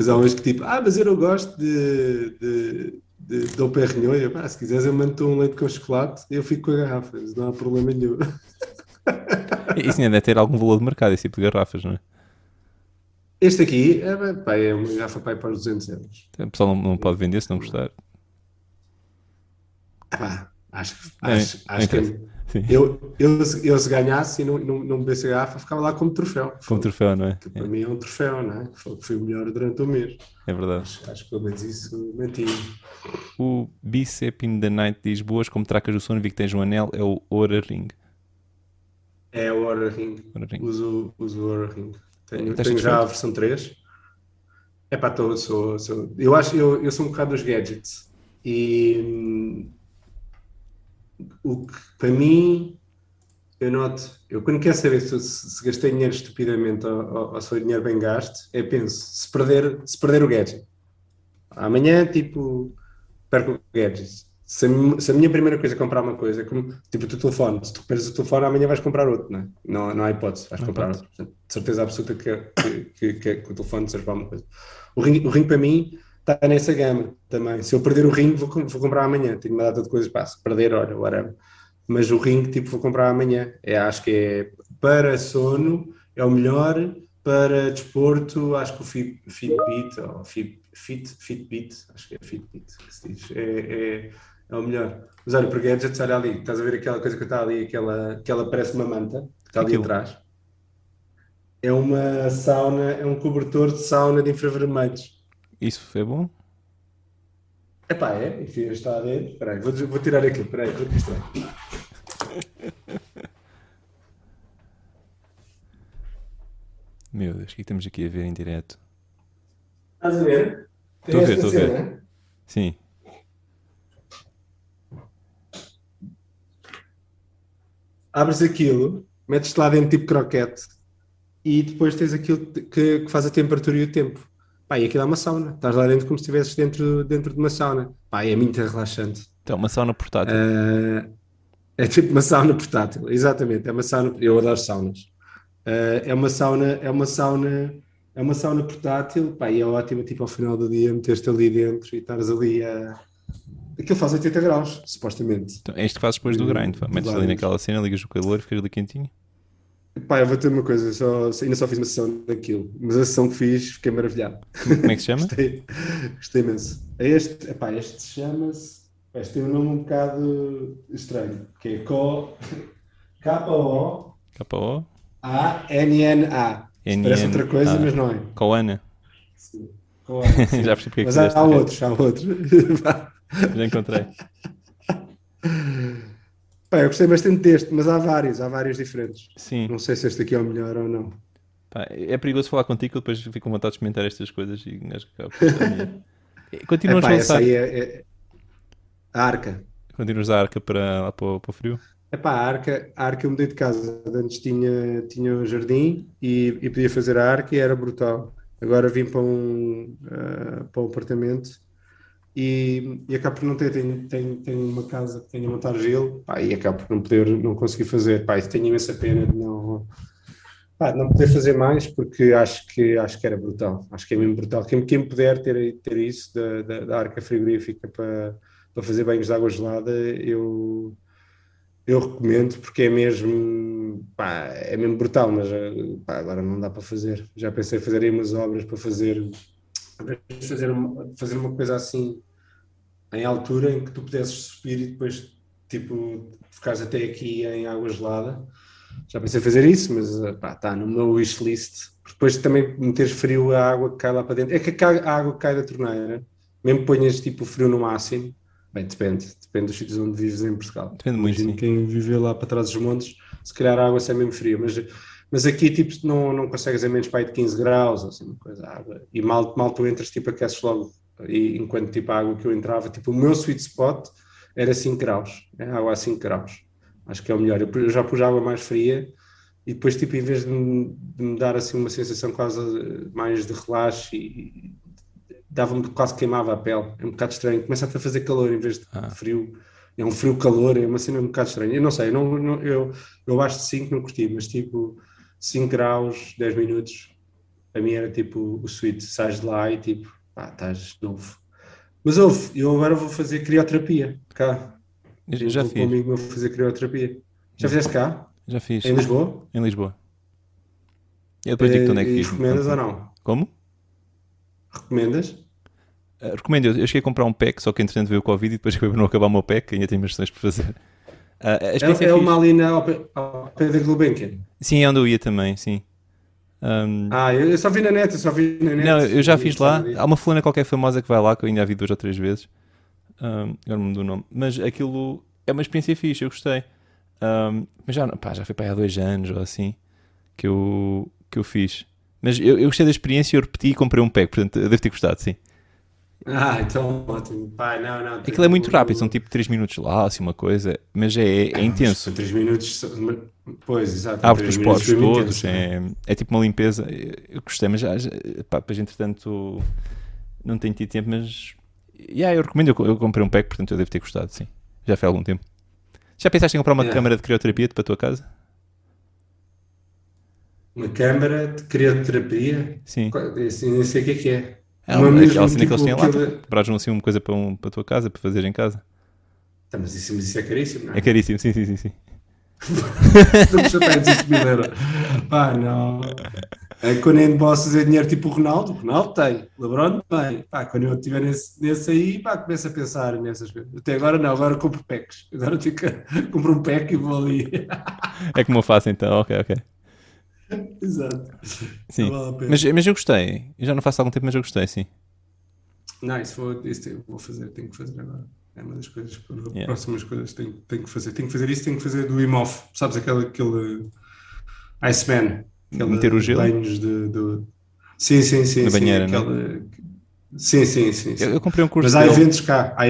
Depois há uns que tipo, ah, mas eu não gosto de, de, de, de Dom Perignon. Eu, pá, se quiseres eu mando um leite com chocolate e eu fico com a garrafa, não há problema nenhum. Isso ainda deve ter algum valor de mercado, esse tipo de garrafas, não é? Este aqui é, pá, é uma garrafa pá, para os 200 euros. O pessoal não, não pode vender se não gostar. Ah, pá, acho, É, acho, não acho que interessa. Sim. eu, eu, se- eu se ganhasse e não, não, não bebesse garrafa, ficava lá como troféu. Como troféu, não é? Que para mim é um troféu, não é? Foi, foi o melhor durante o mês. É verdade. Acho, acho que pelo menos isso mantinha. O Bicep in the Night diz: Boas, como tracas do sono, vi que tens um anel, é o Aura Ring. É o Aura Ring. Aura Ring. Uso, uso o Aura Ring. Tenho, tenho já a versão 3. É pá, tô, sou, sou, eu acho eu, eu sou um bocado dos gadgets e hum, o que para mim eu noto, eu quando quero saber se, se gastei dinheiro estupidamente ou, ou, ou se foi dinheiro bem gasto, é penso, se perder, se perder o gadget, amanhã tipo perco o gadget. Se a, se a, minha primeira coisa é comprar uma coisa, como tipo o teu telefone, se tu perdes o telefone, amanhã vais comprar outro, não é? Não, não há hipótese, vais não comprar outro. Portanto, de certeza absoluta que, que, que, que, que o telefone serve para alguma coisa. O ring, o ring para mim está nessa gama também. Se eu perder o ring, vou, vou comprar amanhã. Tenho uma data de coisas para perder, olha, whatever. Mas o ring, tipo, vou comprar amanhã. É, acho que é para sono, é o melhor. Para desporto, acho que o Fit, Fitbit, ou Fit, Fit, Fitbit, acho que é Fitbit que se diz, é, é, é o melhor. Mas olha, para gadgets, olha ali, estás a ver aquela coisa que está ali, aquela, que ela parece uma manta, que está ali Aquilo. atrás é uma sauna, é um cobertor de sauna de infravermelhos. Isso foi bom? Epá, é, enfim, está dentro. Espera aí, vou, vou tirar aqui, espera aí, vou mostrar. Meu Deus, o que estamos aqui a ver em direto? Estás a ver? Estou a ver, estou a ver. Sim. Abres aquilo, metes-te lá dentro tipo croquete e depois tens aquilo que, que, faz a temperatura e o tempo. Pá, e aquilo é uma sauna. Estás lá dentro como se estivesses dentro, dentro de uma sauna. Pá, é muito relaxante. Então, uma sauna portátil. Uh, é tipo uma sauna portátil, exatamente. É uma sauna. Eu adoro saunas. Uh, é uma sauna, é uma sauna, é uma sauna portátil. Pá, e é ótimo, tipo, ao final do dia, meter-te ali dentro e estares ali a. Aquilo faz 80 graus, supostamente. Então, é isto que fazes depois do grind. Metes ali naquela cena, ligas o calor ficas ali quentinho. Pá, eu vou ter uma coisa, só, ainda só fiz uma sessão daquilo, mas a sessão que fiz fiquei maravilhado. Como é que se chama? gostei, gostei imenso. É este, epá, este chama-se. Este tem um nome um bocado estranho, que é KO. K-O. K-O. A-N-N-A. Parece outra coisa, mas não é. Coana. Sim. Já percebi porque é Mas há, há outros, há outros. Já encontrei. Pá, eu gostei bastante deste, mas há vários, há vários diferentes. Sim. Não sei se este aqui é o melhor ou não. Pá, é perigoso falar contigo, depois fico com vontade de experimentar estas coisas e acho que Continuas Epá, a aí é, é... a arca. Continuas a arca para, lá para, para o frio? É pá, a arca, a arca eu mudei de casa. Antes tinha, tinha um jardim e, e podia fazer a arca e era brutal. Agora vim para um, uh, para um apartamento e, e acabo por não ter, tenho, tenho, tenho uma casa que tenho a montar gelo, pá, e acabo por não poder, não conseguir fazer, pá, tenho imensa pena de não, pá, não poder fazer mais, porque acho que, acho que era brutal, acho que é mesmo brutal, quem, quem puder ter, ter isso da, da, da arca frigorífica para, para fazer banhos de água gelada, eu, eu recomendo, porque é mesmo, pá, é mesmo brutal, mas pá, agora não dá para fazer, já pensei em fazer aí umas obras para fazer fazer uma, fazer uma coisa assim em altura em que tu pudesses subir e depois tipo ficares até aqui em água gelada. Já pensei em fazer isso mas pá, está no meu wishlist depois também meteres frio a água que cai lá para dentro. É que a água que cai da torneira mesmo ponhas tipo frio no máximo bem, depende, depende dos sítios onde vives em Portugal. Depende muito Imagino quem vive lá para trás dos montes se calhar a água é mesmo fria mas mas aqui, tipo, não, não consegues a menos para de 15 graus, assim, uma coisa, água. E mal, mal tu entras, tipo, aqueces logo. E enquanto, tipo, a água que eu entrava, tipo, o meu sweet spot era 5 graus. É água a 5 graus. Acho que é o melhor. Eu já pus água mais fria e depois, tipo, em vez de me, de me dar, assim, uma sensação quase mais de relaxo e, dava-me quase queimava a pele. É um bocado estranho. Começa a fazer calor em vez de ah. frio. É um frio-calor, é uma cena um bocado estranha. Eu não sei, eu, não, eu, eu abaixo de 5 não curti, mas tipo 5 graus, 10 minutos, a mim era tipo o sweet, sais de lá e tipo, pá, estás novo. Mas ouve, eu agora vou fazer crioterapia cá. Eu já fiz. Comigo vou fazer crioterapia. Já fizeste cá? Já fiz. Em Lisboa? Em Lisboa. Eu depois digo-te onde é que fiz. Recomendas ou não? Como? Recomendas? Uh, recomendo, eu, cheguei a comprar um pack, só que entretanto veio o Covid e depois acabei por não acabar o meu pack, ainda tenho umas sessões por fazer. Uh, é, é uma ali na, ao pé da Gulbenkian? Sim, é onde eu ia também, sim. Um... Ah, eu só vi na net, eu só vi na net. Não, eu já fiz lá. Há uma fulana qualquer famosa que vai lá, que eu ainda a vi duas ou três vezes. Um, agora me o nome. Mas aquilo é uma experiência fixe, eu gostei. Um, mas já, pá, já foi para aí há dois anos ou assim que eu, que eu fiz. Mas eu, eu gostei da experiência e eu repeti e comprei um pack, portanto, eu devo ter gostado, sim. Ah, então ótimo. Pá, não, não. Aquilo é muito rápido, são tipo 3 minutos lá, assim, uma coisa, mas é, é intenso. 3 minutos, pois, exato. Abre os poros todos, é, é tipo uma limpeza. Eu gostei, mas já, já pá, depois entretanto não tenho tido tempo, mas yeah, eu recomendo. Eu, eu comprei um pack, portanto eu devo ter gostado, sim. Já foi há algum tempo. Já pensaste em comprar uma Yeah. câmara de crioterapia para a tua casa? Uma câmara de crioterapia? Sim. Assim, nem sei o que é que é. É Uma aquela cena que eles têm lá, aquele- comprares assim uma coisa para, um, para a tua casa, para fazer em casa. Tá, mas isso, mas isso é caríssimo, não é? É caríssimo, sim, sim, sim. sim. Não me chateias isso primeiro. Pá, não. É quando é posso fazer dinheiro tipo o Ronaldo, o Ronaldo tem, o LeBron tem. Pá, quando eu estiver nesse, nesse aí, pá, começo a pensar nessas coisas. Até agora não, agora compro packs. Agora fico, compro um pack e vou ali. É como eu faço então, ok, ok. Exato. Sim. Não vale a pena. Mas, mas eu gostei. Eu já não faço há algum tempo, mas eu gostei, sim. Não, isso vou, isso eu vou fazer, tenho que fazer agora. É uma das coisas, Yeah. próximas coisas tenho, tenho que fazer. Tenho que fazer isso, tenho que fazer do Imoff. Sabes aquele, aquele Iceman? Aquele Meter o gelo? banhos de, do- Sim, sim, sim. Na sim, banheira, não é? aquele- Sim, sim, sim. sim. Eu, eu comprei um curso Mas há dele. eventos cá. Há,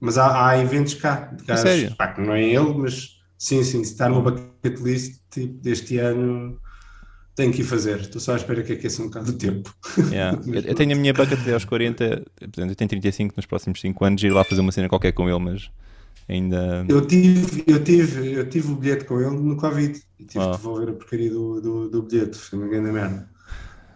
mas há, há eventos cá. De gajos, sério? pá, que não é ele, mas sim, sim. Se está numa bucket list tipo, deste ano, tenho que ir fazer. Estou só à espera que aqueça um bocado o tempo. Yeah. Eu, eu tenho a minha bucket até aos 40, portanto, eu tenho 35 nos próximos 5 anos, ir lá fazer uma cena qualquer com ele, mas ainda. Eu tive, eu tive, eu tive o bilhete com ele no Covid e tive Ah. de devolver a porcaria do, do, do bilhete, foi uma grande merda.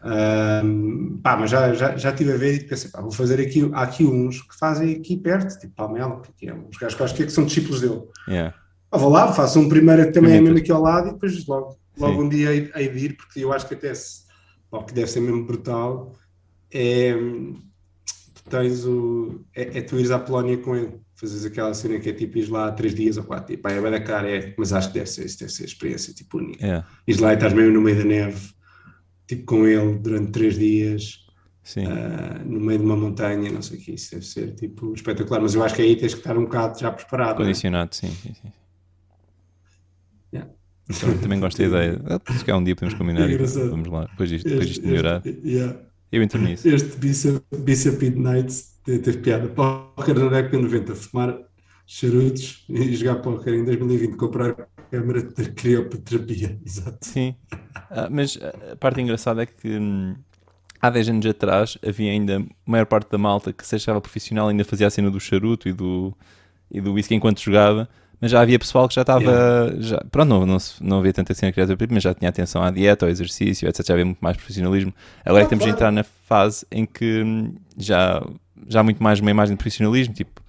Ahm, pá, mas já, já, já estive a ver e pensei, pá, vou fazer aqui, há aqui uns que fazem aqui perto, tipo Palmela, que é, uns gajos que acho que é que são discípulos dele. Yeah. Pá, vou lá, faço um primeiro que também é mesmo aqui ao lado e depois logo, logo Sim. um dia hei, hei de ir, porque eu acho que até se, pá, o que deve ser mesmo brutal é tu tens o. É, é tu ires à Polónia com ele, fazes aquela cena que é tipo ires lá três dias ou quatro, tipo, pá, é bem da cara, é, mas acho que deve ser, isso deve ser a experiência tipo única. Yeah. Ires lá e estás mesmo no meio da neve, tipo com ele durante três dias. Ah, no meio de uma montanha, não sei o que, isso deve ser tipo espetacular, mas eu acho que aí tens que estar um bocado já preparado. não é? Condicionado, sim, sim, sim. Yeah. Também, também gosto da ideia. Ah, Se calhar um dia podemos combinar É e vamos lá. Depois disto, depois disto melhorar. Este, yeah. Eu entro nisso. Este Bishop, Bishop Nights teve piada. Póquer na década de 90, fumar charutos e jogar póquer em 2020, comprar câmara de crioterapia. Exato. Sim. Ah, mas a parte engraçada é que hum, há 10 anos atrás havia ainda a maior parte da malta que se achava profissional ainda fazia a cena do charuto e do, e do whisky enquanto jogava. Mas já havia pessoal que já estava. Já, pronto, não, não, não havia tanta cena criativa, mas já tinha atenção à dieta, ao exercício, etc. Já havia muito mais profissionalismo. Agora é que Ah, temos de claro. entrar na fase em que hum, já, já há muito mais uma imagem de profissionalismo. Tipo,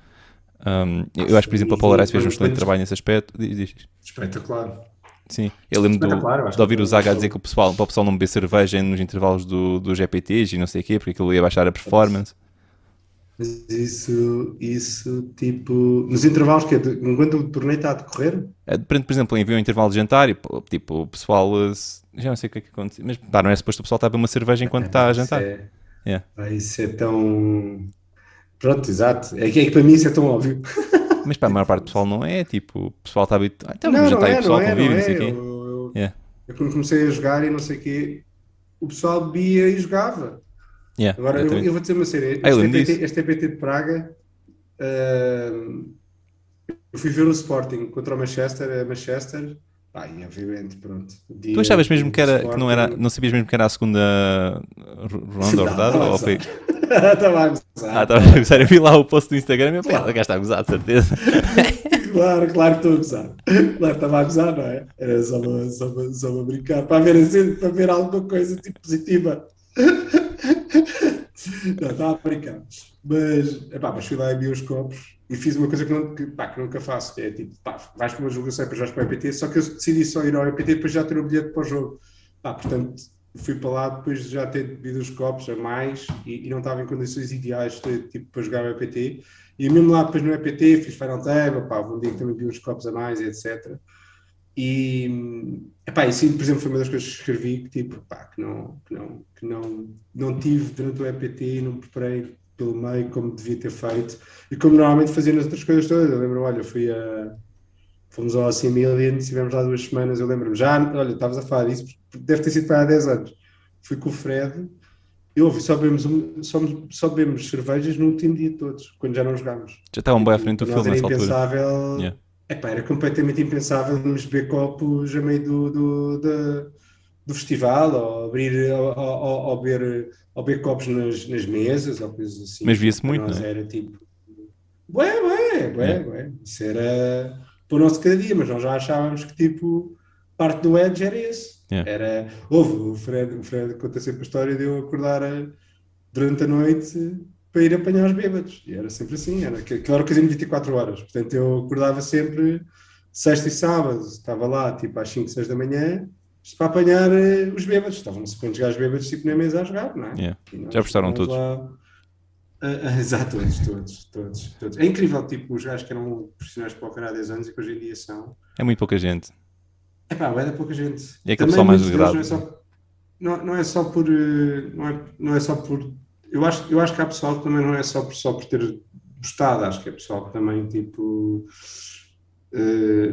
hum, eu acho que, por exemplo, a Polaris fez um excelente trabalho nesse aspecto. Diz, diz. Espetacular. Sim, eu lembro do, acho de ouvir o Zaga a dizer que o pessoal, para o pessoal não beber cerveja nos intervalos do, dos GPTs e não sei o quê, porque aquilo ia baixar a performance. Mas isso, isso tipo. Nos intervalos que é de- enquanto o torneio está a decorrer, Eh, Por por exemplo, enviou um intervalo de jantar e tipo, o pessoal eh, já não sei o que é que aconteceu, mas pá, não é suposto o pessoal estar a beber uma cerveja enquanto está a Isso jantar. é- Yeah. pá, isso é tão. Pronto, exato. É que, é que para mim isso é tão óbvio. Mas para a maior parte do pessoal não é, tipo, o pessoal está habituado. Ah, então não, já não está aí é, o pessoal é, convive, não não sei é. o quê. Eu, eu- Yeah. eu quando comecei a jogar e não sei o quê, o pessoal bebia e jogava. Yeah, Agora, eu, eu vou dizer uma série. Ah, eu Este, EPT, este EPT de Praga, ahm, eu fui ver o Sporting contra o Manchester, a Manchester. Pá, e obviamente, pronto. Tu achavas mesmo que era, que não era, não sabias mesmo que era a segunda ro- ronda ou rodada? Ou foi... Estava a gozar. Ah, estava a gozar, eu vi lá o post do Instagram e eu pensei, o gajo está a gozar, de certeza. Claro, claro que estou a gozar. Claro que estava a gozar, não é? Era só para, só para, só para brincar, para ver, assim, para ver alguma coisa tipo positiva. Não, estava a brincar. Mas, epá, mas fui lá e vi os copos e fiz uma coisa que, não, que, pá, que nunca faço, que é tipo, pá, vais para uma jogação e depois vais para o EPT, só que eu decidi só ir ao EPT depois já ter o bilhete para o jogo. Pá, portanto, fui para lá depois de já ter bebido os copos a mais e, e não estava em condições ideais de, tipo, para jogar o EPT. E mesmo lá depois no EPT fiz Final Table, pá, um dia que também vi uns copos a mais e etc. E, epá, isso, por exemplo, foi uma das coisas que escrevi que, tipo, pá, que, não, que, não, que não, não tive durante o EPT, não preparei pelo meio como devia ter feito e como normalmente fazia nas outras coisas todas. Eu lembro, olha, fui a. Fomos ao Similian, estivemos lá duas semanas. Eu lembro-me, já, olha, estavas a falar disso, deve ter sido para há 10 anos. fui com o Fred, eu ouvi, só bebemos, só, só bebemos cervejas no último dia de todos, quando já não jogámos. Já estavam bem à frente do filme nessa altura. impensável, Yeah. Epá, era completamente impensável nos beber copos a meio do, do, da- do festival, ou abrir, ou, ou, ou, ou beber, ou beber copos nas, nas mesas, ou coisas assim. Mas via-se muito, nós não é? era tipo, ué, ué, ué, Yeah. ué. Isso era para o nosso cada dia, mas nós já achávamos que tipo, parte do Edge era esse. Yeah. Era, houve, o Fred, o Fred conta sempre a história de eu acordar eh, durante a noite para ir apanhar os bêbados. E era sempre assim, era, aquilo era o casino de 24 horas. Portanto, eu acordava sempre sexta e sábado, estava lá tipo às 5, 6 da manhã para apanhar eh, os bêbados. Estavam não sei quantos gajos bêbados tipo na mesa a jogar, não é? Yeah. Nós Já apostaram todos? lá- Ah, ah, exato, todos, todos, todos, todos. É incrível, tipo, os gajos que eram profissionais de póquer há 10 anos e que hoje em dia são. É muito pouca gente. É pá, é da pouca gente. E aquele Também pessoal mais muitos deles degradado. Não é, só, não, não é só por. Não é, não é só por. Eu acho, eu acho que há pessoal que também não é só por, só por ter gostado, acho que é pessoal que também, tipo.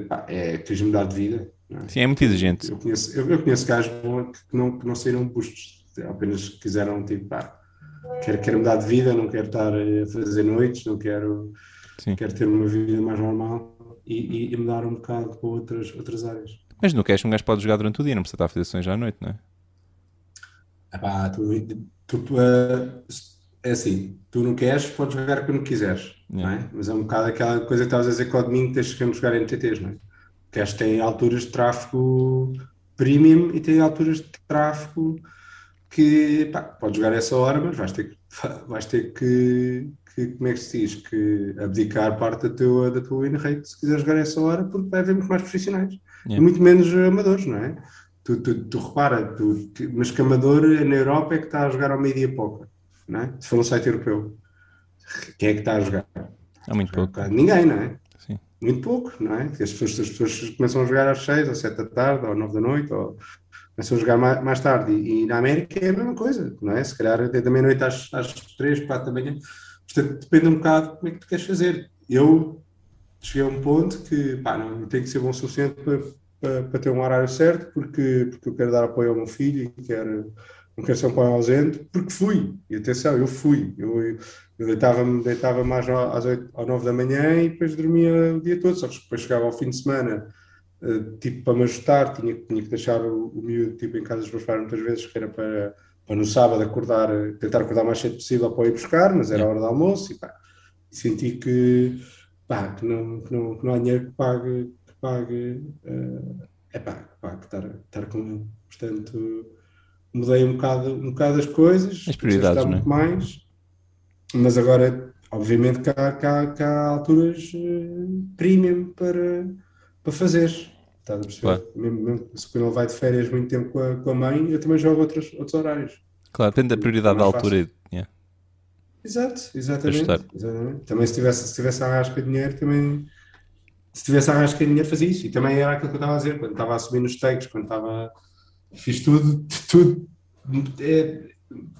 pá, é, quis mudar de vida. não é? Sim, é muito exigente. Eu conheço, eu, eu conheço gajos que não, que não saíram bustos, apenas quiseram, tipo, pá, quero, quero mudar de vida, não quero estar a fazer noites, não quero, Sim. quero ter uma vida mais normal e, e- e mudar um bocado para outras, outras áreas. Mas no cash um gajo pode jogar durante o dia, não precisa estar a fazer sessões à noite, não é? Epá, tu, tu, eh, é assim, tu não queres, podes jogar quando quiseres, não é? Mas é um bocado aquela coisa que estavas a dizer que ao domingo tens que jogar NTTs, não é? Que tem alturas de tráfego premium e tem alturas de tráfego que, pá, podes jogar essa hora, mas vais ter que, vais ter que, que, como é que se diz, que abdicar parte da tua, da tua win rate se quiseres jogar essa hora, porque vai haver muito mais profissionais Yeah. e muito menos amadores, não é? Tu, tu, tu repara, tu, que- mas que amador na Europa é que está a jogar ao meio-dia pouco, não é? Se for um site europeu, quem é que está a jogar? Há muito pouco. Ninguém, não é? Sim. Muito pouco, não é? As pessoas, as pessoas começam a jogar às 6 ou 7 da tarde ou 9 da noite ou começam a jogar mais, mais tarde e, e na América é a mesma coisa, não é? Se calhar até da meia-noite às, às 3, 4 da manhã. Portanto, depende um bocado de como é que tu queres fazer. Eu cheguei a um ponto que, pá, não, eu tenho que ser bom o suficiente para, para, para ter um horário certo, porque, porque eu quero dar apoio ao meu filho e quero, não quero ser um pai ausente, porque fui. E atenção, eu fui. Eu, eu deitava-me deitava mais às 8 ou 9 da manhã e depois dormia o dia todo, só que depois chegava ao fim de semana, eh, tipo, para me ajustar, tinha, tinha que deixar o, o miúdo tipo, em casa dos meus pais muitas vezes, que era para, para no sábado acordar, tentar acordar o mais cedo possível para ir buscar, mas era a hora do almoço e pá, senti que, pá, que, não, que, não, que não há dinheiro que pague, pague é pá, que pague estar, estar com ele. Portanto, mudei um bocado, um bocado as coisas, As prioridades, é? mais, mas agora, obviamente, que há, que há, que há alturas eh, premium para, para fazer. Estás a perceber? Claro. Mesmo, mesmo se quando ele vai de férias muito tempo com a, com a mãe, eu também jogo outros, outros horários. Claro, depende da prioridade da mais altura. e- yeah. Exato, exatamente, exatamente. Também se tivesse, se tivesse a rasca de dinheiro, também se tivesse a de dinheiro fazia isso. E também era aquilo que eu estava a dizer, quando estava a subir nos takes, quando estava fiz tudo, tudo é,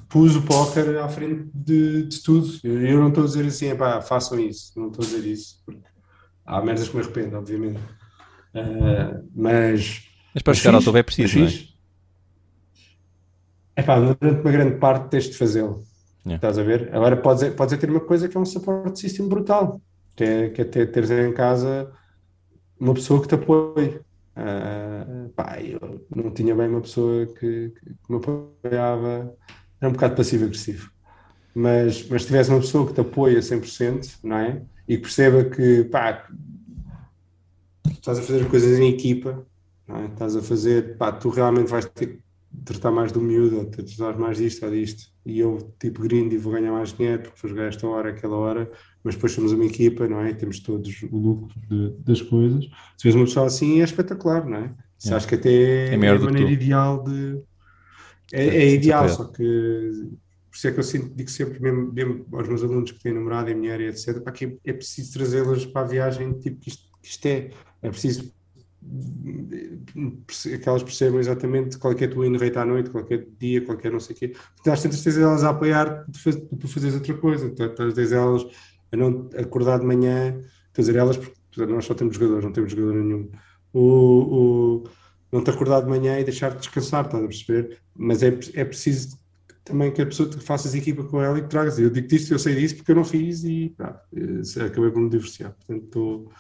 pus o póquer à frente de, de tudo. Eu, eu não estou a dizer assim, epá, façam isso, não estou a dizer isso, porque há merdas que me arrependo, obviamente. Ah, mas Mas para chegar ao topo é preciso, não é? fiz. Epá, durante uma grande parte tens de fazê-lo. Yeah. Estás a ver? Agora podes, podes ter uma coisa que é um support system brutal, que é, que é ter, teres em casa uma pessoa que te apoie. Ah, pá, eu não tinha bem uma pessoa que, que me apoiava, era um bocado passivo-agressivo. Mas, mas se tivesse uma pessoa que te apoia 100%, não é? E que perceba que, pá, estás a fazer coisas em equipa, é? Estás a fazer, pá, tu realmente vais ter que tratar mais do miúdo, ou tratar mais disto ou disto, e eu, tipo, grindo e vou ganhar mais dinheiro, porque vou jogar esta hora, aquela hora, mas depois somos uma equipa, não é? Temos todos o lucro de- das coisas. Se vês uma pessoa assim, é espetacular, não é? Se Yeah. acho que até É maior a maneira tu. ideal de. É, É, é ideal, só que por isso é que eu sinto, digo sempre, mesmo, mesmo aos meus alunos que têm namorada e mulher e etc., pá, que é preciso trazê-las para a viagem, tipo, que isto, que isto é. É preciso que elas percebam exatamente qual é, é a tua rate à noite, qualquer dia, qualquer não sei o quê. Às tantas tens elas a apoiar tu, faz, tu fazeres outra coisa, tu tens elas a não acordar de manhã, quer dizer, elas, porque nós só temos jogadores, não temos jogador nenhum. O, o, não te acordar de manhã e deixar-te descansar, estás a perceber? Mas é, é preciso também que a pessoa te faças equipa com ela e que tragas. Eu digo isto, eu sei disso porque eu não fiz e pá, eh, acabei por me divorciar. Portanto, estou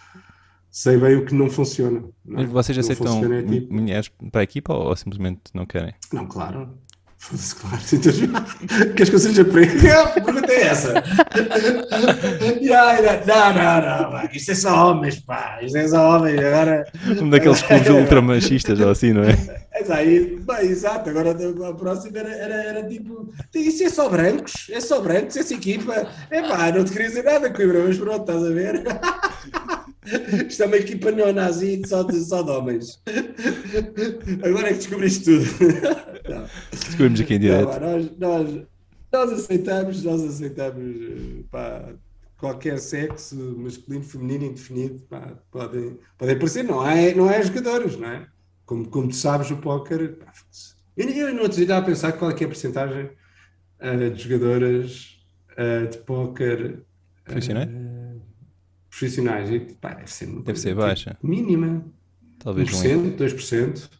sei bem o que não funciona. Não Mas vocês aceitam é tipo... mulheres para a equipa ou, ou, simplesmente não querem? Não, claro. Foda-se, claro. Então, queres que eu seja preto? A pergunta é essa. não, não, não, isto é só homens, pá. Isto é só homens. Agora... Um daqueles clubes ultramachistas ou assim, não é? É aí, bem, exato. Agora a próxima era, era, era tipo: Isso é só brancos, é só brancos, essa equipa. É pá, não te queria dizer nada, Coimbra, mas pronto, estás a ver? Isto é uma equipa neonazi só de, só de homens. Agora é que descobriste tudo. Descobrimos aqui em direto. nós, nós, nós, aceitamos, nós aceitamos pá, qualquer sexo masculino, feminino, indefinido. Pá, podem, podem aparecer, não é, não é jogadores, não é? Como, como tu sabes, o póquer. Eu, eu dia estava a pensar qual é, é a porcentagem uh, de jogadoras uh, de póquer. Uh, profissionais. E, pá, deve ser, deve ser baixa. Tipo, mínima. Talvez 1%, um 2%.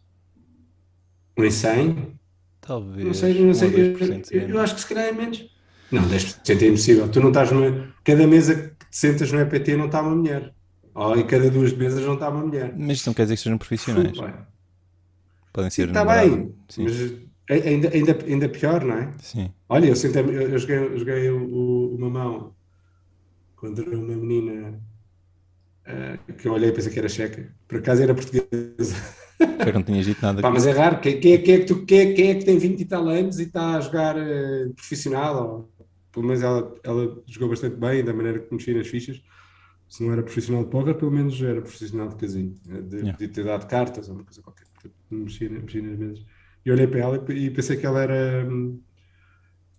Um em 100. Talvez. Não sei, não sei. Eu, eu, eu, acho que se calhar é menos. Não, 10% é impossível. Tu não estás numa. Cada mesa que te sentas no EPT não está uma mulher. Ou em cada duas mesas não está uma mulher. Mas isso não quer dizer que sejam profissionais. Podem ser. Está bem. Sim. Mas ainda, ainda, ainda pior, não é? Sim. Olha, eu, sentei, eu, eu joguei, eu joguei o, o, o mamão contra uma menina uh, que eu olhei e pensei que era checa. Por acaso era portuguesa. Eu não tinha dito nada. Pá, mas é raro. Quem, quem, quem, é que tu, quem, quem é que tem 20 e tal anos e está a jogar uh, profissional? Ou, pelo menos ela, ela jogou bastante bem, da maneira que mexia nas fichas. Se não era profissional de póquer, pelo menos era profissional de casino. Eh, de, yeah. de ter dado cartas ou uma coisa qualquer. Mexia, mexia nas mesas. E olhei para ela e pensei que ela era.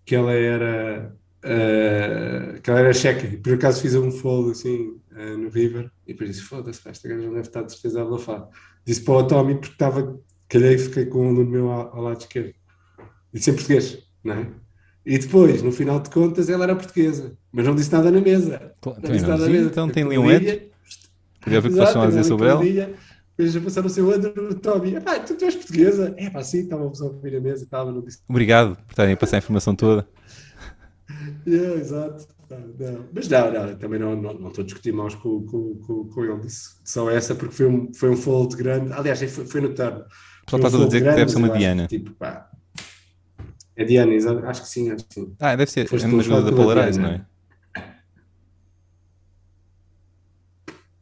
que ela era Uh, que ela era checa, e por acaso fiz um fold assim uh, no River, e depois disse: Foda-se, esta gaja não deve estar de certeza a blafar. Disse para o Tommy, porque estava, calhei, fiquei com um aluno meu ao, ao, lado esquerdo, disse em português, não é? E depois, no final de contas, ela era portuguesa, mas não disse nada na mesa. Claro, não disse nada na mesa. Então tem ali um ente. Podia ver o que passam a dizer sobre ela. Depois já passaram o seu ano no Tommy. Ah, tu, tu és portuguesa? É pá, sim, estávamos a ouvir a mesa e estava, não disse. Obrigado por estarem a passar a informação toda. Yeah, exato. Não. Mas não, não, também não, não, não estou a discutir mais com, com, com, com ele disso. Só essa, porque foi um, foi um fold grande. Aliás, foi, foi no turno. Só estás a dizer que deve ser uma Diana. tipo, pá, é Diana. Acho que sim, acho que sim. Ah, deve ser. Foste é uma jogadora da Polarize, não é?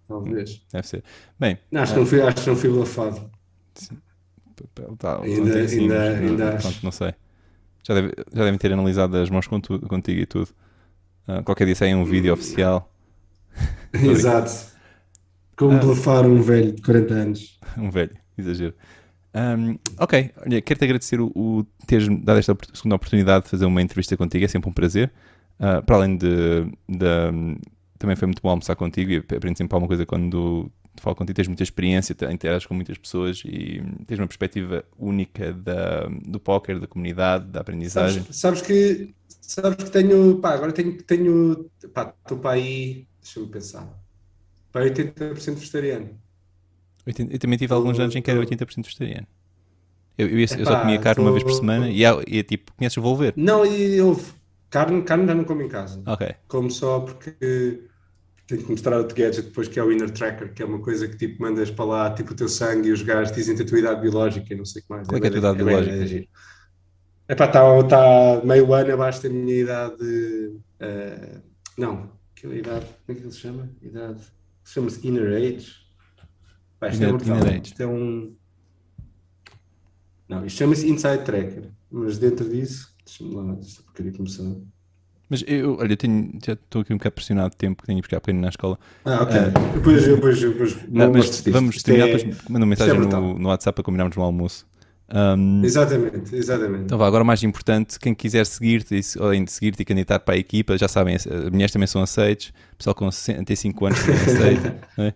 Talvez. Deve ser. Bem. Não, acho, é... que não fui, acho que não fui blafado. Sim. Tá, ainda, ainda, ainda, pronto, não sei. Já, deve, já devem ter analisado as mãos contigo e tudo. Uh, qualquer dia sai um vídeo oficial. Exato. Como uh, um velho de 40 anos. Um velho, exagero. Um, ok, olha, quero-te agradecer o, o teres dado esta segunda oportunidade de fazer uma entrevista contigo, é sempre um prazer. Uh, para além de, de, Também foi muito bom almoçar contigo e aprendo sempre alguma coisa quando falo contigo, tens muita experiência, interages com muitas pessoas e tens uma perspectiva única da, do póquer, da comunidade, da aprendizagem. Sabes, sabes, que, sabes que tenho, pá, agora tenho, tenho pá, estou para aí, deixa-me pensar, para 80% vegetariano. Eu também tive alguns anos em que era 80% vegetariano. Eu, eu, eu só comia carne tô, uma vez por semana e, é, e tipo, conheces o Volver? Não, e eu carne, carne já não como em casa. Ok. Como só porque tenho que mostrar outro gadget depois que é o Inner Tracker, que é uma coisa que tipo mandas para lá tipo o teu sangue e os gajos dizem a tua idade biológica e não sei o que mais. Qual é, que é a tua idade é biológica? É pá, está tá meio ano abaixo da minha idade. Uh, não, aquela idade, como é que ele se chama? Idade. Chama-se Inner Age. Pá, isto, é inner, é inner age. isto é um. Não, isto chama-se Inside Tracker, mas dentro disso, deixa-me lá, esta porcaria. Mas eu, olha, eu tenho, já estou aqui um bocado pressionado de tempo que tenho que buscar pequeno na escola. Ah, ok. Uh, depois, depois, depois não, mas vamos terminar, é, depois manda uma mensagem é no, no WhatsApp para combinarmos um almoço. Um, exatamente, exatamente. Então vá, agora mais importante, quem quiser seguir-te, além de seguir-te e candidatar para a equipa, já sabem, as mulheres também são aceites, pessoal com 65 anos também aceita. é?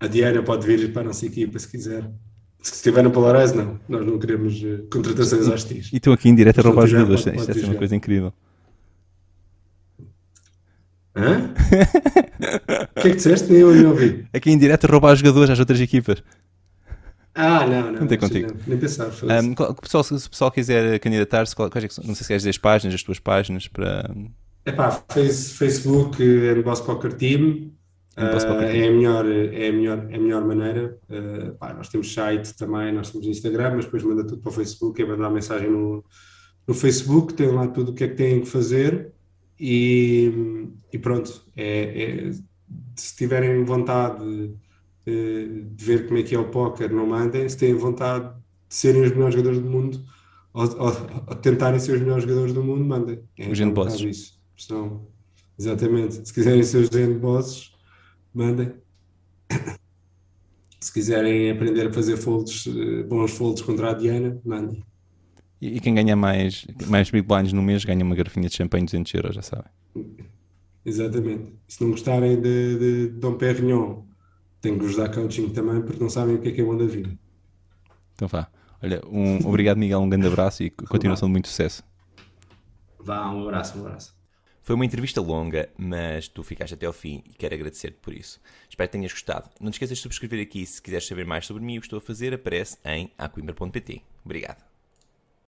A Diana pode vir para a nossa equipa se quiser. Se estiver no Polarise, não. Nós não queremos uh, contratações hostis. E estou aqui em direto a roubar os jogadores. Isto é uma coisa incrível. Hã? O que é que disseste? Nem eu nem ouvi. Aqui em direto roubar os jogadores às outras equipas. Ah, não, não. Contei contigo. Não, nem pensar. Um, o pessoal, se o pessoal quiser candidatar-se, quais é que, não sei se queres dizer as páginas, as tuas páginas para. Epá, face, Facebook and Boss Poker Team. Uh, é, a melhor, é, a melhor, é a melhor maneira. Uh, pá, nós temos site também, nós temos Instagram, mas depois manda tudo para o Facebook, é mandar mensagem no, no Facebook, tem lá tudo o que é que têm que fazer e, e pronto. É, é, se tiverem vontade de, de, ver como é que é o póquer, não mandem. Se têm vontade de serem os melhores jogadores do mundo ou, ou, ou tentarem ser os melhores jogadores do mundo, mandem. É, os handbosses. Isso. Senão, exatamente. Se quiserem ser os handbosses, mandem. Se quiserem aprender a fazer folds, eh, bons folds contra a Diana, mandem. E, quem ganha mais, mais big blinds no mês ganha uma garrafinha de champanhe de 200 euros, já sabem. Exatamente. Se não gostarem de, de Dom Perignon, têm que vos dar coaching também, porque não sabem o que é que é bom da vida. Então vá. Olha, um, obrigado Miguel, um grande abraço e continuação de muito sucesso. Vá, um abraço, um abraço. Foi uma entrevista longa, mas tu ficaste até ao fim e quero agradecer-te por isso. Espero que tenhas gostado. Não te esqueças de subscrever aqui se quiseres saber mais sobre mim e o que estou a fazer, aparece em aquimber.pt. Obrigado.